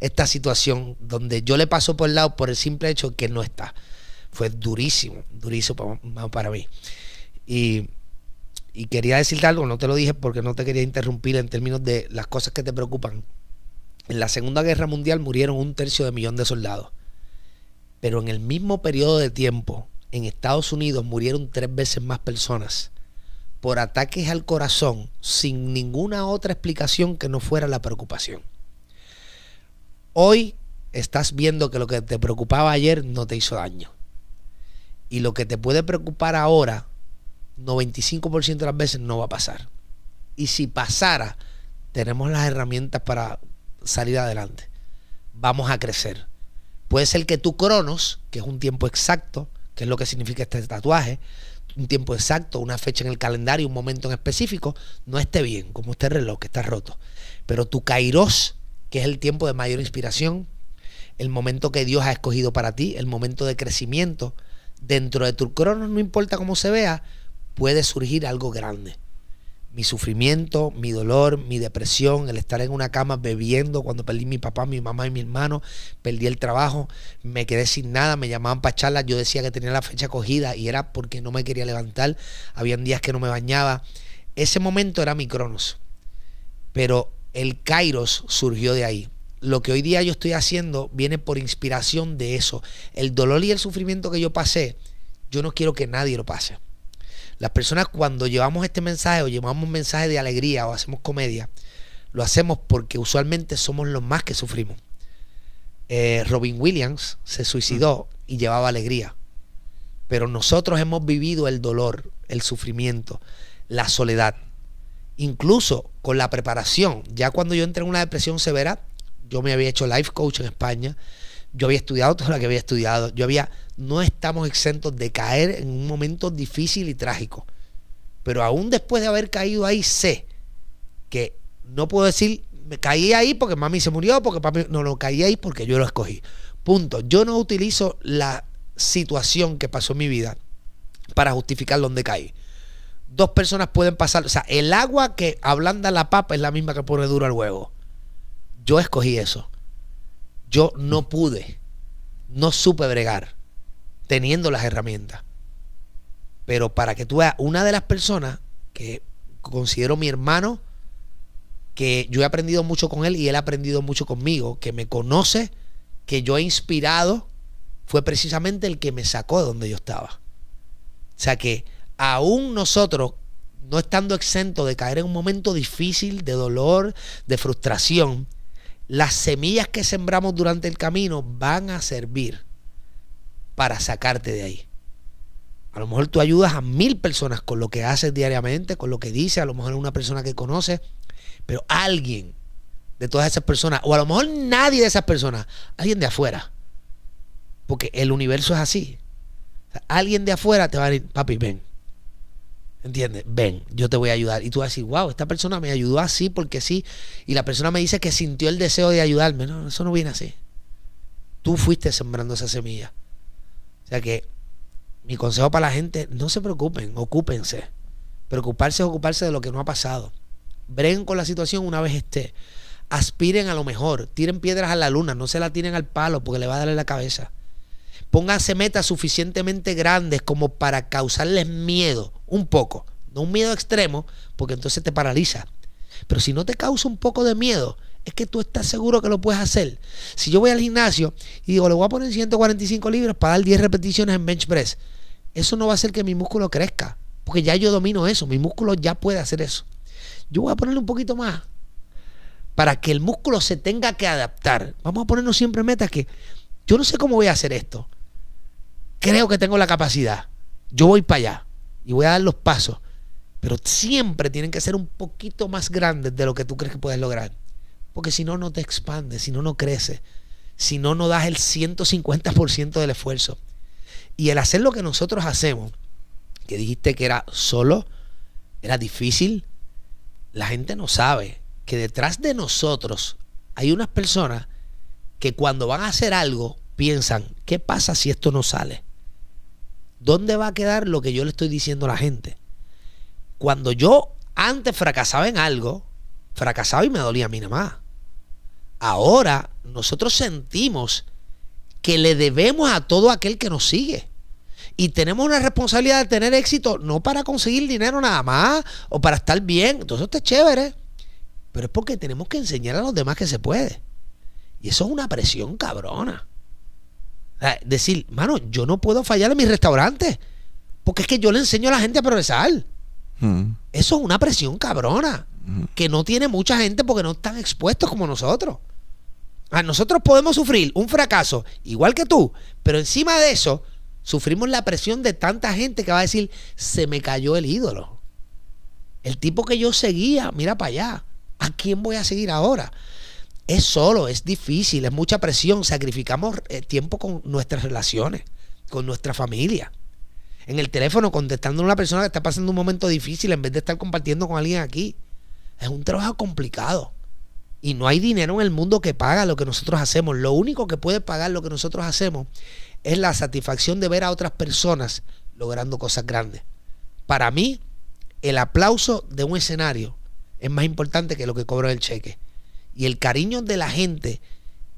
esta situación donde yo le paso por el lado por el simple hecho que no está. Fue durísimo, durísimo para, mí. Y, y, quería decirte algo, no te lo dije porque no te quería interrumpir en términos de las cosas que te preocupan. En la Segunda Guerra Mundial murieron un tercio de millón de soldados. Pero en el mismo periodo de tiempo, en Estados Unidos murieron tres veces más personas por ataques al corazón sin ninguna otra explicación que no fuera la preocupación. Hoy estás viendo que lo que te preocupaba ayer no te hizo daño. Y lo que te puede preocupar ahora, 95% de las veces no va a pasar. Y si pasara, tenemos las herramientas para salir adelante. Vamos a crecer. Puede ser que tu cronos, que es un tiempo exacto, que es lo que significa este tatuaje, un tiempo exacto, una fecha en el calendario, un momento en específico, no esté bien, como este reloj que está roto. Pero tu kairos, que es el tiempo de mayor inspiración, el momento que Dios ha escogido para ti, el momento de crecimiento, dentro de tu cronos, no importa cómo se vea, puede surgir algo grande mi sufrimiento, mi dolor, mi depresión, el estar en una cama bebiendo cuando perdí mi papá, mi mamá y mi hermano, perdí el trabajo, me quedé sin nada, me llamaban para charlas, yo decía que tenía la fecha cogida y era porque no me quería levantar, habían días que no me bañaba. Ese momento era mi cronos, pero el kairos surgió de ahí. Lo que hoy día yo estoy haciendo viene por inspiración de eso. El dolor y el sufrimiento que yo pasé, yo no quiero que nadie lo pase. Las personas cuando llevamos este mensaje o llevamos un mensaje de alegría o hacemos comedia, lo hacemos porque usualmente somos los más que sufrimos. Eh, Robin Williams se suicidó y llevaba alegría. Pero nosotros hemos vivido el dolor, el sufrimiento, la soledad. Incluso con la preparación. Ya cuando yo entré en una depresión severa, yo me había hecho life coach en España. Yo había estudiado todo lo que había estudiado. Yo había no estamos exentos de caer en un momento difícil y trágico. Pero aún después de haber caído ahí, sé que no puedo decir, me caí ahí porque mami se murió, porque papi, no, lo caí ahí porque yo lo escogí. Punto. Yo no utilizo la situación que pasó en mi vida para justificar dónde caí. Dos personas pueden pasar, o sea, el agua que ablanda la papa es la misma que pone duro al huevo. Yo escogí eso. Yo no pude, no supe bregar teniendo las herramientas. Pero para que tú veas, una de las personas que considero mi hermano, que yo he aprendido mucho con él y él ha aprendido mucho conmigo, que me conoce, que yo he inspirado, fue precisamente el que me sacó de donde yo estaba. O sea que aún nosotros, no estando exentos de caer en un momento difícil, de dolor, de frustración, las semillas que sembramos durante el camino van a servir para sacarte de ahí. A lo mejor tú ayudas a mil personas con lo que haces diariamente, con lo que dices, a lo mejor una persona que conoces, pero alguien de todas esas personas, o a lo mejor nadie de esas personas, alguien de afuera, porque el universo es así. alguien de afuera te va a decir, papi, ven. ¿Entiendes? Ven, yo te voy a ayudar. Y tú vas a decir, wow, esta persona me ayudó así porque sí. Y la persona me dice que sintió el deseo de ayudarme. No, eso no viene así. Tú fuiste sembrando esa semilla. O sea que mi consejo para la gente, no se preocupen, ocúpense. Preocuparse es ocuparse de lo que no ha pasado. Breguen con la situación una vez esté. Aspiren a lo mejor. Tiren piedras a la luna, no se la tiren al palo porque le va a darle la cabeza. Pónganse metas suficientemente grandes como para causarles miedo, un poco. No un miedo extremo, porque entonces te paraliza. Pero si no te causa un poco de miedo, es que tú estás seguro que lo puedes hacer. Si yo voy al gimnasio y digo, le voy a poner 145 libras para dar 10 repeticiones en bench press, eso no va a hacer que mi músculo crezca, porque ya yo domino eso, mi músculo ya puede hacer eso. yo voy a ponerle un poquito más para que el músculo se tenga que adaptar. Vamos a ponernos siempre metas que yo no sé cómo voy a hacer esto. Creo que tengo la capacidad. Yo voy para allá y voy a dar los pasos. Pero siempre tienen que ser un poquito más grandes de lo que tú crees que puedes lograr. Porque si no, no te expandes, si no, no creces, si no, no das el 150% del esfuerzo. Y el hacer lo que nosotros hacemos, que dijiste que era solo, era difícil, la gente no sabe que detrás de nosotros hay unas personas que cuando van a hacer algo piensan, ¿qué pasa si esto no sale? ¿Dónde va a quedar lo que yo le estoy diciendo a la gente? Cuando yo antes fracasaba en algo, fracasaba y me dolía a mí nada más. Ahora nosotros sentimos que le debemos a todo aquel que nos sigue. Y tenemos una responsabilidad de tener éxito, no para conseguir dinero nada más o para estar bien. Entonces, esto es chévere. Pero es porque tenemos que enseñar a los demás que se puede. Y eso es una presión cabrona. Decir, mano, yo no puedo fallar en mi restaurante. Porque es que yo le enseño a la gente a progresar. Hmm. Eso es una presión cabrona. Hmm. Que no tiene mucha gente porque no están expuestos como nosotros. A nosotros podemos sufrir un fracaso igual que tú, pero encima de eso sufrimos la presión de tanta gente que va a decir, se me cayó el ídolo. El tipo que yo seguía, mira para allá. ¿A quién voy a seguir ahora? Es solo, es difícil, es mucha presión. Sacrificamos eh, tiempo con nuestras relaciones, con nuestra familia. En el teléfono contestando a una persona que está pasando un momento difícil en vez de estar compartiendo con alguien aquí. Es un trabajo complicado. Y no hay dinero en el mundo que paga lo que nosotros hacemos. Lo único que puede pagar lo que nosotros hacemos es la satisfacción de ver a otras personas logrando cosas grandes. Para mí, el aplauso de un escenario es más importante que lo que cobro el cheque. Y el cariño de la gente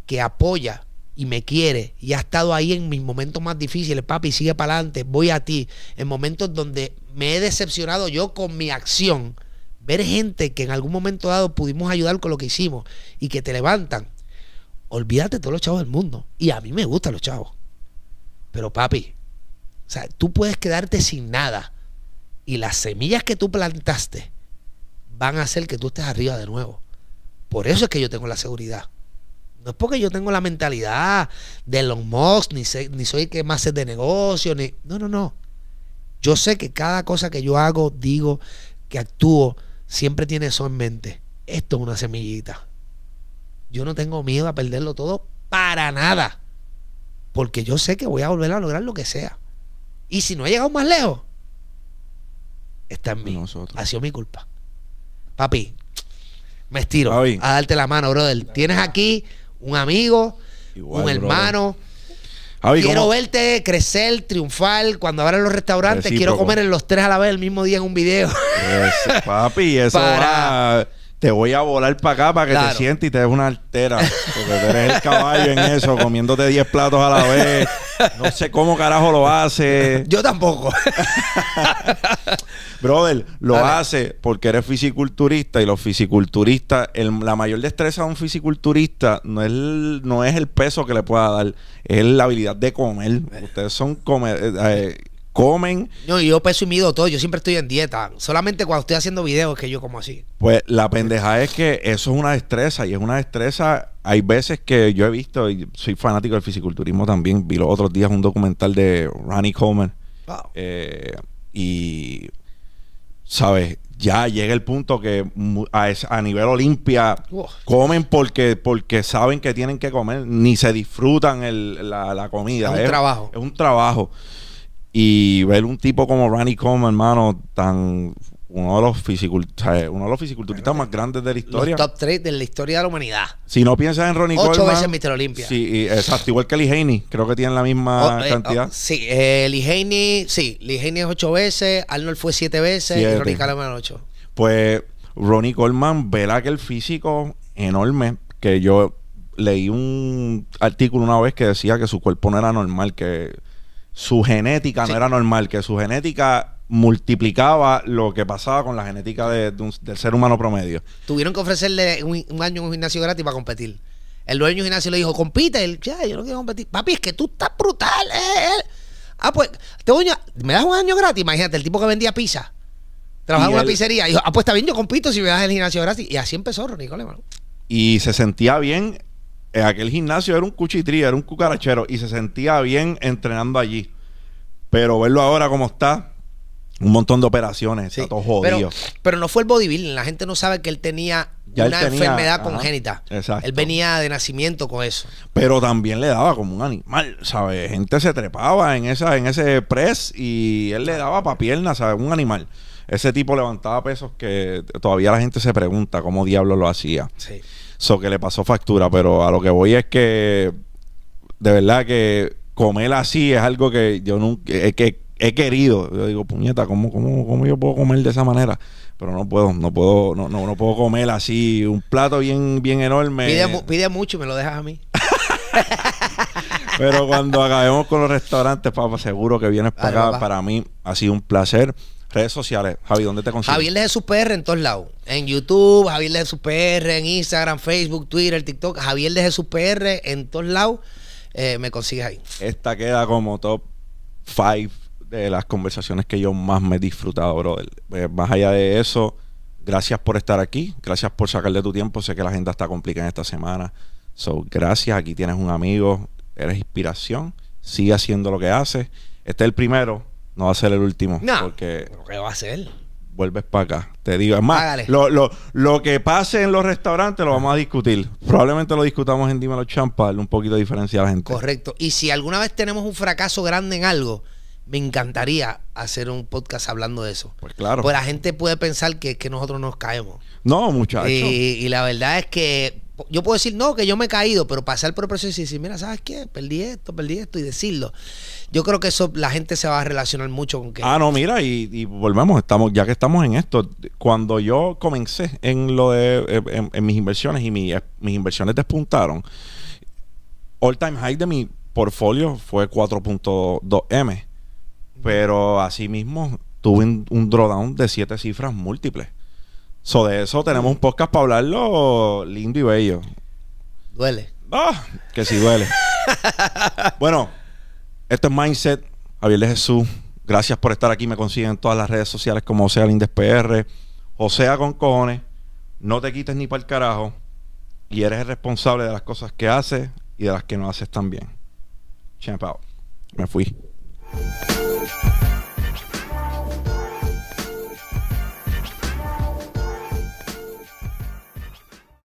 que apoya y me quiere y ha estado ahí en mis momentos más difíciles, papi, sigue para adelante, voy a ti, en momentos donde me he decepcionado yo con mi acción, ver gente que en algún momento dado pudimos ayudar con lo que hicimos y que te levantan, olvídate de todos los chavos del mundo. Y a mí me gustan los chavos. Pero papi, o sea, tú puedes quedarte sin nada y las semillas que tú plantaste van a hacer que tú estés arriba de nuevo. Por eso es que yo tengo la seguridad. No es porque yo tengo la mentalidad de Elon Musk, ni, ni soy el que más sé de negocio, ni... No, no, no. Yo sé que cada cosa que yo hago, digo, que actúo, siempre tiene eso en mente. Esto es una semillita. Yo no tengo miedo a perderlo todo para nada. Porque yo sé que voy a volver a lograr lo que sea. Y si no he llegado más lejos, está en mí. Ha sido mi culpa. Papi, me estiro a darte la mano, brother. Tienes aquí un amigo, un hermano. quiero verte crecer, triunfar. Cuando abran los restaurantes, quiero comer en los tres a la vez el mismo día en un video. papi, eso va te voy a volar para acá para que te sientes y te des una altera. Porque tú eres el caballo en eso, comiéndote 10 platos a la vez. No sé cómo carajo lo hace. Yo tampoco. Brother, lo hace porque eres fisiculturista y los fisiculturistas, la mayor destreza de un fisiculturista no es, el, no es el peso que le pueda dar, es la habilidad de comer. Ustedes son comer, eh, eh, comen. No, yo peso y mido todo, yo siempre estoy en dieta. Solamente cuando estoy haciendo videos es que yo como así. Pues la pendeja es que eso es una destreza y es una destreza. Hay veces que yo he visto, y soy fanático del fisiculturismo también, vi los otros días un documental de Ronnie Coleman. Eh, y, ¿sabes? Ya llega el punto que a, nivel Olimpia comen porque, porque saben que tienen que comer, ni se disfrutan la, comida. Es un trabajo. Es un trabajo. Y ver un tipo como Randy Coleman, hermano, tan uno de los fisiculturistas, uno de los fisiculturistas más grandes de la historia. Los top 3 de la historia de la humanidad. Si no piensas en Ronnie Ocho Coleman. Ocho veces Mr. Olympia. Sí, exacto. Igual que Lee Haney. Creo que tienen la misma oh, eh, cantidad. Oh, sí, eh, Lee Haney, sí. Lee Haney es ocho veces. Arnold fue siete veces. Y Ronnie Coleman ocho. Pues Ronnie Coleman ve aquel físico enorme que yo leí un artículo una vez que decía que su cuerpo no era normal, que su genética no era normal, que su genética multiplicaba lo que pasaba con la genética de, del ser humano promedio. Tuvieron que ofrecerle un, año en un gimnasio gratis para competir. El dueño del gimnasio le dijo, compite. Él, ya, yo no quiero competir. Papi, es que tú estás brutal. Eh, eh". Ah, pues, te voy a, me das un año gratis. Imagínate, el tipo que vendía pizza. Trabajaba en una él- pizzería. Y dijo, ah, pues está bien, yo compito si me das el gimnasio gratis. Y así empezó Ronnie Coleman. y se sentía bien. En aquel gimnasio era un cuchitrí, era un cucarachero y se sentía bien entrenando allí. Pero verlo ahora como está, un montón de operaciones, Sí. está todo jodido. Pero, pero no fue el bodybuilding. La gente no sabe que él tenía Ya él una tenía, enfermedad ajá, congénita. exacto. Él venía de nacimiento con eso. Pero también le daba como un animal, ¿sabes? Gente se trepaba en esa en ese press y él le daba pa' piernas, ¿sabes? Un animal. Ese tipo levantaba pesos que todavía la gente se pregunta cómo diablo lo hacía. Sí. So que le pasó factura, pero a lo que voy es que de verdad que comer así es algo que yo nunca he, que he querido. Yo digo, puñeta, ¿cómo, cómo, cómo yo puedo comer de esa manera? Pero no puedo, no puedo, no, no, no puedo comer así un plato bien, bien enorme. Pide, pide mucho y me lo dejas a mí. Pero cuando acabemos con los restaurantes, papá, seguro que vienes para acá. papá. Para mí ha sido un placer. Redes sociales, Javi, ¿dónde te consigues? Javier de Jesús PR en todos lados. En YouTube, Javier de Jesús PR, en Instagram, Facebook, Twitter, TikTok. Javier de Jesús PR en todos lados. Eh, me consigues ahí. Esta queda como top 5 de las conversaciones que yo más me he disfrutado, brother. Eh, más allá de eso, gracias por estar aquí. Gracias por sacarle tu tiempo. Sé que la agenda está complicada esta semana. So, gracias. Aquí tienes un amigo. Eres inspiración. Sigue haciendo lo que haces. Este es el primero. No va a ser el último. No. Porque ¿Qué va a hacer? vuelves para acá. Te digo, es más, lo, lo, lo que pase en los restaurantes lo vamos a discutir. Probablemente lo discutamos en Dímelo Champ para darle un poquito de diferencia a la gente. Correcto. Y si alguna vez tenemos un fracaso grande en algo, me encantaría hacer un podcast hablando de eso. Pues claro. Pues la gente puede pensar que, que nosotros nos caemos. no, muchachos. Y, y la verdad es que yo puedo decir, no, que yo me he caído, pero pasar por el proceso y decir, mira, ¿sabes qué? Perdí esto, perdí esto y decirlo. Yo creo que eso la gente se va a relacionar mucho con que... Ah, no, mira, y, y volvemos, estamos, ya que estamos en esto, cuando yo comencé en lo de eh, en, mis inversiones y mi- mis inversiones despuntaron, all time high de mi portfolio fue 4.2M. Pero asimismo tuve un, un drawdown de siete cifras múltiples. So de eso tenemos un podcast para hablarlo lindo y bello. Duele. Ah, que si duele. bueno, esto es Mindset. Javier de Jesús. Gracias por estar aquí. Me consiguen en todas las redes sociales como Osea Lindes PR. Osea con cojones. No te quites ni para el carajo. Y eres el responsable de las cosas que haces y de las que no haces también. Champ out. Me fui.